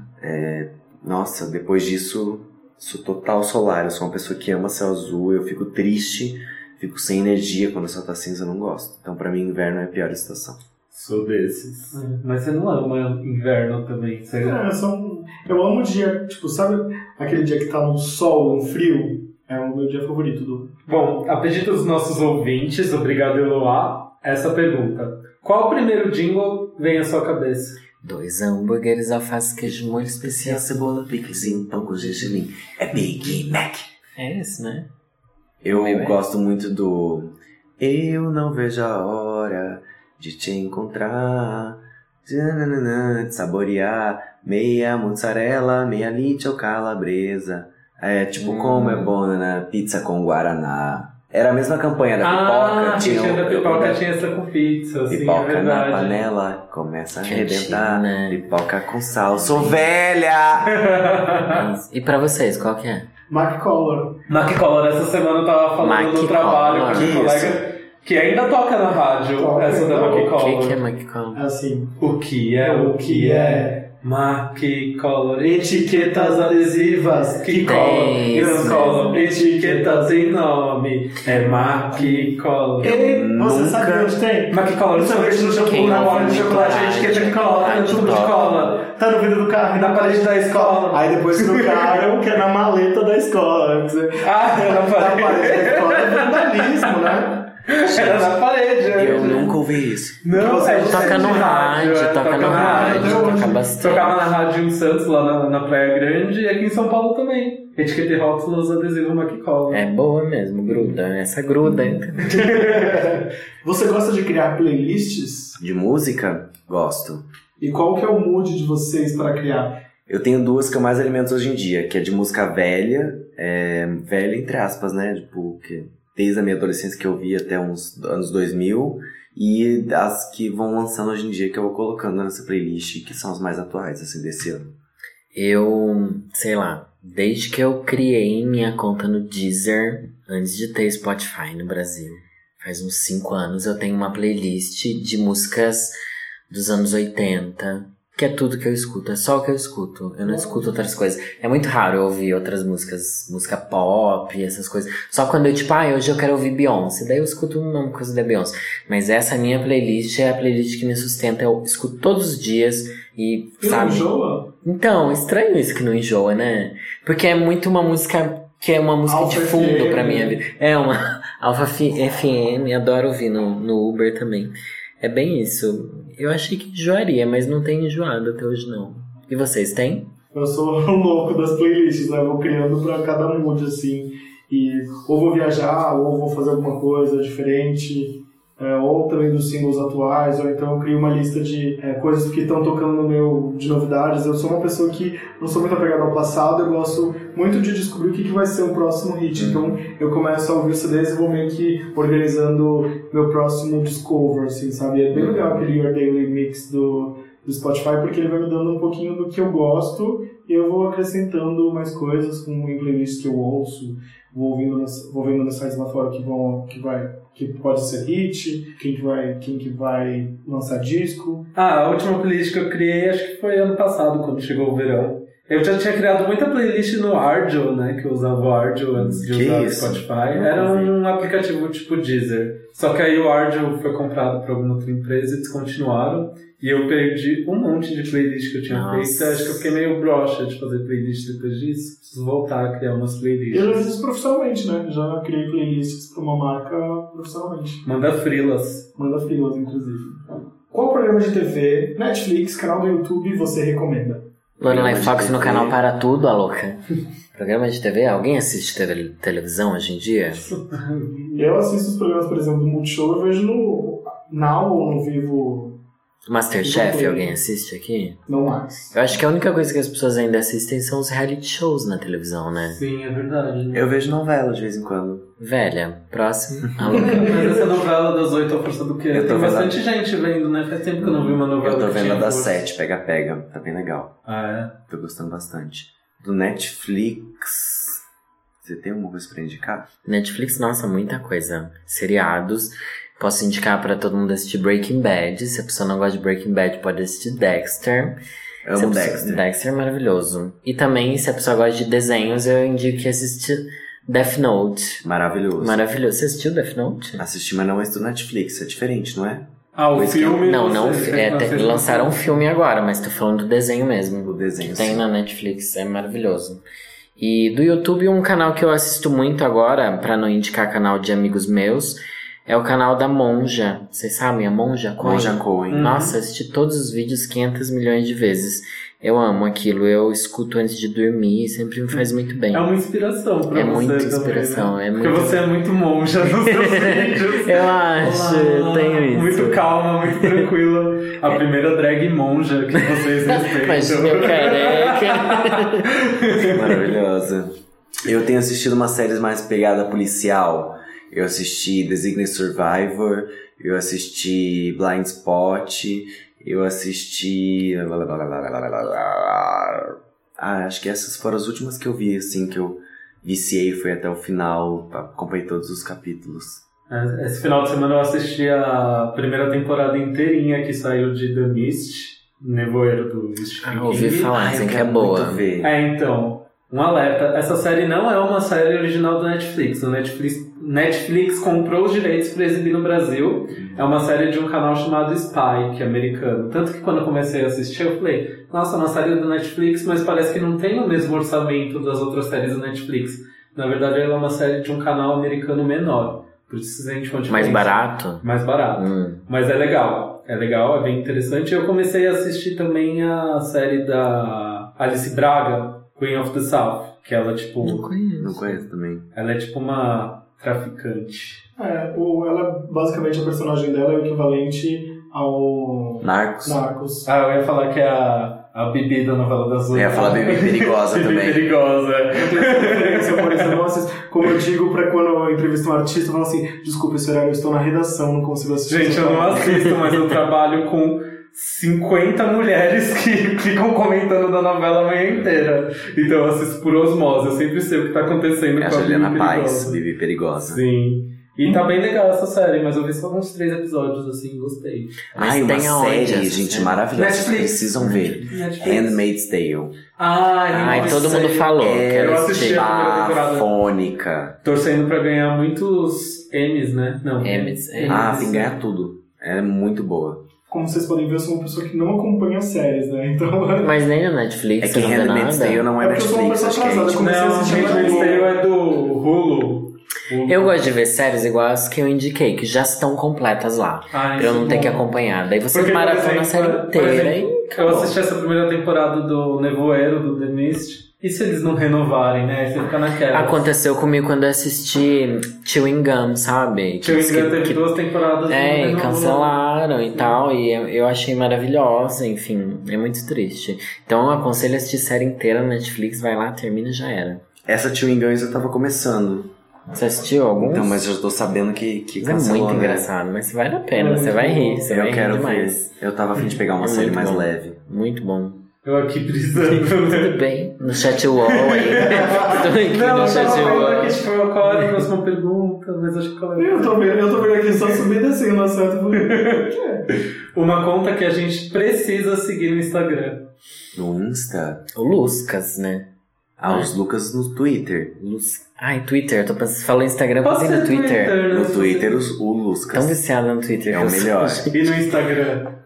Nossa, depois disso, sou total solar. Eu sou uma pessoa que ama céu azul. Eu fico triste, fico sem energia quando o céu tá cinza, eu não gosto. Então pra mim, inverno é a pior estação. Sou desses. Mas você não ama inverno também. Você... É, são... Eu amo o dia, tipo, sabe aquele dia que tá um sol, um frio? É o meu dia favorito do. Bom, a pedido dos nossos ouvintes, obrigado Eloá, essa pergunta. Qual primeiro jingle vem à sua cabeça? Dois hambúrgueres, alface, queijo, molho especial. cebola, piclezinho, pão com gergelim. É Big Mac. É esse, né? Eu Bem, bem. gosto muito do Eu não vejo a hora de te encontrar, de saborear meia mussarela, meia lite ou calabresa. É tipo Hum. como é bom na pizza com guaraná. Era a mesma campanha da pipoca, ah, tinha, tinha da pipoca da tinha essa com pizza, assim, é pipoca na panela, começa a arrebentar, né? pipoca com sal. Sou velha! E pra vocês, qual que é? Mac Collar. Mac Collar, essa semana eu tava falando Mac no trabalho com um Que colega que ainda toca na rádio, Toca, essa da. Mac O que, que é McCall? É assim. O que é, o que é? Mac Collar, etiquetas adesivas que colam e não colam, etiquetas em nome, é Mac Collar. E você sabe onde tem? Mac Collar, sorvete no shampoo, na bola de chocolate, coragem, etiqueta que cola, coragem, no tubo de cola, Tá no vidro do carro. na parede da escola. Aí depois trocaram que é na maleta da escola. Ah, na parede da escola é vandalismo, né? Era na parede. né? Eu nunca ouvi isso. Não, Você é Toca no rádio, é, toca no rádio, até toca bastante. Tocava na rádio em Santos, lá na, na Praia Grande, e aqui em São Paulo também. Etiqueta e rótulos adesivo Mac Collar. É boa mesmo, gruda. Essa gruda. Você gosta de criar playlists? De música? Gosto. E qual que é o mood de vocês para criar? Eu tenho duas que eu mais alimento hoje em dia, que é de música velha, é, velha entre aspas, né? Tipo, que desde a minha adolescência que eu vi até uns anos 2000 e as que vão lançando hoje em dia que eu vou colocando nessa playlist, que são as mais atuais, assim, desse ano. Eu, sei lá, desde que eu criei minha conta no Deezer, antes de ter Spotify no Brasil, faz uns 5 anos, eu tenho uma playlist de músicas dos anos 80, que é tudo que eu escuto, é só o que eu escuto. Eu não escuto outras coisas. É muito raro eu ouvir outras músicas, música pop, essas coisas. Só quando eu, tipo, ah, hoje eu quero ouvir Beyoncé, daí eu escuto uma coisa da Beyoncé. Mas essa minha playlist é a playlist que me sustenta, eu escuto todos os dias e, E não sabe? enjoa? Então, estranho isso que não enjoa, né? Porque é muito uma música que é uma música Alpha de fundo FM. pra minha vida. É uma Alpha F- FM, adoro ouvir no, no Uber também. É bem isso. Eu achei que enjoaria, mas não tem enjoado até hoje não. E vocês têm? Eu sou o louco das playlists, né? Eu vou criando pra cada mood, assim. E ou vou viajar, ou vou fazer alguma coisa diferente, é, ou também dos singles atuais, ou então eu crio uma lista de é, coisas que estão tocando no meu, de novidades. Eu sou uma pessoa que não sou muito apegada ao passado, eu gosto muito de descobrir o que, que vai ser o próximo hit. Então eu começo a ouvir CDs e vou meio que organizando meu próximo discover, assim, sabe? É bem legal aquele Your Daily Mix do, do Spotify, porque ele vai me dando um pouquinho do que eu gosto e eu vou acrescentando mais coisas com em playlists que eu ouço, vou ouvindo nas, vou vendo nos sites lá fora que vão que vai que pode ser hit, quem que vai quem que vai lançar disco. Ah, a última playlist que eu criei acho que foi ano passado, quando chegou o verão. Eu já tinha criado muita playlist no Ardio, né? Que eu usava o Ardio antes de Que usar isso? o Spotify. Era um aplicativo tipo Deezer. Só que aí o Ardio foi comprado por alguma outra empresa e descontinuaram. E eu perdi um monte de playlist que eu tinha Nossa. feito. Acho que eu fiquei meio broxa de fazer playlist depois disso. Preciso voltar a criar umas E eu já playlists. fiz isso profissionalmente, né? Já criei playlists para uma marca profissionalmente. Manda frilas. Manda filas, inclusive. Qual programa de TV, Netflix, canal do YouTube você recomenda? Lorelai Fox no TV. canal Para Tudo, a louca. Programa de TV? Alguém assiste tele- televisão hoje em dia? Eu assisto os programas, por exemplo, do Multishow, eu vejo no Now ou no Vivo, Masterchef, alguém assiste aqui? não mais. Eu acho que a única coisa que as pessoas ainda assistem são os reality shows na televisão, né? Sim, é verdade. Eu vejo novela de vez em quando. Velha, próximo. A. Mas essa novela das oito a força do quê? Eu tô Tem vendo bastante gente vendo, né? Faz tempo que eu não vi uma novela. Eu tô que vendo tinha a da força. sete, pega pega, tá bem legal. Ah, Tô gostando bastante. Do Netflix. Você tem alguma coisa pra indicar? Netflix, nossa, muita coisa. Seriados. Posso indicar pra todo mundo assistir Breaking Bad. Se a pessoa não gosta de Breaking Bad, pode assistir Dexter. Se Amo pessoa- Dexter. Dexter é maravilhoso. E também, se a pessoa gosta de desenhos, eu indico que assistir Death Note. Maravilhoso. Maravilhoso. Você assistiu Death Note? Assisti, mas não é do Netflix, é diferente, não é? Ah, o Pois que- filme. Não, não. é, assistiu? lançaram um filme agora, mas tô falando do desenho mesmo. O desenho. Tem sim. na Netflix, é maravilhoso. E do YouTube, um canal que eu assisto muito agora, pra não indicar canal de amigos meus, é o canal da Monja. Vocês sabem, a Monja Coen? Monja Coen. Hum. Nossa, assisti todos os vídeos 500 milhões de vezes. Eu amo aquilo, eu escuto antes de dormir, sempre me faz muito bem. É uma inspiração pra É você. muita também, inspiração, né? é Porque muito- você é muito monja nos seus vídeos. Eu acho, eu Olá, tenho isso. Muito calma, muito tranquila. A primeira drag monja que vocês respeitam. Imagina eu careca. Maravilhosa. Eu tenho assistido umas séries mais pegada policial. Eu assisti Designated Survivor, eu assisti Blind Spot, eu assisti. Ah, acho que essas foram as últimas que eu vi, assim, que eu viciei, foi até o final, acompanhei todos os capítulos. Esse final de semana eu assisti a primeira temporada inteirinha que saiu de The Mist, Nevoeiro do Stephen Ah, ouvi falar, dizem eu que é boa. ver. É, então, um alerta. Essa série não é uma série original do Netflix. O Netflix, Netflix comprou os direitos para exibir no Brasil. É uma série de um canal chamado Spy, que é americano. Tanto que quando eu comecei a assistir, eu falei, nossa, uma série do Netflix, mas parece que não tem o mesmo orçamento das outras séries do Netflix. Na verdade, ela é uma série de um canal americano menor. Por isso a gente Mais barato? Mais barato. Hum. Mas é legal. É legal, é bem interessante. Eu comecei a assistir também a série da Alice Braga, Queen of the South. Que ela, tipo, Não conheço. Não conheço também. ela é tipo uma traficante. É, o, ela, basicamente, a personagem dela é o equivalente ao Narcos. Narcos. Ah, eu ia falar que é a A Bibi da novela das Eu ia falar Bibi Perigosa Bibi também. perigosa. eu assisto- como eu digo pra quando eu entrevisto um artista, eu falo assim, desculpa, esse horário eu estou na redação, não consigo assistir. Gente, eu não assisto, mas eu trabalho com 50 mulheres que ficam comentando da novela a manhã inteira. Então eu assisto por osmose, eu sempre sei o que tá acontecendo É a com a Juliana Paz, perigosa. Bibi Perigosa. Sim. E tá bem legal essa série, mas eu vi só uns três episódios assim, gostei. Mas Ai, uma tem aonde série, essa gente, série? maravilhosa. Vocês Netflix. precisam ver. Netflix. Handmaid's Tale. Ai, Ai, não todo sei. mundo falou. É, quero eu assisti assistir. a primeira temporada. Afônica. Torcendo pra ganhar muitos Emmys, né? Não. Emmys, é. Ah, tem que ganhar tudo. É muito boa. Como vocês podem ver, eu sou uma pessoa que não acompanha séries, né? Então. Mas nem no Netflix, É que Handmaid's. Tale não é É porque eu sou uma Netflix, pessoa é atrasada, comecei a Não, assistir Handmaid's na Tale é do Hulu. Eu gosto de ver séries igual as que eu indiquei, que já estão completas lá. Ah, pra eu não é ter bom. que acompanhar. Daí você Porque, por maratona a série inteira exemplo, e. Eu assisti essa primeira temporada do Nevoeiro, do The Mist. E se eles não renovarem, né? Você fica naquela. Aconteceu comigo quando eu assisti Chewing Gum, sabe? Tio Que- Engano teve que- duas temporadas. É, não e renovou. cancelaram e tal, e eu, eu achei maravilhosa, enfim, é muito triste. Então eu aconselho a assistir série inteira na Netflix, vai lá, termina e já era. Essa Tio Engans eu tava começando. Você assistiu alguns? Então, mas eu tô sabendo que, que Mas é cancelou, muito né? engraçado, mas vale a pena, É você vai rir, você vai Eu rir quero demais. ver. Eu tava afim de pegar uma É série mais bom. leve. Muito bom. Eu aqui brisando. Tudo bem, no chat wall aí. Não, no eu chat wall. aqui, tipo, qual era a próxima pergunta, mas acho que qual é. Eu tô vendo, eu tô vendo aqui só e descendo no certo. Uma conta que a gente precisa seguir no Instagram. No Insta? O Luscas, né? Ah, os Lucas no Twitter. Luz... Ai, Twitter, tô pensando, você falou Instagram, Pode pensei no Twitter. né? No Twitter, os, o Luscas. Tão viciada no Twitter. É que o melhor. E no Instagram.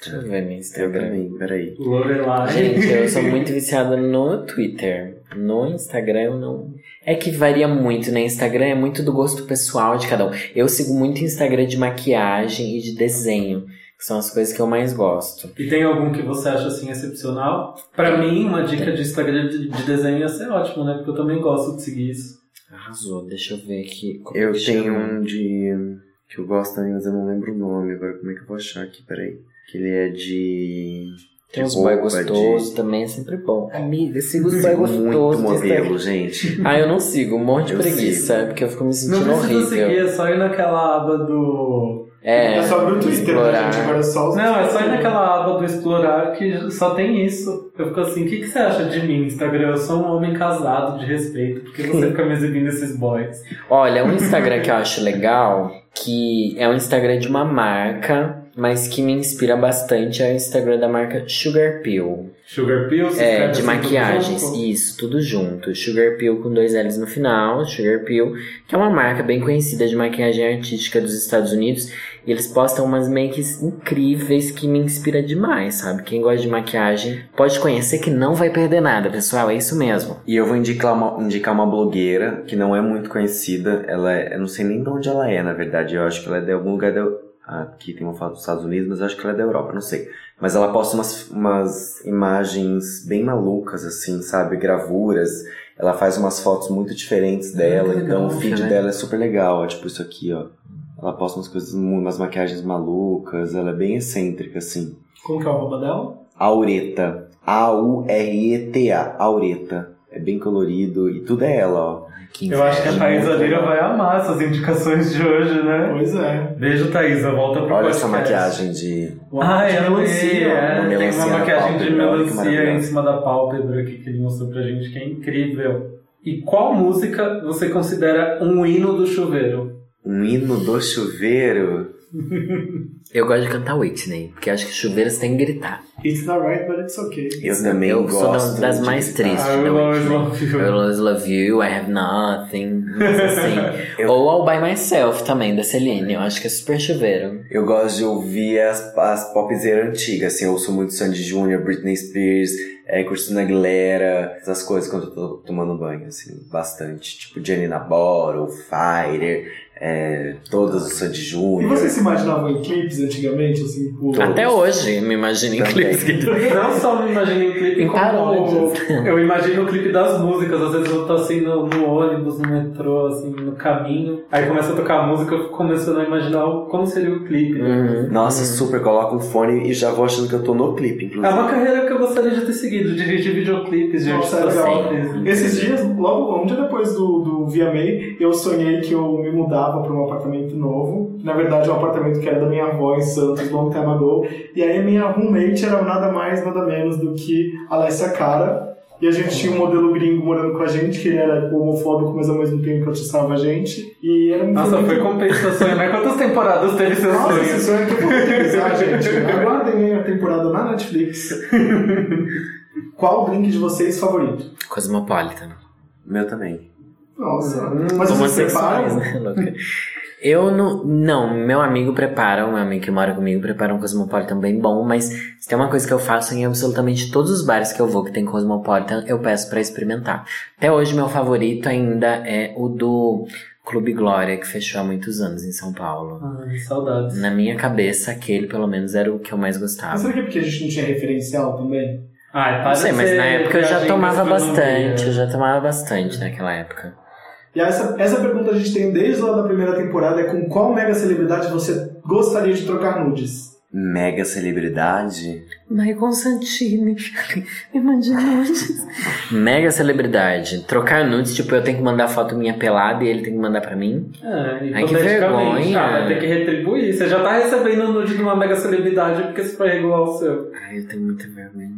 Deixa eu ver meu Eu Instagram. também, peraí. Lorelai. Gente, eu sou muito viciada no Twitter. No Instagram eu não. É que varia muito, né? Instagram é muito do gosto pessoal de cada um. Eu sigo muito Instagram de maquiagem e de desenho, que são as coisas que eu mais gosto. E tem algum que você acha assim excepcional? Pra mim, uma dica de Instagram de, de desenho ia ser ótimo, né? Porque eu também gosto de seguir isso. Arrasou, deixa eu ver aqui. como Eu tenho chama. um de. que eu gosto também, mas eu não lembro o nome agora. Como é que eu vou achar aqui? Peraí. Que ele é de. Tem uns boy roupa, gostosos de- também, é sempre bom. Amiga, siga os boy Sigo gostosos. muito modelo, gente. Ah, eu não sigo, um monte de Eu preguiça, sigo. porque eu fico me Não sentindo precisa horrível. seguir, é só ir naquela aba do. É, É só abrir o Twitter, né, explorar. gente? Agora é só os Não, é só ir naquela aba do explorar que só tem isso. Eu fico assim, o que, que você acha de mim, Instagram? Eu sou um homem casado de respeito, porque você fica me exibindo esses boys. Olha, um Instagram que eu acho legal, que é um Instagram de uma marca, mas que me inspira bastante, é o Instagram da marca Sugar Pill. Sugar se É, de assim, tudo maquiagens, junto? isso, tudo junto. Sugar Pill com dois L's no final, Sugar Pill, que é uma marca bem conhecida de maquiagem artística dos Estados Unidos. E eles postam umas makes incríveis que me inspira demais, sabe? Quem gosta de maquiagem pode conhecer que não vai perder nada, pessoal, é isso mesmo. E eu vou indicar uma, indicar uma blogueira que não é muito conhecida. Ela é, eu não sei nem de onde ela é, na verdade. Eu acho que ela é de algum lugar da. Aqui tem uma foto dos Estados Unidos, mas acho que ela é da Europa, não sei. Mas ela posta umas, umas imagens bem malucas, assim, sabe? Gravuras. Ela faz umas fotos muito diferentes dela, que então o feed né? dela é super legal. ó, Tipo isso aqui, ó. Ela posta umas coisas, umas maquiagens malucas. Ela é bem excêntrica, assim. Como que é o arroba dela? Aureta. A-U-R-E-T-A. Aureta. É bem colorido e tudo é ela, ó. Eu acho que a. Thaisa Lira vai amar essas indicações de hoje, né? Pois é. Beijo, Thaisa. Volta pro Olha podcast. essa maquiagem de. Ah, de eu melancia, é, ó. Tem uma maquiagem de melancia em cima da pálpebra aqui que ele mostrou pra gente, que é incrível. E qual música você considera um hino do chuveiro? Um hino do chuveiro. Eu gosto de cantar Whitney, porque acho que chuveiro você tem que gritar. It's not right, but it's okay. Eu também eu gosto. sou das, mais tristes. Eu da always love you. I always love you, I have nothing. Mas assim. Eu- Ou All By Myself também, da Celine. Eu acho que é super chuveiro. Eu gosto de ouvir as, as popzeiras antigas, assim, eu ouço muito Sandy Júnior, Britney Spears, é, Christina Aguilera, essas coisas quando eu tô tomando banho, assim, bastante. Tipo, Janina Bottle, Fire, é, todas o Sandy E Júnior. vocês se imaginavam em clipes antigamente, assim, por... Até hoje, me imagino em clipes. Não só me imagino em clipe, Em como paródias. eu imagino o clipe das músicas. Às vezes eu tô assim no, no ônibus, no metrô, assim, no caminho. Aí começa a tocar a música, eu fico começando a imaginar o- como seria o clipe. né? Uhum. Nossa, super, coloco um fone e já vou achando que eu tô no clipe, É inclusive. uma carreira que eu gostaria de ter seguido, dirigir videoclipes de Nossa, é legal. Esses dias, logo um dia depois do, do VMA, eu sonhei que eu me mudava para um apartamento novo. Na verdade, um apartamento que era da minha avó em Santos, long time ago. E aí, minha roommate era nada mais, nada menos do que Alessia Cara. E a gente tinha um modelo gringo morando com a gente, que ele era homofóbico, mas ao mesmo tempo atiçava a gente. E era muito Nossa, foi compensação, né? Quantas temporadas teve seu Nossa, esse sonho? sonho é que eu vou utilizar, gente. Aguardem aí a temporada na Netflix. Qual o drink de vocês favorito? Cosmopolitan. Meu também. Nossa, mas Homossexuais, né, louca? Eu não. Não, meu amigo prepara, o meu amigo que mora comigo prepara um Cosmopolitan bem bom, mas se tem uma coisa que eu faço em absolutamente todos os bares que eu vou que tem Cosmopolitan, eu peço pra experimentar. Até hoje, meu favorito ainda é o do Clube Glória, que fechou há muitos anos em São Paulo. Ai, saudades. Na minha cabeça, aquele pelo menos era o que eu mais Mas gostava. será que é porque a gente não tinha referencial também? Para Não sei, mas na época eu já tomava bastante, eu já tomava bastante naquela época. E essa, essa pergunta a gente tem desde lá da primeira temporada, é com qual mega celebridade você gostaria de trocar nudes? Mega celebridade. Michael Santini. Imagina Mega celebridade. Trocar nudes, tipo, eu tenho que mandar foto minha pelada e ele tem que mandar pra mim. É, Ai, que vergonha. ah, vai ter que retribuir. Você já tá recebendo nude de uma mega celebridade porque você vai regular o seu. Ai, eu tenho muita vergonha.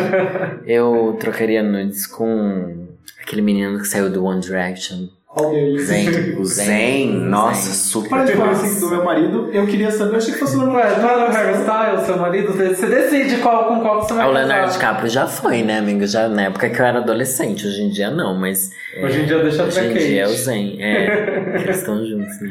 eu trocaria nudes com aquele menino que saiu do One Direction. Qual deles? Zen. O Zen, nossa, super. Para de falar assim do meu marido, eu queria saber, eu achei que fosse o Ué, não era o Harry Styles, seu marido? Você decide qual, com qual você vai Ah, O casar. Leonardo DiCaprio já foi, né, amigo? Já na época que eu era adolescente. Hoje em dia não, mas. é, Hoje em dia deixa Hoje pra em Kate. dia é o Zen. É, eles estão juntos, né?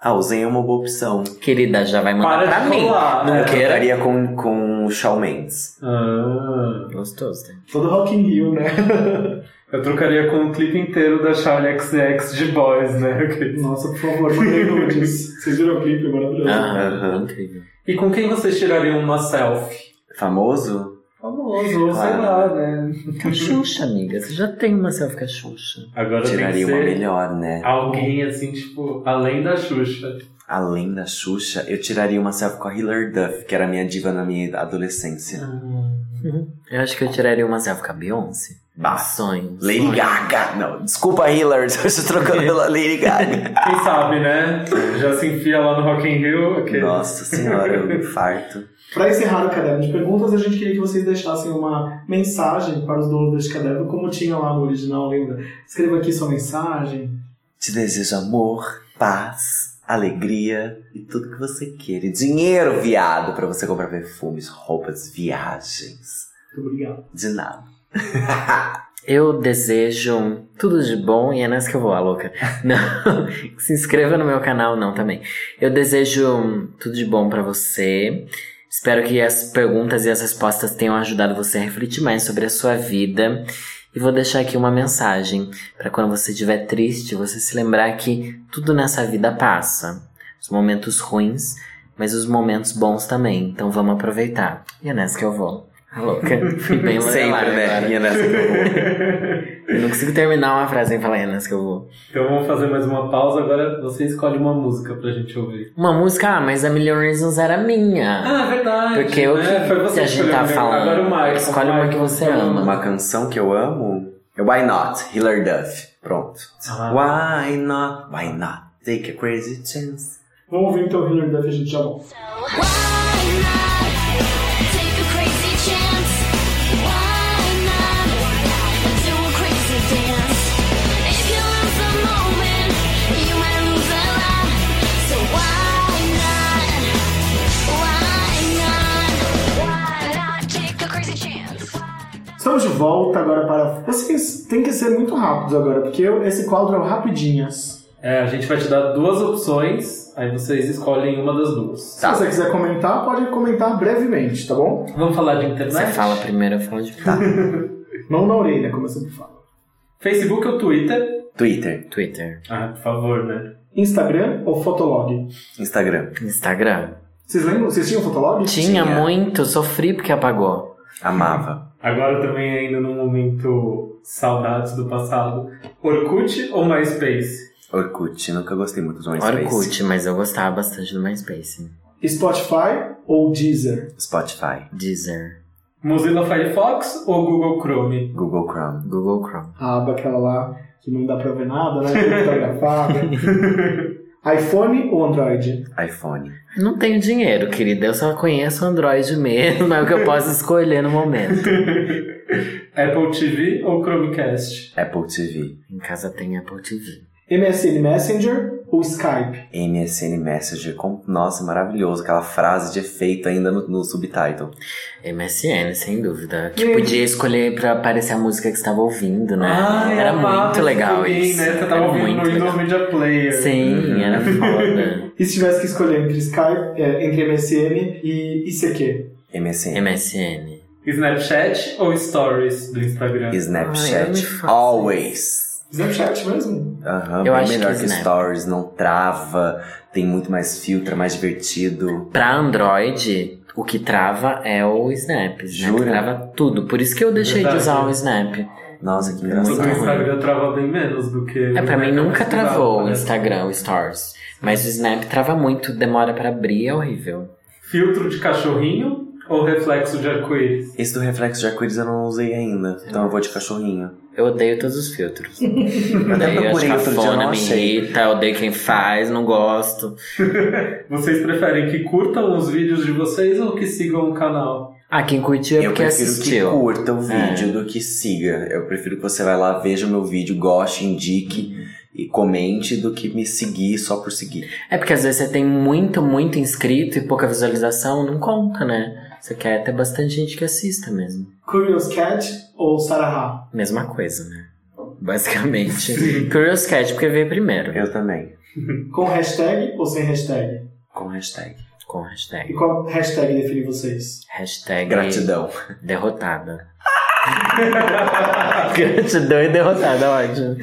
Ah, o Zen é uma boa opção. Querida, já vai mandar Para pra de mim. Não né? Eu queira. trocaria com, com o Shawn Mendes. Ah, Gostoso, né? Todo Rock in Rio, né? eu trocaria com o clipe inteiro da Charlie XX de Boys, né? Nossa, por favor, mandem nudes. Vocês viram o clipe? É maravilhoso. Aham, Aham. incrível. E com quem vocês tirariam uma selfie? Famoso? Famoso, ou sei Ah. lá, né? Com Xuxa, amiga. Você já tem uma selfie com a Xuxa. Agora tem que Tiraria uma melhor, né? alguém assim, tipo, além da Xuxa. Além da Xuxa, eu tiraria uma selfie com a Hilary Duff, que era minha diva na minha adolescência. Eu acho que eu tiraria uma selfie com a Beyoncé. Bah. Sonho. Lady sonho. Gaga! Não, desculpa, Hilary, eu estou trocando pela Lady Gaga. Quem sabe, né? Já se enfia lá no Rock in Rio. ok. Nossa senhora, eu infarto. Para encerrar o caderno de perguntas, a gente queria que vocês deixassem uma mensagem para os donos deste caderno, como tinha lá no original, lembra? Escreva aqui sua mensagem. Te desejo amor, paz, alegria e tudo que você queira. E dinheiro, viado, pra você comprar perfumes, roupas, viagens. Muito obrigado. De nada. Eu desejo tudo de bom e é nessa que eu vou, a louca. Não, se inscreva no meu canal, não, também. Eu desejo tudo de bom pra você. Espero que as perguntas e as respostas tenham ajudado você a refletir mais sobre a sua vida. E vou deixar aqui uma mensagem para quando você estiver triste, você se lembrar que tudo nessa vida passa. Os momentos ruins, mas os momentos bons também. Então vamos aproveitar. E é nessa que eu vou. A louca. Fui bem Sempre, né? é nessa que eu vou. Eu não consigo terminar uma frase sem falar é nessa que eu vou. Então vamos fazer mais uma pausa. Agora você escolhe uma música pra gente ouvir. Uma música, ah, mas a Million Reasons era minha. Ah, verdade. Porque eu né? que- Foi você que a gente tá falando. Agora o Michael. Escolhe uma que você ama. Uma canção que eu amo é Why Not, Hilary Duff. Pronto. Ah. Why not, why not, take a crazy chance. Vamos ouvir então o Hilary Duff e a gente já volta. Why Estamos de volta agora para. Vocês têm que ser muito rápidos agora, porque eu- esse quadro é o Rapidinhas. É, a gente vai te dar duas opções Aí vocês escolhem uma das duas. Se você quiser comentar, pode comentar brevemente, tá bom? Vamos falar de internet? Você fala primeiro, eu falo de Tá. Mão na orelha, como eu sempre falo. Facebook ou Twitter? Twitter, Twitter. Ah, por favor, né? Instagram ou Fotolog? Instagram, Instagram. Vocês lembram? Vocês tinham Fotolog? Tinha, Tinha. muito, sofri porque apagou. amava. Agora também ainda num momento saudades do passado. Orkut ou MySpace? Orkut, nunca gostei muito do MySpace. Orkut, mas eu gostava bastante do MySpace. Spotify ou Deezer? Spotify, Deezer. Mozilla Firefox ou Google Chrome? Google Chrome. Google Chrome. A aba aquela lá que não dá pra ver nada, né? Fotografada. iPhone ou Android? iPhone, Não tenho dinheiro, querida. Eu só conheço Android mesmo. É o que eu posso escolher no momento. Apple TV ou Chromecast? Apple TV, Em casa tem Apple TV. MSN Messenger ou Skype? MSN Messenger, com, nossa, maravilhoso. Aquela frase de efeito ainda no, no subtitle. MSN, sem dúvida. Que E- podia escolher pra aparecer a música que você estava ouvindo, né? Ai, era muito legal joguinho, isso. Né? Você tava Era ouvindo no Windows. Media Player. Sim, era foda. E se tivesse que escolher entre Skype, é, entre MSN e ICQ? MSN, MSN. Snapchat ou Stories do Instagram? Ai, Snapchat, faça always. Snapchat mesmo? Aham, Eu bem acho que melhor que, Snap. Stories, não trava, tem muito mais filtro, é mais divertido. Pra Android, o que trava é o Snap. O Snap Jura? trava tudo. Por isso que eu deixei Verdade. de usar o Snap. Nossa, que O do Muito engraçado. Instagram trava bem menos do que. É, pra mim nunca travou o né? Instagram, o Stories. Mas o Snap trava muito, demora pra abrir, é horrível. Filtro de cachorrinho ou reflexo de arco-íris? Esse do reflexo de arco-íris eu não usei ainda, então eu vou de cachorrinho. Eu odeio todos os filtros. Eu até odeio, outro dia, não me achei. irrita, odeio quem faz, não gosto. Vocês preferem que curtam os vídeos de vocês ou que sigam o canal? Ah, quem curtiu é Eu porque prefiro assistiu. que curta o É. vídeo do que siga. Eu prefiro que você vai lá, veja o meu vídeo, goste, indique e comente do que me seguir só por seguir. É porque às vezes você tem muito, muito inscrito e pouca visualização, não conta, né? Você quer ter bastante gente que assista mesmo. Curious Cat ou Sarah Mesma coisa, né? Basicamente. Curious Cat, porque veio primeiro. Eu também. Com hashtag ou sem hashtag? Com hashtag. Com E hashtag. qual hashtag define vocês? Hashtag Gratidão. derrotada. Gratidão e derrotada, ótimo.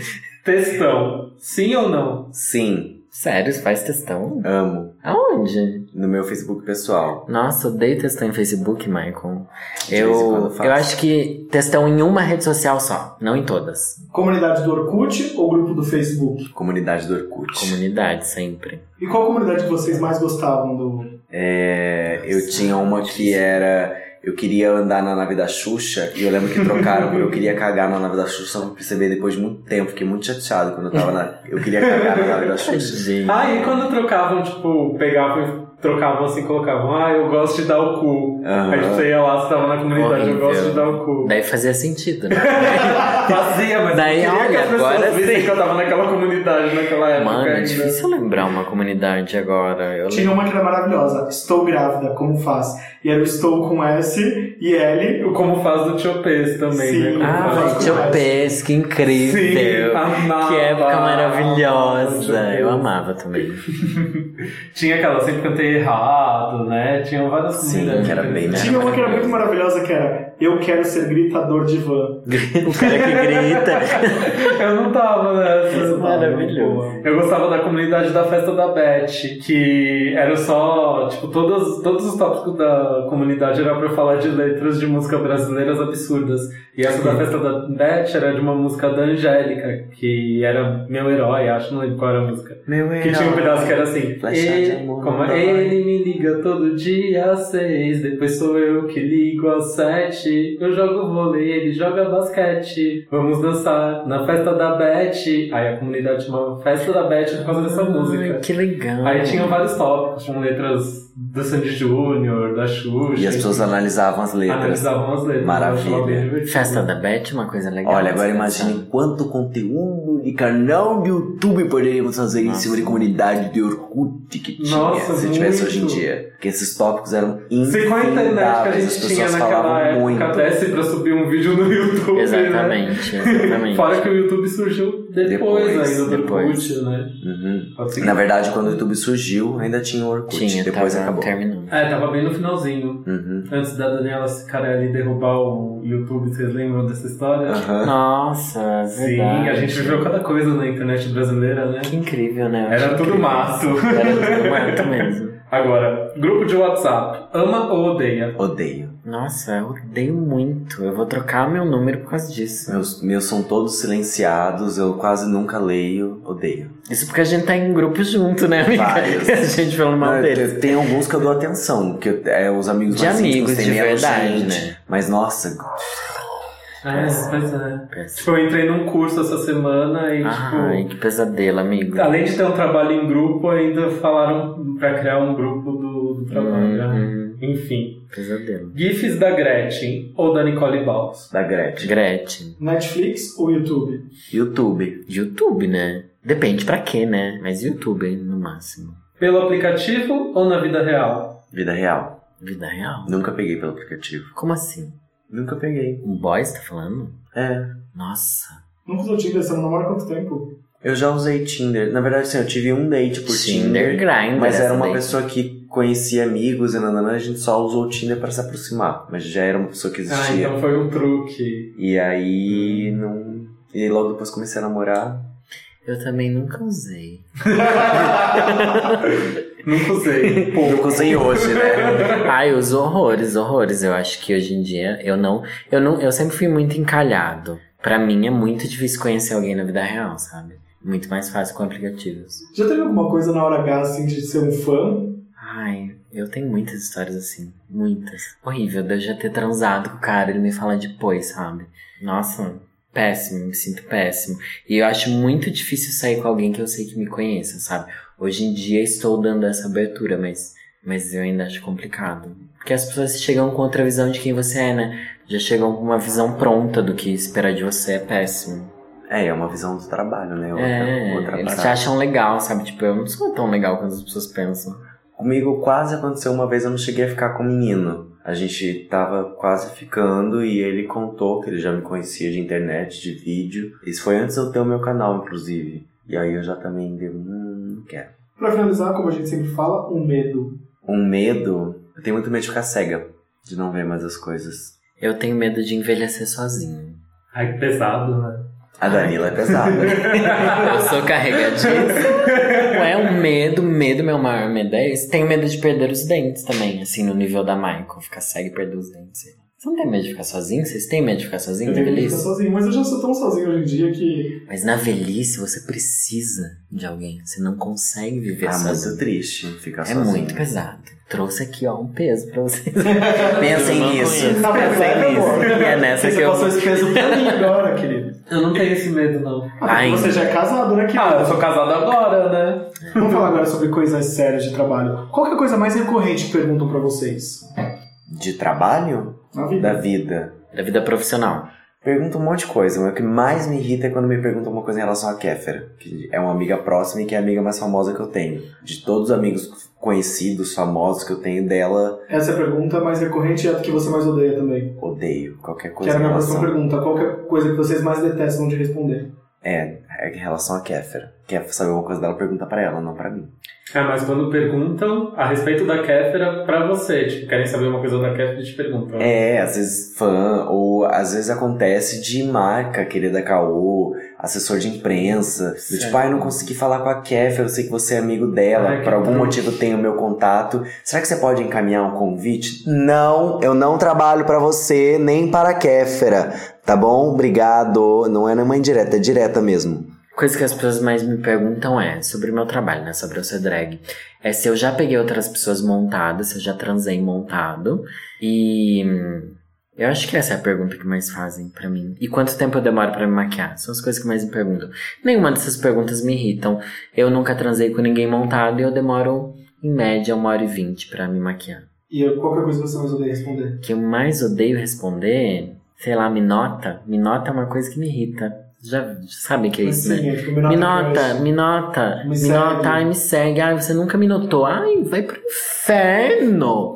Textão, sim ou não? Sim, Sério, você faz textão? amo. Aonde? No meu Facebook pessoal. Nossa, odeio textão em Facebook, Michael. Eu, eu acho que textão em uma rede social só, não em todas. Comunidade do Orkut ou grupo do Facebook? Comunidade do Orkut. Comunidade, sempre. E qual comunidade que vocês mais gostavam do. É, eu tinha uma que era. Eu queria andar na nave da Xuxa e eu lembro que trocaram eu queria cagar na nave da Xuxa, só pra perceber depois de muito tempo. Fiquei muito chateado quando eu tava na. Eu queria cagar na nave da Xuxa. Ah, e quando trocavam, tipo, pegavam e trocavam assim, colocavam, ah, eu gosto de dar o cu. Aham. Aí você ia lá, você tava na comunidade, eu Horrível. gosto de dar o cu. Daí fazia sentido, né? Fazia, mas Daí, eu queria que olha, as pessoas agora vissem sim. que eu tava naquela comunidade naquela época Mano, é ainda. difícil lembrar uma comunidade agora. Eu Tinha uma que era maravilhosa. Estou grávida, como faz? E era o estou com S e L. O Como Faz do Tiopês também, Sim. né? Como Ah. Tio Pes, que incrível. Sim, amava. que época maravilhosa. Tio Pes. Eu amava também. Tinha aquela, sempre cantei errado, né? Tinha várias Sim, comunidades. que era bem diferentes. Tinha uma que era muito maravilhosa que era Eu quero ser gritador de van. o cara que grita. Eu não tava nessa. Isso é maravilhoso. Eu gostava da comunidade da festa da Beth, que era só, tipo, todos, todos os tópicos da comunidade era pra falar de letras de música brasileiras absurdas. E essa da festa da Beth era de uma música da Angélica, que era meu herói, acho, não lembro qual era a música. Meu Que tinha um pedaço que era assim. "Ele- amor, como vai." ele me liga todo dia às seis, depois sou eu que ligo às sete. Eu jogo vôlei, ele joga basquete. Vamos dançar na festa da Beth. Aí a comunidade chamava Festa da Beth por causa dessa música. Ai, que legal. Aí tinham vários tópicos, com letras do Sandy Júnior, da Xuxa. E as pessoas analisavam as letras. analisavam as letras. Maravilha. Festa da Beth uma coisa legal. Olha, agora Você imagine quanto conteúdo de canal de YouTube poderíamos fazer em Nossa. cima de comunidade de Orkut que tinha Nossa, se tivesse muito. hoje em dia. Porque esses tópicos eram Se com a internet que a infindáveis, as gente tinha pessoas naquela falavam época muito. desce pra subir um vídeo no YouTube. né? Exatamente, exatamente. Fora que o YouTube surgiu depois, Depois, ainda do depois. Orkut, né? Uhum. Na verdade, quando o YouTube surgiu, ainda tinha o Orkut. Tinha, depois tava acabou. terminando. É, tava bem no finalzinho. Uhum. Antes da Daniela Cicarelli derrubar o YouTube, vocês lembram dessa história? Aham. Nossa, Sim, verdade. a gente viveu cada coisa na internet brasileira, né? Que incrível, né? Era tudo incrível. mato. Era tudo mato mesmo. Agora, grupo de WhatsApp. Ama ou odeia? Odeio. Nossa, eu odeio muito. Eu vou trocar meu número por causa disso. Meus, meus são todos silenciados, eu quase nunca leio. Odeio. Isso porque a gente tá em grupo junto, né, amiga? Vários. a gente falando mal Não, deles. tem, alguns que eu dou atenção, que é, os amigos De mais amigos, íntimos de verdade, gente. né? Mas nossa, É, pois é. Péssimo. Tipo, eu entrei num curso essa semana e, Ai, tipo, que pesadelo, amigo. além de ter um trabalho em grupo, ainda falaram pra criar um grupo do, do trabalho. né? Enfim. pesadelo. GIFs da Gretchen ou da Nicole Balls? da Gretchen. Gretchen. Netflix ou YouTube? YouTube. YouTube, né? Depende pra quê, né? Mas YouTube, no máximo. Pelo aplicativo ou na vida real? Vida real. Vida real. Nunca peguei pelo aplicativo. Como assim? Nunca peguei. Um boy, você tá falando? É. Nossa. Nunca usou Tinder, você não namora há quanto tempo? Eu já usei Tinder. Na verdade, sim, eu tive um date por Tinder, Tinder. Grindr. Mas era uma daí. pessoa que conhecia amigos e nananã, a gente só usou o Tinder pra se aproximar. Mas já era uma pessoa que Ah, existia. então foi um truque. E aí não. E logo depois comecei a namorar. Eu também nunca usei. Nunca usei. Nunca usei hoje, né? Ai, os horrores, horrores. Eu acho que hoje em dia eu não. Eu não. Eu sempre fui muito encalhado. Pra mim é muito difícil conhecer alguém na vida real, sabe? Muito mais fácil com aplicativos. Já teve alguma coisa na hora H, assim, de ser um fã? Ai, eu tenho muitas histórias assim. Muitas. Horrível de eu já ter transado com o cara ele me falar depois, sabe? Nossa, péssimo, me sinto péssimo. E eu acho muito difícil sair com alguém que eu sei que me conheça, sabe? Hoje em dia estou dando essa abertura, mas, mas eu ainda acho complicado. Porque as pessoas chegam com outra visão de quem você é, né? Já chegam com uma visão pronta do que esperar de você, é péssimo. É, é uma visão do trabalho, né? Outra, é, outra eles te acham legal, sabe? Tipo, eu não sou tão legal quanto as pessoas pensam. Comigo quase aconteceu uma vez, eu não cheguei a ficar com um menino. A gente tava quase ficando e ele contou que ele já me conhecia de internet, de vídeo. Isso foi antes de eu ter o meu canal, inclusive. E aí eu já também dei, hum, não quero. Pra finalizar, como a gente sempre fala, um medo. Um medo, eu tenho muito medo de ficar cega, de não ver mais as coisas. Eu tenho medo de envelhecer sozinho. Ai, que pesado, né? A Danila é pesada. Eu sou carregadíssimo. Ué, um medo, medo, meu maior medo é esse. Tenho medo de perder os dentes também, assim, no nível da Michael. Ficar cego e perder os dentes. Você não tem medo de ficar sozinho? Vocês têm medo de ficar sozinho Eu tenho que ficar velhice? sozinho, mas eu já sou tão sozinho hoje em dia que. Mas na velhice você precisa de alguém. Você não consegue viver ah, sozinho. muito triste ficar É sozinho. muito pesado. Trouxe aqui, ó, um peso pra vocês. Pensem nisso. Tá Pensem bem, nisso. E é nessa Você que eu... passou esse peso pra mim agora, querido. Eu não tenho esse medo, não. Ah, Ainda. você já é casado, né, querido? Ah, eu sou casado agora, né? Vamos falar agora sobre coisas sérias de trabalho. Qual que é a coisa mais recorrente que perguntam pra vocês? De trabalho? Na vida. Da vida. Da vida profissional. Pergunta um monte de coisa, mas o que mais me irrita é quando me perguntam uma coisa em relação a Kéfera, que é uma amiga próxima e que é a amiga mais famosa que eu tenho. De todos os amigos conhecidos, famosos que eu tenho dela, Essa é a pergunta mais recorrente e a que você mais odeia também. odeio qualquer Que coisa era a em minha próxima relação. pergunta. Qual que é a coisa que vocês mais detestam de responder? É, é em relação a Kéfera. Quer saber uma coisa dela, pergunta pra ela, não pra mim. Ah, mas quando perguntam a respeito da Kéfera pra você, tipo, querem saber uma coisa da Kéfera e te perguntam. É, às vezes fã, ou às vezes acontece de marca, querida Caô, assessor de imprensa. Do tipo, ah, eu não consegui falar com a Kéfera, eu sei que você é amigo dela, Ai, por algum trouxa. motivo tem o meu contato. Será que você pode encaminhar um convite? Não, eu não trabalho pra você, nem para a Kéfera. Tá bom? Obrigado. Não é nenhuma indireta, é direta mesmo. Coisa que as pessoas mais me perguntam é sobre o meu trabalho, né? Sobre eu ser drag. É se eu já peguei outras pessoas montadas, se eu já transei montado. E. Eu acho que essa é a pergunta que mais fazem pra mim. E quanto tempo eu demoro pra me maquiar? São as coisas que mais me perguntam. Nenhuma dessas perguntas me irritam. Eu nunca transei com ninguém montado e eu demoro, em média, uma hora e vinte pra me maquiar. E qual é a coisa que você mais odeia responder? O que eu mais odeio responder, sei lá, me nota. Me nota é uma coisa que me irrita. Já sabe que é isso, Sim, né? é me nota Me nota, me nota, Me me, segue. nota, ai, me segue. Ai, você nunca me notou. Ai, vai pro inferno.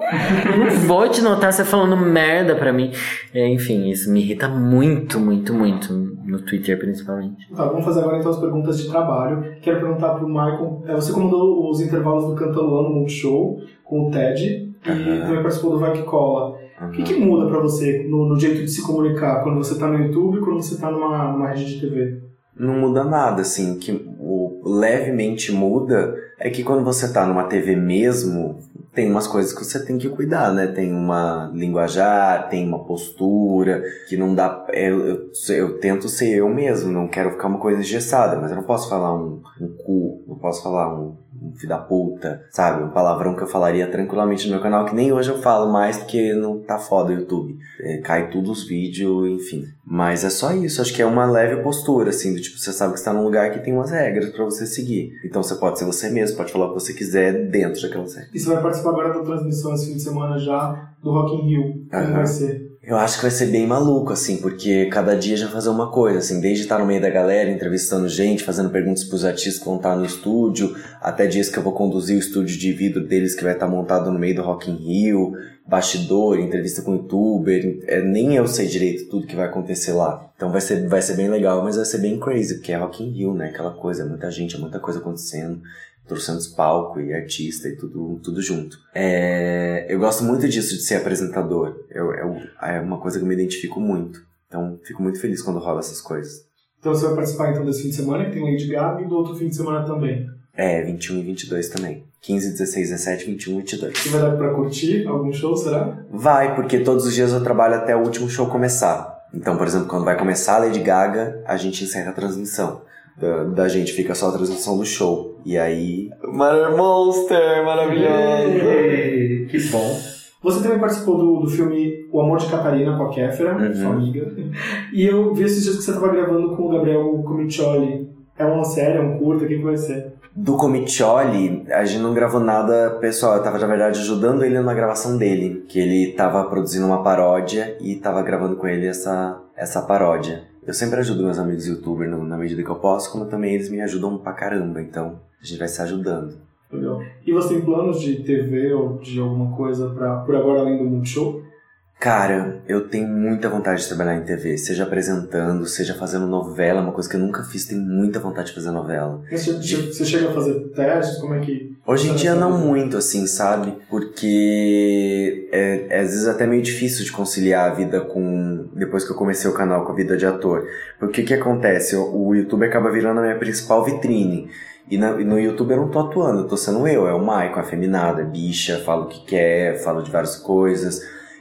Eu não vou te notar você falando merda pra mim. É, enfim, isso me irrita muito, muito, muito. No Twitter, principalmente. Tá, vamos fazer agora então as perguntas de trabalho. Quero perguntar pro Michael. é, Você comandou os intervalos do Cantaluan no Multishow com o Ted e também participou do Vai Que Cola. O que, que muda pra você no, no jeito de se comunicar quando você tá no YouTube e quando você tá numa, numa rede de TV? Não muda nada, assim. Que o levemente muda é que quando você tá numa TV mesmo, tem umas coisas que você tem que cuidar, né? Tem uma linguajar, tem uma postura, que não dá. Eu, eu, eu tento ser eu mesmo, não quero ficar uma coisa engessada, mas eu não posso falar um, um cu, não posso falar um, um filho da puta, sabe? Um palavrão que eu falaria tranquilamente no meu canal, que nem hoje eu falo mais porque não tá foda o YouTube. É, cai tudo os vídeos, enfim. Mas é só isso, acho que é uma leve postura, assim, do tipo, você sabe que está num lugar que tem umas regras pra você seguir. Então você pode ser você mesmo, pode falar o que você quiser dentro daquelas regras. E você vai participar agora da transmissão esse fim de semana já do Rock in Rio. Como vai ser? Eu acho que vai ser bem maluco, assim, porque cada dia já fazer uma coisa, assim, desde estar no meio da galera, entrevistando gente, fazendo perguntas pros artistas que vão estar no estúdio, até dias que eu vou conduzir o estúdio de vidro deles que vai estar montado no meio do Rock in Rio, bastidor, entrevista com youtuber, é, nem eu sei direito tudo que vai acontecer lá. Então vai ser, vai ser bem legal, mas vai ser bem crazy, porque é Rock in Rio, né, aquela coisa, é muita gente, é muita coisa acontecendo, trocentos palco e artista e tudo, tudo junto. É, eu gosto muito disso de ser apresentador. Eu, eu- é uma coisa que eu me identifico muito. Então, fico muito feliz quando rola essas coisas. Então você vai participar então desse fim de semana, que tem Lady Gaga, e do outro fim de semana também. É, 21 e 22 também. 15, 16, 17, 21 e 22. E vai dar pra curtir algum show, será? Vai, porque todos os dias eu trabalho até o último show começar. Então, por exemplo, quando vai começar a Lady Gaga, a gente encerra a transmissão. Da, da gente fica só a transmissão do show. E aí. Mother Monster, maravilhoso! Que bom. Você também participou do, do filme O Amor de Catarina com a Kéfera, Uhum. sua amiga. E eu vi esses dias que você estava gravando com o Gabriel Comiccioli. É uma série, é um curta, o que, que vai ser? Do Comiccioli, a gente não gravou nada pessoal. Eu tava, na verdade, ajudando ele na gravação dele. Que ele tava produzindo uma paródia e tava gravando com ele essa, essa paródia. Eu sempre ajudo meus amigos youtubers na medida que eu posso, como também eles me ajudam pra caramba. Então, a gente vai se ajudando. Legal. E você tem planos de TV ou de alguma coisa pra, por agora além do Multishow? Cara, eu tenho muita vontade de trabalhar em TV, seja apresentando, seja fazendo novela, uma coisa que eu nunca fiz, tenho muita vontade de fazer novela. Você, você chega a fazer testes? Como é que. Hoje em dia não muito, assim, sabe? Porque é, é, às vezes até meio difícil de conciliar a vida com. Depois que eu comecei o canal com a vida de ator. Porque o que acontece? O, o YouTube acaba virando a minha principal vitrine. E, na- e no YouTube eu não tô atuando, eu tô sendo eu, é o Maicon, afeminada, bicha, falo o que quer, falo de várias coisas.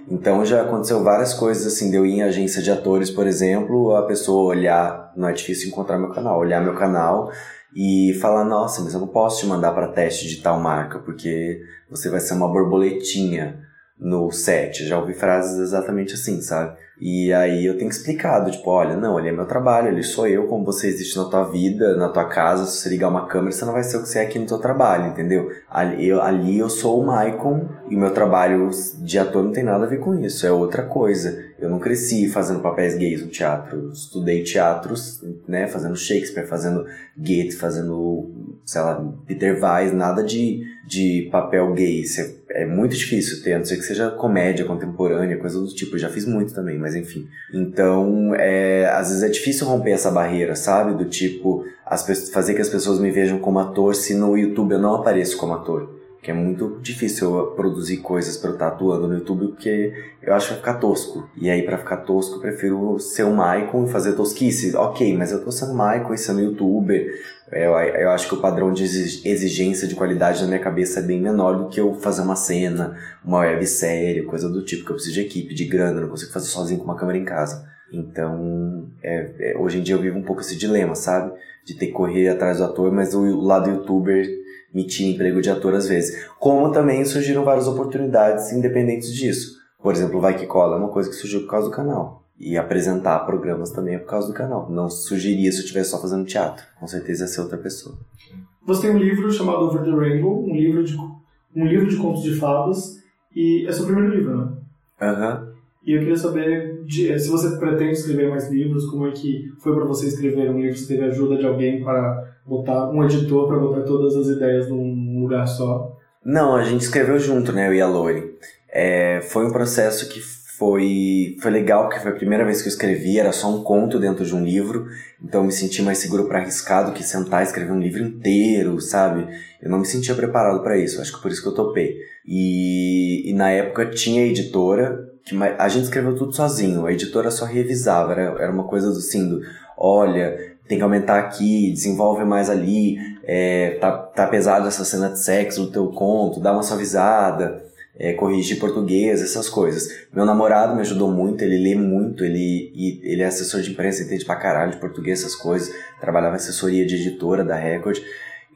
Então já aconteceu várias coisas assim, de eu ir em agência de atores, por exemplo, a pessoa olhar, não é difícil encontrar meu canal, olhar meu canal e falar, nossa, mas eu não posso te mandar para teste de tal marca, porque você vai ser uma borboletinha no set. Já ouvi frases exatamente assim, sabe? E aí eu tenho que explicar, tipo, olha, não, ele é meu trabalho, ele sou eu, como você existe na tua vida, na tua casa, se você ligar uma câmera, você não vai ser o que você é aqui no teu trabalho, entendeu? Ali eu, ali eu sou o Maicon e o meu trabalho de ator não tem nada a ver com isso, é outra coisa. Eu não cresci fazendo papéis gays no teatro, estudei teatros, né, fazendo Shakespeare, fazendo Goethe, fazendo, sei lá, Peter Weiss, nada de, de papel gay. É, é muito difícil ter, a não ser que seja comédia contemporânea, coisa do tipo. Eu já fiz muito também, mas enfim. Então, é, às vezes é difícil romper essa barreira, sabe? Do tipo, as, fazer que as pessoas me vejam como ator se no YouTube eu não apareço como ator. Que é muito difícil eu produzir coisas pra eu estar atuando no YouTube, porque eu acho que vai ficar tosco. E aí, pra ficar tosco, eu prefiro ser o Maicon e fazer tosquice. Ok, mas eu tô sendo Maicon e sendo youtuber. Eu, eu acho que o padrão de exi- exigência de qualidade na minha cabeça é bem menor do que eu fazer uma cena, uma websérie, coisa do tipo, que eu preciso de equipe, de grana, não consigo fazer sozinho com uma câmera em casa. Então, é- é, hoje em dia eu vivo um pouco esse dilema, sabe? De ter que correr atrás do ator, mas o lado youtuber me tira emprego de ator às vezes. Como também surgiram várias oportunidades independentes disso. Por exemplo, o Vai Que Cola é uma coisa que surgiu por causa do canal. E apresentar programas também é por causa do canal. Não surgiria se eu estivesse só fazendo teatro. Com certeza ia ser outra pessoa. Você tem um livro chamado Over the Rainbow, um livro de, um livro de contos de fadas, e é seu primeiro livro, né? Aham. E eu queria saber de- se você pretende escrever mais livros, como é que foi para você escrever um livro, se teve ajuda de alguém para botar, um editor para botar todas as ideias num lugar só. Não, a gente escreveu junto, né, eu e a Lori. É, foi um processo que foi, foi legal, porque foi a primeira vez que eu escrevi, era só um conto dentro de um livro, então me senti mais seguro para arriscar do que sentar e escrever um livro inteiro, sabe? Eu não me sentia preparado para isso, acho que por isso que eu topei. E, e na época tinha editora, que a gente escreveu tudo sozinho, a editora só revisava, era, era uma coisa do assim, do, olha, tem que aumentar aqui, desenvolve mais ali, é, tá, tá pesado essa cena de sexo no teu conto, dá uma suavizada, é, corrigir português, essas coisas. Meu namorado me ajudou muito, ele lê muito, ele, ele é assessor de imprensa, entende pra caralho de português, essas coisas, trabalhava em assessoria de editora da Record,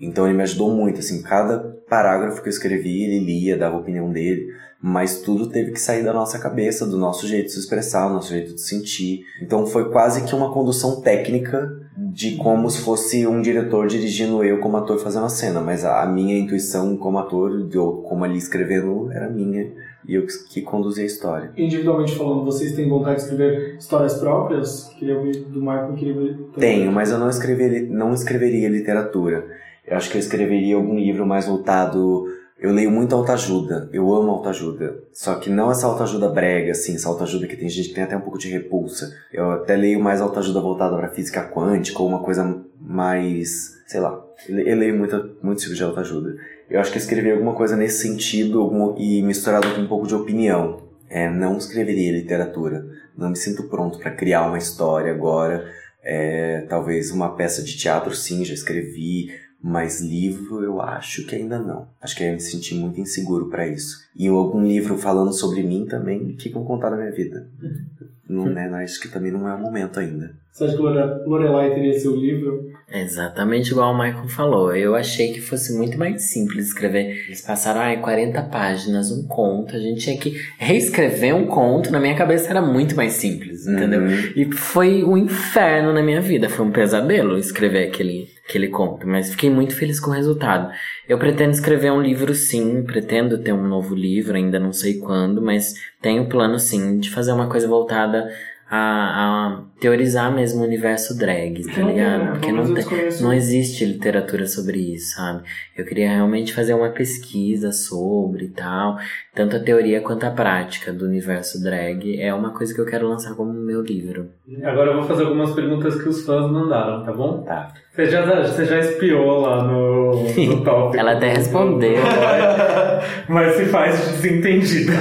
então ele me ajudou muito, assim, cada parágrafo que eu escrevi, ele lia, dava a opinião dele, mas tudo teve que sair da nossa cabeça, do nosso jeito de se expressar, do nosso jeito de sentir. Então foi quase que uma condução técnica de como se fosse um diretor dirigindo eu como ator fazendo a cena, mas a, a minha intuição como ator, eu como ali escrevendo, era minha e eu que, conduzia a história. Individualmente falando, vocês têm vontade de escrever histórias próprias? Queria ouvir do Michael, queria ouvir. Tenho, mas eu não escreveria, não escreveria literatura. Eu acho que eu escreveria algum livro mais voltado. Eu leio muito autoajuda, eu amo autoajuda. Só que não essa autoajuda brega, assim, essa autoajuda que tem gente que tem até um pouco de repulsa. Eu até leio mais autoajuda voltada pra física quântica ou uma coisa mais. sei lá. Eu le- eu leio muita, muito tipo de autoajuda. Eu acho que eu escreveria alguma coisa nesse sentido e misturado com um pouco de opinião. É, não escreveria literatura. Não me sinto pronto pra criar uma história agora. É, talvez uma peça de teatro, sim, já escrevi, mas livro eu acho que ainda não. Acho que eu me senti muito inseguro pra isso. E algum livro falando sobre mim também, o que vão contar da minha vida? Não, né, acho que também não é o momento ainda. Você acha que Lore- Lorelai teria seu livro? É Exatamente igual o Michael falou. Eu achei que fosse muito mais simples escrever. Eles passaram, ai, 40 páginas, um conto. A gente tinha que reescrever um conto. Na minha cabeça era muito mais simples, entendeu? Uhum. E foi um inferno na minha vida. Foi um pesadelo escrever aquele, aquele conto. Mas fiquei muito feliz com o resultado. Eu pretendo escrever um livro sim. Pretendo ter um novo livro, ainda não sei quando. Mas tenho plano sim de fazer uma coisa voltada a, a teorizar mesmo o universo drag, tá Não, ligado? não, Porque não, tem, não existe literatura sobre isso, sabe? Eu queria realmente fazer uma pesquisa sobre e tal. Tanto a teoria quanto a prática do universo drag é uma coisa que eu quero lançar como meu livro. Agora eu vou fazer algumas perguntas que os fãs mandaram, tá bom? Tá. Você já, você já espiou lá no, no tópico. Ela até respondeu. Mas se faz de desentendida.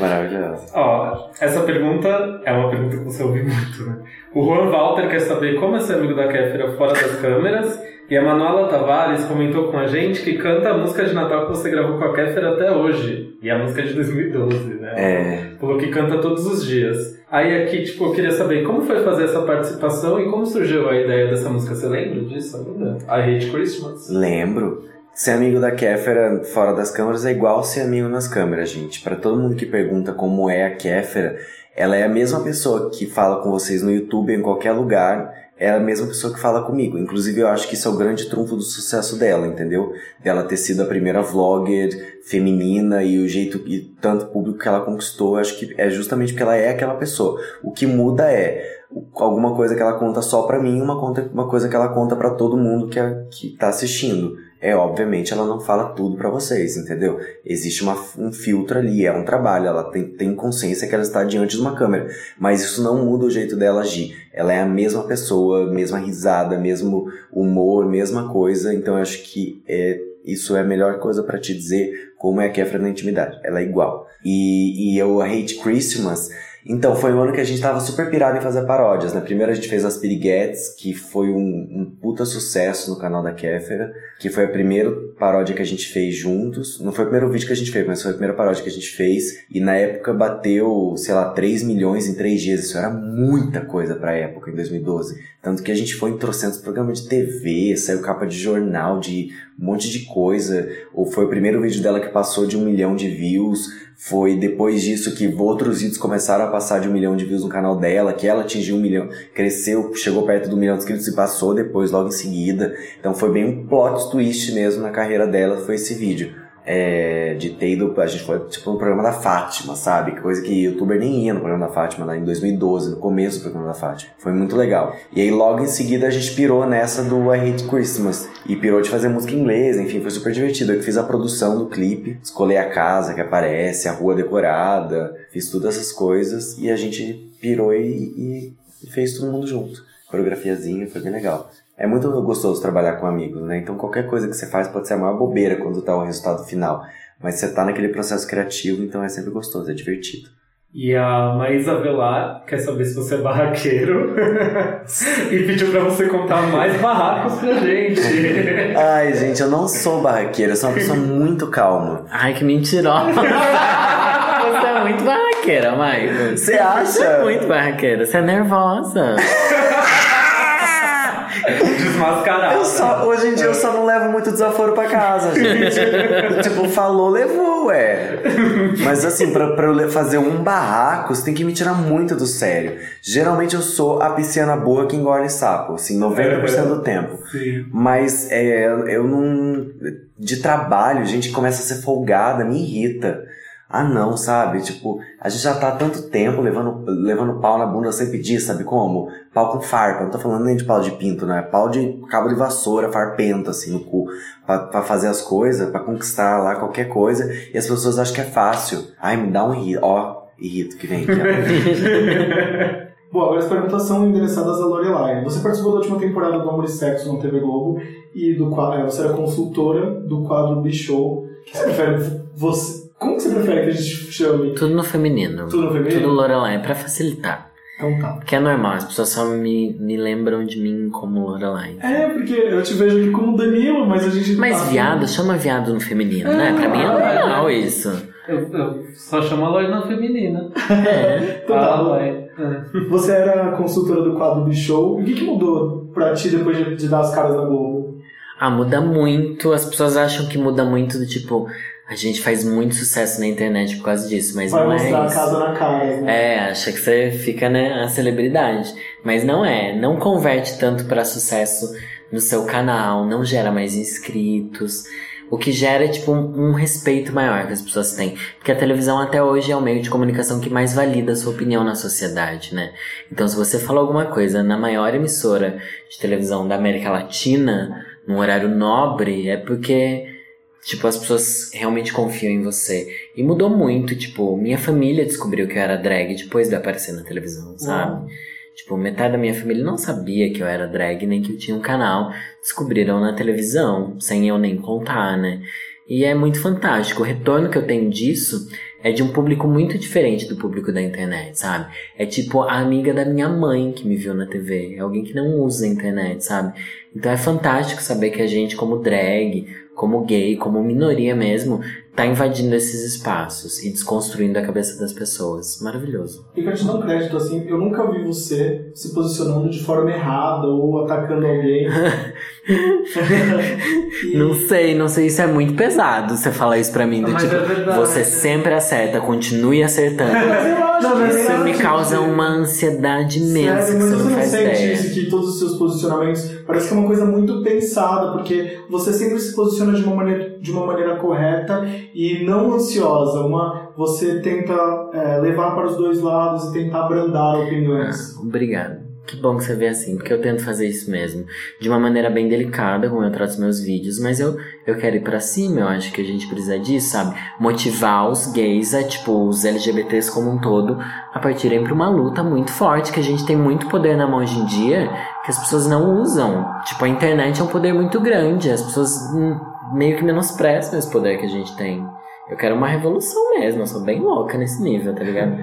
Maravilhoso. Ó, essa pergunta é uma pergunta que você ouve muito, né? O Juan Walter quer saber como é ser amigo da Kéfera fora das câmeras. E a Manuela Tavares comentou com a gente que canta a música de Natal que você gravou com a Kéfera até hoje. E a música é de 2012, né? É, Falou que canta todos os dias. Aí aqui, tipo, eu queria saber como foi fazer essa participação e como surgiu a ideia dessa música. Você lembra disso ainda? I Hate Christmas. lembro. Ser amigo da Kéfera fora das câmeras é igual ser amigo nas câmeras, gente. Pra todo mundo que pergunta como é a Kéfera, ela é a mesma pessoa que fala com vocês no YouTube em qualquer lugar. É a mesma pessoa que fala comigo. Inclusive, eu acho que isso é o grande trunfo do sucesso dela, entendeu? Dela ter sido a primeira vlogger feminina e o jeito e tanto público que ela conquistou, eu acho que é justamente porque ela é aquela pessoa. O que muda é alguma coisa que ela conta só pra mim, uma, conta, uma coisa que ela conta pra todo mundo que, é, que tá assistindo. É, obviamente, ela não fala tudo pra vocês, entendeu? Existe uma, um filtro ali, é um trabalho, ela tem, tem consciência que ela está diante de uma câmera. Mas isso não muda o jeito dela agir. Ela é a mesma pessoa, mesma risada, mesmo humor, mesma coisa. Então eu acho que é, isso é a melhor coisa pra te dizer como é a Kefra na intimidade. Ela é igual. E, e eu, Hate Christmas, então, foi um ano que a gente tava super pirado em fazer paródias, né? Primeiro a gente fez as Piriguetes, que foi um, um puta sucesso no canal da Kéfera, que foi a primeira paródia que a gente fez juntos. Não foi o primeiro vídeo que a gente fez, mas foi a primeira paródia que a gente fez. E na época bateu, sei lá, 3 milhões em 3 dias. Isso era muita coisa pra época, em 2012. Tanto que a gente foi em trocentos programas de TV, saiu capa de jornal, de um monte de coisa. Ou foi o primeiro vídeo dela que passou de um milhão de views. Foi depois disso que outros vídeos começaram a passar de um milhão de views no canal dela, que ela atingiu um milhão, cresceu, chegou perto do milhão de inscritos e passou depois, logo em seguida. Então foi bem um plot twist mesmo na carreira dela, foi esse vídeo. É, de ter ido, a gente foi tipo no programa da Fátima, sabe? Coisa que youtuber nem ia no programa da Fátima lá em 2012, no começo do programa da Fátima. Foi muito legal. E aí logo em seguida a gente pirou nessa do I Hate Christmas. E pirou de fazer música em inglês, enfim, foi super divertido. Eu fiz a produção do clipe, escolhi a casa que aparece, a rua decorada, fiz todas essas coisas e a gente pirou e, e- e fez todo mundo junto. Coreografiazinha, foi bem legal. É muito gostoso trabalhar com amigos, né? Então qualquer coisa que você faz pode ser a maior bobeira quando tá o resultado final. Mas você tá naquele processo criativo, então é sempre gostoso, é divertido. E a Maísa Velar quer saber se você é barraqueiro e pediu pra você contar mais barracos pra gente. Ai, gente, eu não sou barraqueira, eu sou uma pessoa muito calma. Ai, que mentirosa. Você é muito barraqueira, Michael. Você acha? Você é muito barraqueira. Você é nervosa. Desmascarado. Só, hoje em dia eu só não levo muito desaforo pra casa, gente. tipo, falou, levou, ué. Mas assim, pra, pra eu fazer um barraco, você tem que me tirar muito do sério. Geralmente eu sou a pisciana boa que engole sapo, assim, 90% do tempo. Sim. Mas é, eu não. De trabalho, gente que começa a ser folgada, me irrita. Ah, não, sabe? Tipo, a gente já tá há tanto tempo levando, levando pau na bunda sem pedir, sabe como? Pau com farpa. Não tô falando nem de pau de pinto, né? Pau de cabo de vassoura, farpento, assim, no cu. Pra, pra fazer as coisas, pra conquistar lá qualquer coisa. E as pessoas acham que é fácil. Ai, me dá um irrito. Ó, irrito que vem aqui, ó. Bom, agora as perguntas são endereçadas a Lorelai. Você participou da última temporada do Amor e Sexo na TV Globo e do quadro, você era consultora do quadro que você prefere? Você, como que você prefere que a gente chame? Tudo no feminino. Tudo no feminino? Tudo Lorelai, pra facilitar. Então tá. Porque é normal, as pessoas só me, me lembram de mim como Lorelai. É, porque eu te vejo aqui como Danilo, mas a gente. Mas tá- viado, chama viado no feminino, né? Pra mim é normal isso. Eu, eu só chamo a Loina feminina. Então tá. Ah, ué. É. Você era consultora do quadro B-Show. E o que, que mudou pra ti depois de, de dar as caras na Globo? Ah, muda muito. As pessoas acham que muda muito do tipo, a gente faz muito sucesso na internet por causa disso, mas Vai não é mostrar a casa na cara, né? É, acha que você fica, né, a celebridade. Mas não é. Não converte tanto pra sucesso no seu canal, não gera mais inscritos. O que gera é, tipo, um, um respeito maior que as pessoas têm. Porque a televisão até hoje é o meio de comunicação que mais valida a sua opinião na sociedade, né? Então, se você falou alguma coisa na maior emissora de televisão da América Latina, num horário nobre, é porque Tipo, as pessoas realmente confiam em você. E mudou muito, tipo, minha família descobriu que eu era drag depois de aparecer na televisão, sabe? Tipo, metade da minha família não sabia que eu era drag, nem que eu tinha um canal. Descobriram na televisão, sem eu nem contar, né? E é muito fantástico. O retorno que eu tenho disso é de um público muito diferente do público da internet, sabe? É tipo a amiga da minha mãe que me viu na TV. É alguém que não usa a internet, sabe? Então é fantástico saber que a gente, como drag, como gay, como minoria mesmo, tá invadindo esses espaços e desconstruindo a cabeça das pessoas. Maravilhoso. E pra te dar um crédito, assim, eu nunca vi você se posicionando de forma errada ou atacando alguém. E- Não sei, não sei, isso é muito pesado você falar isso pra mim. Do Mas tipo, é verdade. você sempre acerta, continue acertando. Não, Isso acho me causa uma ansiedade imensa Sério, mas você não não sente isso que todos os seus posicionamentos parece que é uma coisa muito pensada, porque você sempre se posiciona de uma maneira, de uma maneira correta e não ansiosa. Uma, você tenta é, levar para os dois lados e tentar abrandar opiniões. Ah, obrigado. Que bom que você vê assim, porque eu tento fazer isso mesmo. De uma maneira bem delicada, como eu trato os meus vídeos, mas eu, eu quero ir pra cima, eu acho que a gente precisa disso, sabe? Motivar os gays, a, tipo, os LGBTs como um todo, a partirem pra uma luta muito forte, que a gente tem muito poder na mão hoje em dia, que as pessoas não usam. Tipo, a internet é um poder muito grande, as pessoas hum, meio que menosprezam esse poder que a gente tem. Eu quero uma revolução mesmo, eu sou bem louca nesse nível, tá ligado?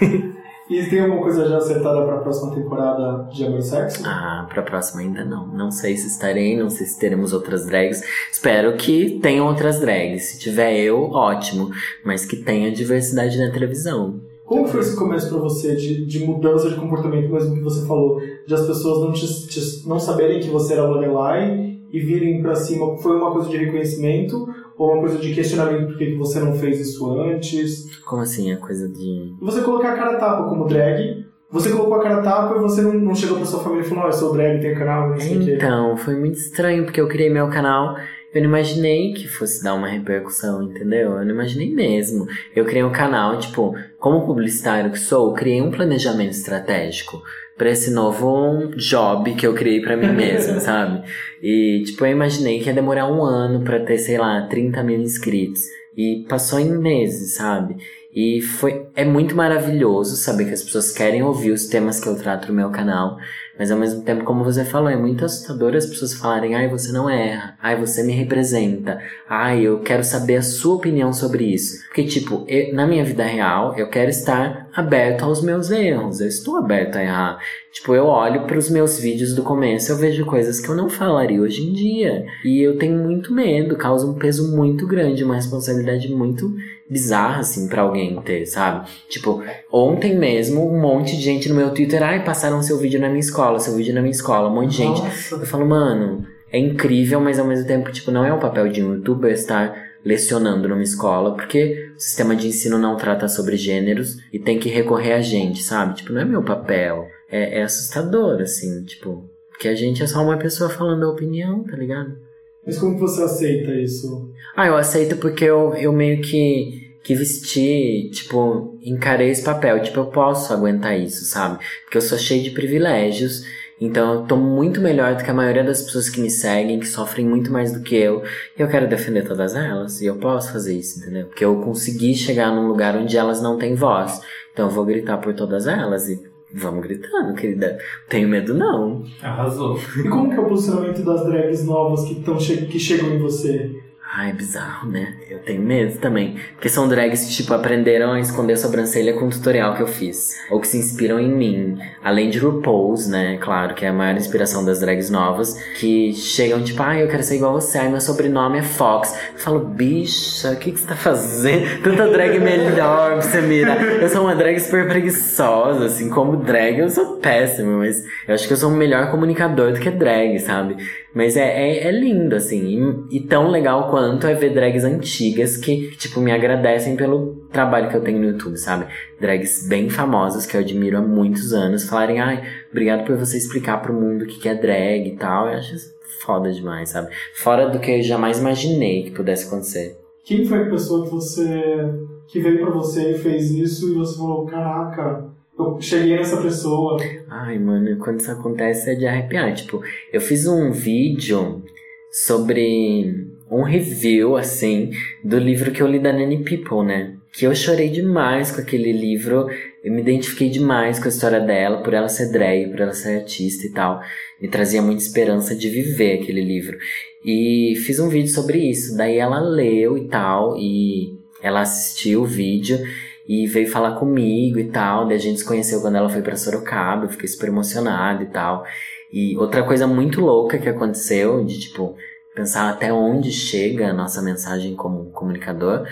E tem alguma coisa já acertada para a próxima temporada de Amor e Sexo? Ah, pra próxima ainda não. Não sei se estarei, não sei se teremos outras drags. Espero que tenham outras drags. Se tiver eu, ótimo. Mas que tenha diversidade na televisão. Como foi esse começo para você de, de mudança de comportamento, mesmo que você falou, de as pessoas não, te, te- não saberem que você era Lorelai e virem pra cima? Foi uma coisa de reconhecimento ou uma coisa de questionamento por que você não fez isso antes? Como assim, a coisa de. Você colocar a cara tapa como drag, você colocou a cara tapa e você não, não chegou pra sua família e falou, não, eu sou drag, tenho canal, não sei o quê. Então, foi muito estranho porque eu criei meu canal eu não imaginei que fosse dar uma repercussão, entendeu? Eu não imaginei mesmo. Eu criei um canal, tipo, como publicitário que sou, eu criei um planejamento estratégico para esse novo job que eu criei para mim mesmo, sabe? E, tipo, eu imaginei que ia demorar um ano para ter, sei lá, 30 mil inscritos. E passou em meses, sabe? E foi, é muito maravilhoso saber que as pessoas querem ouvir os temas que eu trato no meu canal. Mas ao mesmo tempo, como você falou, é muito assustador as pessoas falarem, ai, você não erra, ai, você me representa, ai, eu quero saber a sua opinião sobre isso. Porque, tipo, eu- na minha vida real, eu quero estar aberto aos meus erros, eu estou aberto a errar. Tipo, eu olho para os meus vídeos do começo, eu vejo coisas que eu não falaria hoje em dia. E eu tenho muito medo, causa um peso muito grande, uma responsabilidade muito bizarra, assim, pra alguém ter, sabe? Tipo, ontem mesmo, um monte de gente no meu Twitter, ai, passaram seu vídeo na minha escola, seu vídeo na minha escola, um monte de gente. Nossa. Eu falo, mano, é incrível, mas ao mesmo tempo, tipo, não é o papel de um youtuber estar lecionando numa escola, porque o sistema de ensino não trata sobre gêneros e tem que recorrer a gente, sabe? Tipo, não é meu papel. É, é assustador, assim, tipo, porque a gente é só uma pessoa falando a opinião, tá ligado? Mas como você aceita isso? Ah, eu aceito porque eu, eu meio que, que vesti, tipo, encarei esse papel. Tipo, eu posso aguentar isso, sabe? Porque eu sou cheio de privilégios. Então eu tô muito melhor do que a maioria das pessoas que me seguem, que sofrem muito mais do que eu. E eu quero defender todas elas. E eu posso fazer isso, entendeu? Porque eu consegui chegar num lugar onde elas não têm voz. Então eu vou gritar por todas elas. E vamos gritando, querida. Tenho medo não. Arrasou. E como que é o posicionamento das drags novas que, tão che que chegam em você? Ai, é bizarro, né? Eu tenho medo também. Porque são drags que, tipo, aprenderam a esconder a sobrancelha com o tutorial que eu fiz. Ou que se inspiram em mim. Além de RuPaul's, né? Claro, que é a maior inspiração das drags novas. Que chegam, tipo, ai, eu quero ser igual você. Ai, meu sobrenome é Fox. Eu falo, bicha, o que, que você tá fazendo? Tanta drag melhor pra você mirar. Eu sou uma drag super preguiçosa, assim. Como drag, eu sou péssima. Mas eu acho que eu sou um melhor comunicador do que drag, sabe? Mas é, é, é lindo, assim. E, e tão legal quanto é ver drags antigas que, tipo, me agradecem pelo trabalho que eu tenho no YouTube, sabe? Drags bem famosas que eu admiro há muitos anos falarem, ai, obrigado por você explicar pro mundo o que que é drag e tal. Eu acho isso foda demais, sabe? Fora do que eu jamais imaginei que pudesse acontecer. Quem foi a pessoa que você que veio pra você e fez isso e você falou, caraca, eu cheguei nessa pessoa. Ai, mano, quando isso acontece é de arrepiar. Tipo, eu fiz um vídeo sobre um review, assim, do livro que eu li da Nanny People, né? Que eu chorei demais com aquele livro. Eu me identifiquei demais com a história dela, por ela ser drag, por ela ser artista e tal. Me trazia muita esperança de viver aquele livro. E fiz um vídeo sobre isso. Daí ela leu e tal, e ela assistiu o vídeo e veio falar comigo e tal. Daí a gente se conheceu quando ela foi pra Sorocaba, eu fiquei super emocionado e tal. E outra coisa muito louca que aconteceu, de tipo, pensar até onde chega a nossa mensagem como comunicador,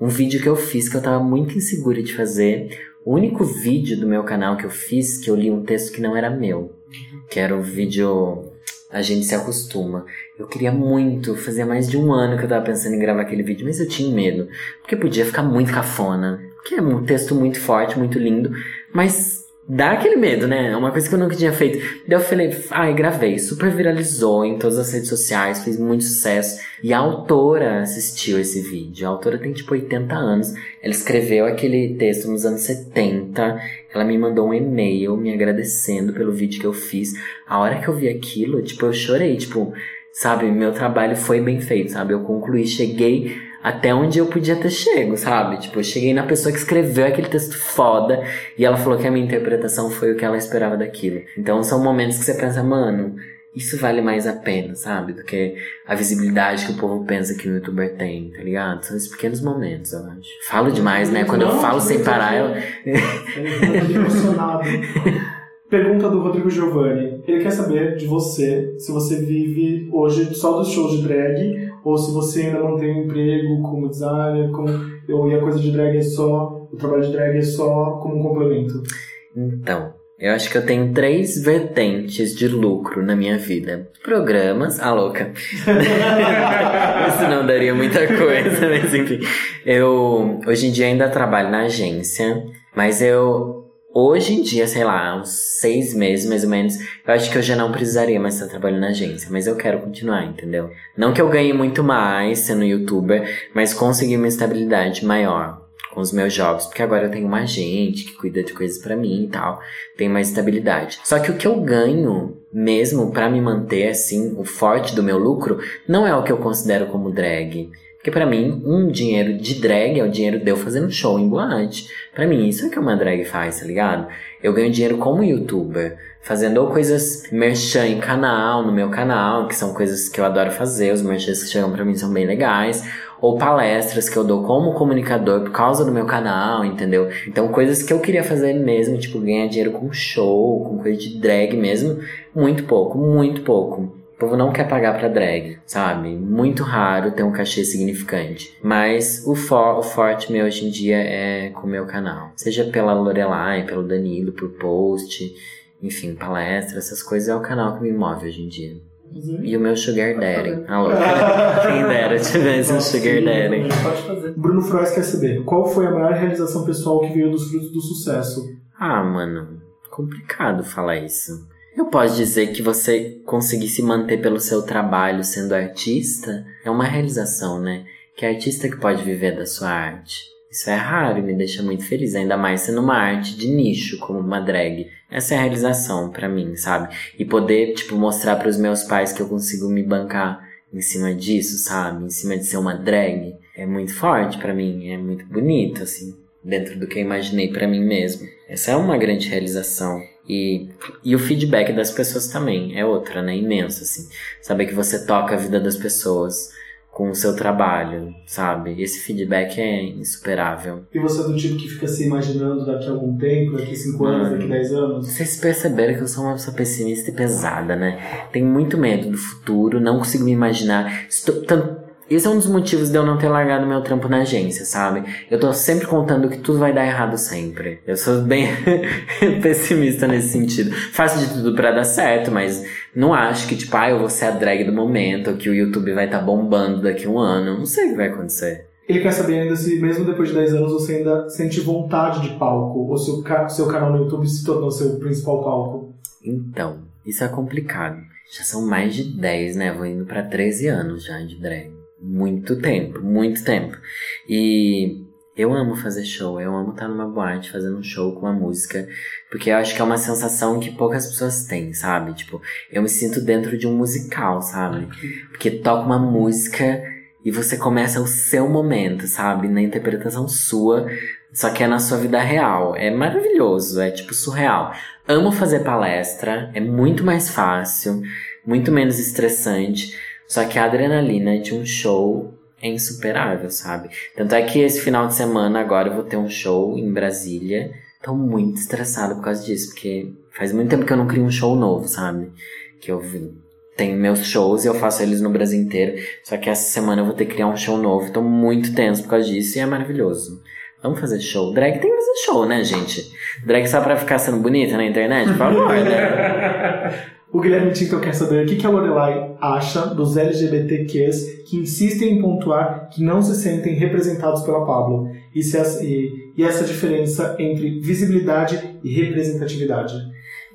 um vídeo que eu fiz que eu tava muito insegura de fazer. O único vídeo do meu canal que eu fiz que eu li um texto que não era meu, que era o vídeo A gente se acostuma. Eu queria muito, fazia mais de um ano que eu tava pensando em gravar aquele vídeo, mas eu tinha medo, porque podia ficar muito cafona, que é um texto muito forte, muito lindo, mas dá aquele medo, né? É uma coisa que eu nunca tinha feito. Daí eu falei, ai, gravei, super viralizou em todas as redes sociais, fez muito sucesso. E a autora assistiu esse vídeo. A autora tem tipo 80 anos. Ela escreveu aquele texto nos anos 70. Ela me mandou um e-mail me agradecendo pelo vídeo que eu fiz. A hora que eu vi aquilo, tipo, eu chorei, tipo, sabe, meu trabalho foi bem feito, sabe? Eu concluí, cheguei até onde eu podia ter chego, sabe? Tipo, eu cheguei na pessoa que escreveu aquele texto foda e ela falou que a minha interpretação foi o que ela esperava daquilo. Então são momentos que você pensa, mano, isso vale mais a pena, sabe? Do que a visibilidade que o povo pensa que o youtuber tem, tá ligado? São esses pequenos momentos, eu acho. Falo demais, né? Quando eu falo sem parar, eu. Eu tô emocionado. Pergunta do Rodrigo Giovanni. Ele quer saber de você se você vive hoje só dos shows de drag ou se você ainda mantém um emprego como designer, como, ou, e a coisa de drag é só, o trabalho de drag é só como um complemento. Então, eu acho que eu tenho três vertentes de lucro na minha vida. Programas, ah louca. Isso não daria muita coisa, mas enfim. Eu hoje em dia ainda trabalho na agência, mas eu hoje em dia, sei lá, uns seis meses mais ou menos, eu acho que eu já não precisaria mais estar trabalhando na agência, mas eu quero continuar, entendeu? Não que eu ganhe muito mais sendo youtuber, mas conseguir uma estabilidade maior com os meus jogos, porque agora eu tenho uma agente que cuida de coisas pra mim e tal, tem mais estabilidade. Só que o que eu ganho mesmo pra me manter assim, o forte do meu lucro, não é o que eu considero como drag. Porque pra mim, um dinheiro de drag é o dinheiro de eu fazendo show em boate. Pra mim, isso é o que uma drag faz, tá ligado? Eu ganho dinheiro como youtuber, fazendo ou coisas merchan em canal, no meu canal, que são coisas que eu adoro fazer, os merchans que chegam pra mim são bem legais, ou palestras que eu dou como comunicador por causa do meu canal, entendeu? Então, coisas que eu queria fazer mesmo, tipo, ganhar dinheiro com show, com coisa de drag mesmo, muito pouco, muito pouco. O povo não quer pagar pra drag, sabe? Muito raro ter um cachê significante. Mas o, for, o forte meu hoje em dia é com o meu canal. Seja pela Lorelai, pelo Danilo, por post, enfim, palestra, essas coisas é o canal que me move hoje em dia. E o meu Sugar Daddy. Alô, quem dera tivesse um Sugar Daddy. Pode fazer. Bruno Frois quer saber, qual foi a maior realização pessoal que veio dos frutos do sucesso? Ah, mano, complicado falar isso. Eu posso dizer que você conseguir se manter pelo seu trabalho sendo artista é uma realização, né? Que é artista que pode viver da sua arte. Isso é raro e me deixa muito feliz, ainda mais sendo uma arte de nicho, como uma drag. Essa é a realização pra mim, sabe? E poder, tipo, mostrar para os meus pais que eu consigo me bancar em cima disso, sabe? Em cima de ser uma drag. É muito forte pra mim, é muito bonito, assim, dentro do que eu imaginei pra mim mesmo. Essa é uma grande realização. E, e o feedback das pessoas também é outra, né? Imenso, assim. Saber que você toca a vida das pessoas com o seu trabalho, sabe? Esse feedback é insuperável. E você é do tipo que fica se imaginando daqui a algum tempo, daqui a 5 anos, daqui a 10 anos? Vocês perceberam que eu sou uma pessoa pessimista e pesada, né? Tenho muito medo do futuro, não consigo me imaginar. Estou, tan- esse é um dos motivos de eu não ter largado meu trampo na agência, sabe? Eu tô sempre contando que tudo vai dar errado sempre. Eu sou bem pessimista nesse sentido. Faço de tudo pra dar certo, mas não acho que, tipo, ah, eu vou ser a drag do momento, ou que o YouTube vai estar bombando daqui a um ano. Não sei o que vai acontecer. Ele quer saber ainda se, mesmo depois de 10 anos, você ainda sente vontade de palco, ou se o seu canal no YouTube se tornou seu principal palco. Então, isso é complicado. Já são mais de 10, né? Vou indo pra 13 anos já de drag. Muito tempo, muito tempo. E eu amo fazer show, eu amo estar numa boate fazendo um show com uma música, porque eu acho que é uma sensação que poucas pessoas têm, sabe? Tipo, eu me sinto dentro de um musical, sabe? Porque toca uma música e você começa o seu momento, sabe? Na interpretação sua, só que é na sua vida real. É maravilhoso, é tipo surreal. Amo fazer palestra, é muito mais fácil, muito menos estressante. Só que a adrenalina de um show é insuperável, sabe? Tanto é que esse final de semana agora eu vou ter um show em Brasília. Tô muito estressada por causa disso, porque faz muito tempo que eu não crio um show novo, sabe? Que eu tenho meus shows e eu faço eles no Brasil inteiro. Só que essa semana eu vou ter que criar um show novo. Tô muito tenso por causa disso e é maravilhoso. Vamos fazer show. Drag tem que fazer show, né, gente? Drag só pra ficar sendo bonita na internet? Por favor, né? O Guilherme Tinto quer saber o que a Lorelai acha dos LGBTQs que insistem em pontuar que não se sentem representados pela Pablo e, essa, e, e essa diferença entre visibilidade e representatividade.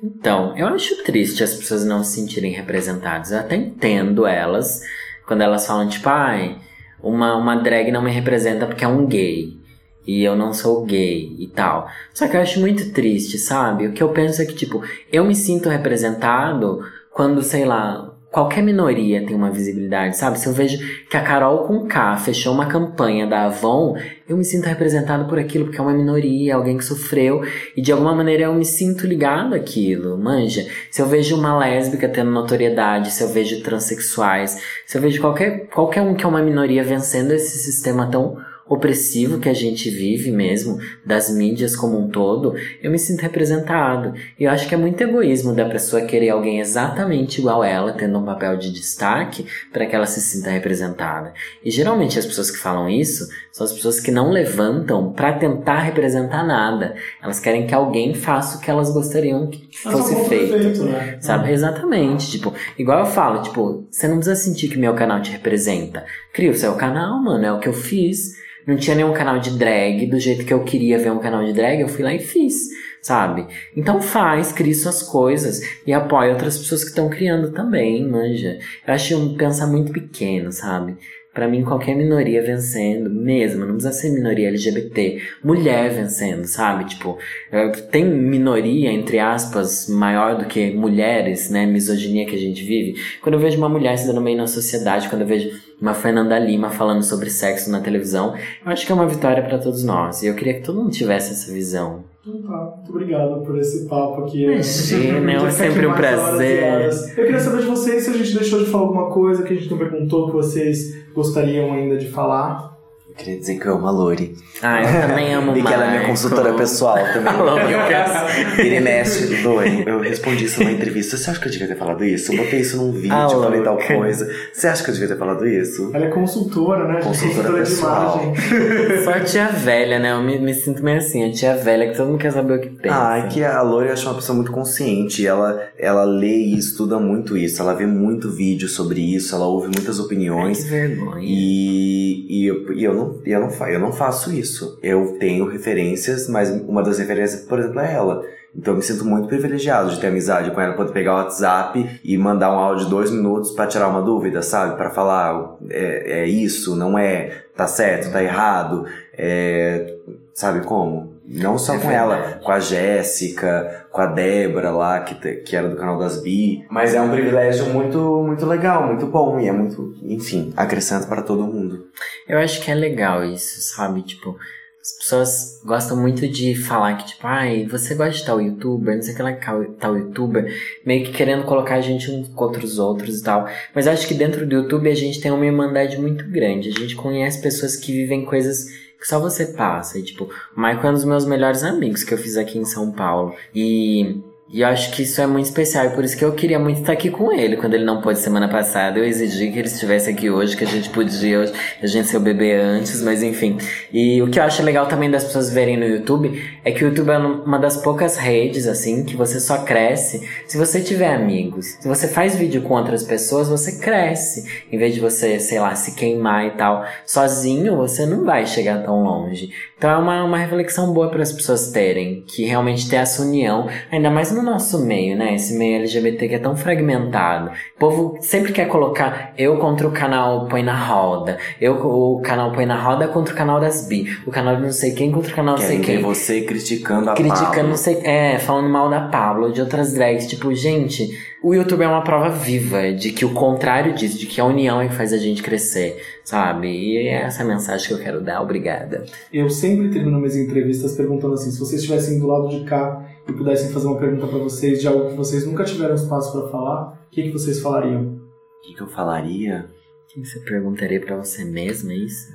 Então, eu acho triste as pessoas não se sentirem representadas. Eu até entendo elas quando elas falam, tipo, ai, uma, uma drag não me representa porque é um gay. E eu não sou gay e tal. Só que eu acho muito triste, sabe? O que eu penso é que, tipo, eu me sinto representado quando, sei lá, qualquer minoria tem uma visibilidade, sabe? Se eu vejo que a Carol com K fechou uma campanha da Avon, eu me sinto representado por aquilo, porque é uma minoria, alguém que sofreu, e de alguma maneira eu me sinto ligado àquilo, manja? Se eu vejo uma lésbica tendo notoriedade, se eu vejo transexuais, se eu vejo qualquer, qualquer um que é uma minoria vencendo esse sistema tão opressivo que a gente vive mesmo, das mídias como um todo, eu me sinto representado. E eu acho que é muito egoísmo da pessoa querer alguém exatamente igual a ela, tendo um papel de destaque, para que ela se sinta representada. E geralmente as pessoas que falam isso são as pessoas que não levantam para tentar representar nada. Elas querem que alguém faça o que elas gostariam que Mas fosse feito. perfeito, né? Sabe? Exatamente. Tipo, igual eu falo, tipo, você não precisa sentir que meu canal te representa. Cria o seu canal, mano, é o que eu fiz. Não tinha nenhum canal de drag do jeito que eu queria ver um canal de drag, eu fui lá e fiz. sabe? Então faz, crie suas coisas e apoie outras pessoas que estão criando também, manja. Eu acho um pensar muito pequeno, sabe? Pra mim, qualquer minoria vencendo, mesmo, não precisa ser minoria LGBT, mulher vencendo, sabe? Tipo, é, tem minoria, entre aspas, maior do que mulheres, né? Misoginia que a gente vive. Quando eu vejo uma mulher se dando bem na sociedade, quando eu vejo uma Fernanda Lima falando sobre sexo na televisão, eu acho que é uma vitória pra todos nós. E eu queria que todo mundo tivesse essa visão. Então tá, muito obrigado por esse papo aqui. Imagina, é sempre fica um horas prazer. horas. Eu queria saber de vocês se a gente deixou de falar alguma coisa que a gente não perguntou que vocês gostariam ainda de falar. Eu queria dizer que eu amo a Lori. Ah, eu também amo E que ela é minha consultora pessoal também. Ele mexe, Lori. Eu respondi isso numa entrevista. Você acha que eu devia ter falado isso? Eu botei isso num vídeo, Ah, falei tal coisa. Você acha que eu devia ter falado isso? Ela é consultora, né? Consultora de pessoal. imagem. Só a tia velha, né? Eu me, me sinto meio assim, a tia velha que todo mundo quer saber o que pensa. Ah, é que a Lori eu acho uma pessoa muito consciente. Ela, ela lê e estuda muito isso. Ela vê muito vídeo sobre isso. Ela ouve muitas Ai, opiniões. que vergonha. E, e, eu, e eu, não, e eu, não, eu não faço isso. Eu tenho referências, mas uma das referências, por exemplo, é ela. Então eu me sinto muito privilegiado de ter amizade com ela, poder pegar o WhatsApp e mandar um áudio de dois minutos pra tirar uma dúvida, sabe? Pra falar, é, é isso, não é, tá certo, tá errado, é, sabe como? Não só É com ela, com a Jéssica, com a Débora lá, que, que era do canal das Bi. Mas é um privilégio muito, muito legal, muito bom. E é muito, enfim, acrescenta para todo mundo. Eu acho que é legal isso, sabe? Tipo, as pessoas gostam muito de falar que, tipo, ai, você gosta de tal youtuber, não sei o que lá, tal- tal youtuber, meio que querendo colocar a gente uns contra os outros e tal. Mas eu acho que dentro do YouTube a gente tem uma irmandade muito grande. A gente conhece pessoas que vivem coisas que só você passa. E, tipo, o Michael é um dos meus melhores amigos que eu fiz aqui em São Paulo. E. E acho que isso é muito especial, e por isso que eu queria muito estar aqui com ele. Quando ele não pôde semana passada, eu exigi que ele estivesse aqui hoje, que a gente podia a gente ser o bebê antes, mas enfim. E o que eu acho legal também das pessoas verem no YouTube é que o YouTube é uma das poucas redes, assim, que você só cresce se você tiver amigos. Se você faz vídeo com outras pessoas, você cresce. Em vez de você, sei lá, se queimar e tal. Sozinho, você não vai chegar tão longe. Então é uma, uma reflexão boa para as pessoas terem, que realmente ter essa união, ainda mais no nosso meio, né? Esse meio LGBT que é tão fragmentado. O povo sempre quer colocar eu contra o canal Põe na Roda, eu o canal Põe na Roda contra o canal das bi, o canal de não sei quem contra o canal não sei ver quem. você criticando a Criticando, Pablo. não sei, é, falando mal da Pablo, de outras drags. Tipo, gente, o YouTube é uma prova viva de que o contrário disso, de que a união é que faz a gente crescer, sabe? E é essa a mensagem que eu quero dar. Obrigada. Eu sempre termino minhas entrevistas perguntando assim: se vocês estivessem do lado de cá e pudessem fazer uma pergunta pra vocês de algo que vocês nunca tiveram espaço pra falar, o que, que vocês falariam? O que, que eu falaria? O que você perguntaria pra você mesmo, é isso?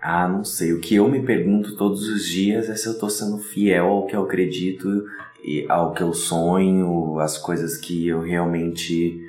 Ah, não sei. O que eu me pergunto todos os dias é se eu tô sendo fiel ao que eu acredito e ao que eu sonho, as coisas que eu realmente.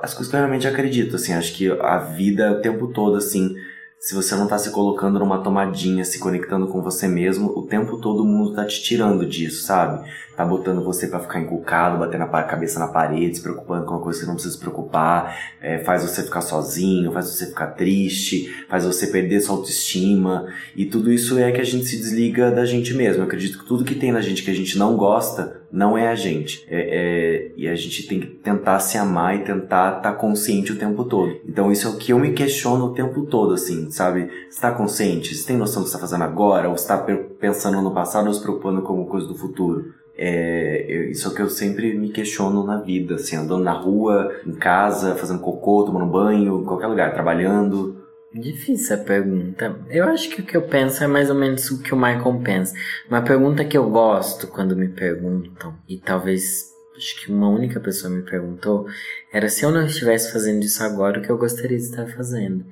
As coisas que eu realmente acredito, assim. Acho que a vida o tempo todo, assim. Se você não tá se colocando numa tomadinha, se conectando com você mesmo, o tempo todo o mundo tá te tirando disso, sabe? Tá botando você pra ficar encucado, batendo a cabeça na parede, se preocupando com uma coisa que você não precisa se preocupar, é, faz você ficar sozinho, faz você ficar triste, faz você perder sua autoestima. E tudo isso é que a gente se desliga da gente mesmo. Eu acredito que tudo que tem na gente que a gente não gosta não é a gente. É, é- e a gente tem que tentar se amar e tentar estar consciente o tempo todo. Então isso é o que eu me questiono o tempo todo, assim, sabe? Você tá consciente? Você tem noção do que você tá fazendo agora? Ou você tá pe- pensando no passado ou se preocupando com alguma coisa do futuro? É, eu- isso é o que eu sempre me questiono na vida, assim, andando na rua, em casa, fazendo cocô, tomando banho, em qualquer lugar, trabalhando. Difícil a pergunta. Eu acho que o que eu penso é mais ou menos o que o Michael pensa. Uma pergunta que eu gosto quando me perguntam, e talvez acho que uma única pessoa me perguntou, era se eu não estivesse fazendo isso agora, o que eu gostaria de estar fazendo.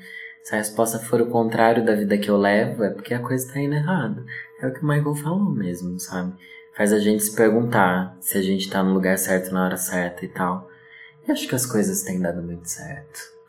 Se a resposta for o contrário da vida que eu levo, é porque a coisa tá indo errado. É o que o Michael falou mesmo, sabe? Faz a gente se perguntar se a gente tá no lugar certo na hora certa e tal. E acho que as coisas têm dado muito certo.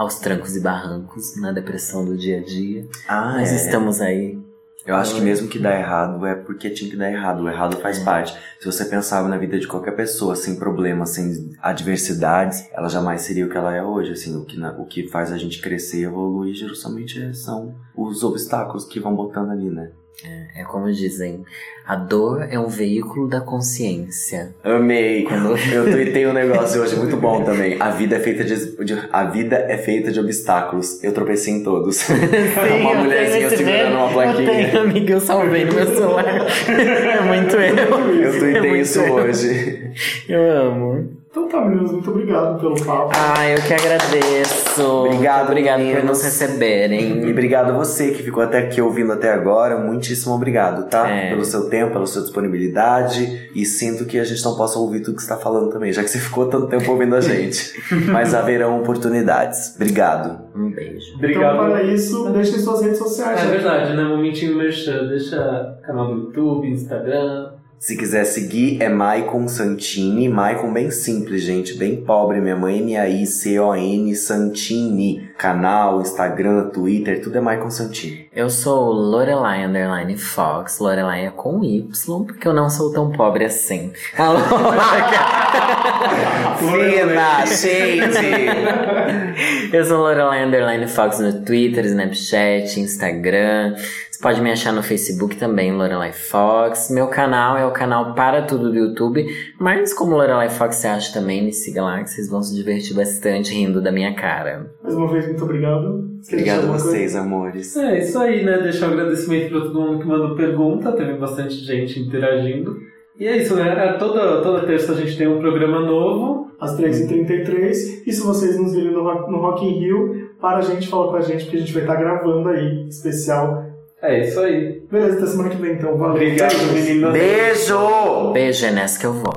Aos trancos e barrancos, na depressão do dia a dia. Ah, Mas é. estamos aí. Eu acho que mesmo que dá errado é porque tinha que dar errado. O errado faz É. parte. Se você pensava na vida de qualquer pessoa sem problemas, sem adversidades, ela jamais seria o que ela é hoje. Assim, o que, na- o que faz a gente crescer e evoluir justamente é- são os obstáculos que vão botando ali, né? É como dizem, a dor é um veículo da consciência. Amei. Eu tuitei um negócio hoje muito bom também. A vida é feita de, de- a vida é feita de obstáculos. Eu tropecei em todos. uma mulherzinha segurando uma Eu plaquinha. tenho, amiga, eu salvei no meu celular. é muito eu. Eu tuitei É isso eu. hoje. Eu amo. Então tá, meninos, muito obrigado pelo papo. Ah, eu que agradeço. Obrigado, Obrigado por nos receberem. E obrigado a você que ficou até aqui ouvindo até agora. Muitíssimo obrigado, tá? É. Pelo seu tempo, pela sua disponibilidade. E sinto que a gente não possa ouvir tudo que você está falando também, já que você ficou tanto tempo ouvindo a gente. Mas haverão oportunidades. Obrigado. Um beijo. Obrigado. Então, para isso, deixem suas redes sociais. É né? verdade, né? Momentinho merchan. Deixa canal do YouTube, Instagram. Se quiser seguir, é Maicon Santini. Maicon bem simples, gente. Bem pobre. Minha mãe, M-A-I-C-O-N Santini. Canal, Instagram, Twitter, tudo é Maicon Santini. Eu sou Lorelai Underline Fox. Lorelai é com Y, porque eu não sou tão pobre assim. Alô? Fina, shade! eu sou Lorelai Underline Fox no Twitter, Snapchat, Instagram. Você pode me achar no Facebook também, Lorelai Fox. Meu canal é o canal Para Tudo do YouTube. Mas como Lorelai Fox você acha também, me siga lá que vocês vão se divertir bastante rindo da minha cara. Mais uma vez, muito obrigado. Você Obrigado a coisa? vocês, amores. É isso aí, né? Deixar um agradecimento pra todo mundo que mandou pergunta. Teve bastante gente interagindo. E é isso, né? É, Toda, toda terça a gente tem um programa novo. Às 3h33. E se vocês nos virem no, Rock- no Rock in Rio, para a gente, fala com a gente, porque a gente vai estar gravando aí, especial. É isso aí. Beleza, até semana que vem então. Valeu. Obrigado, meninas. Beijo! Beijo, é nessa que eu vou.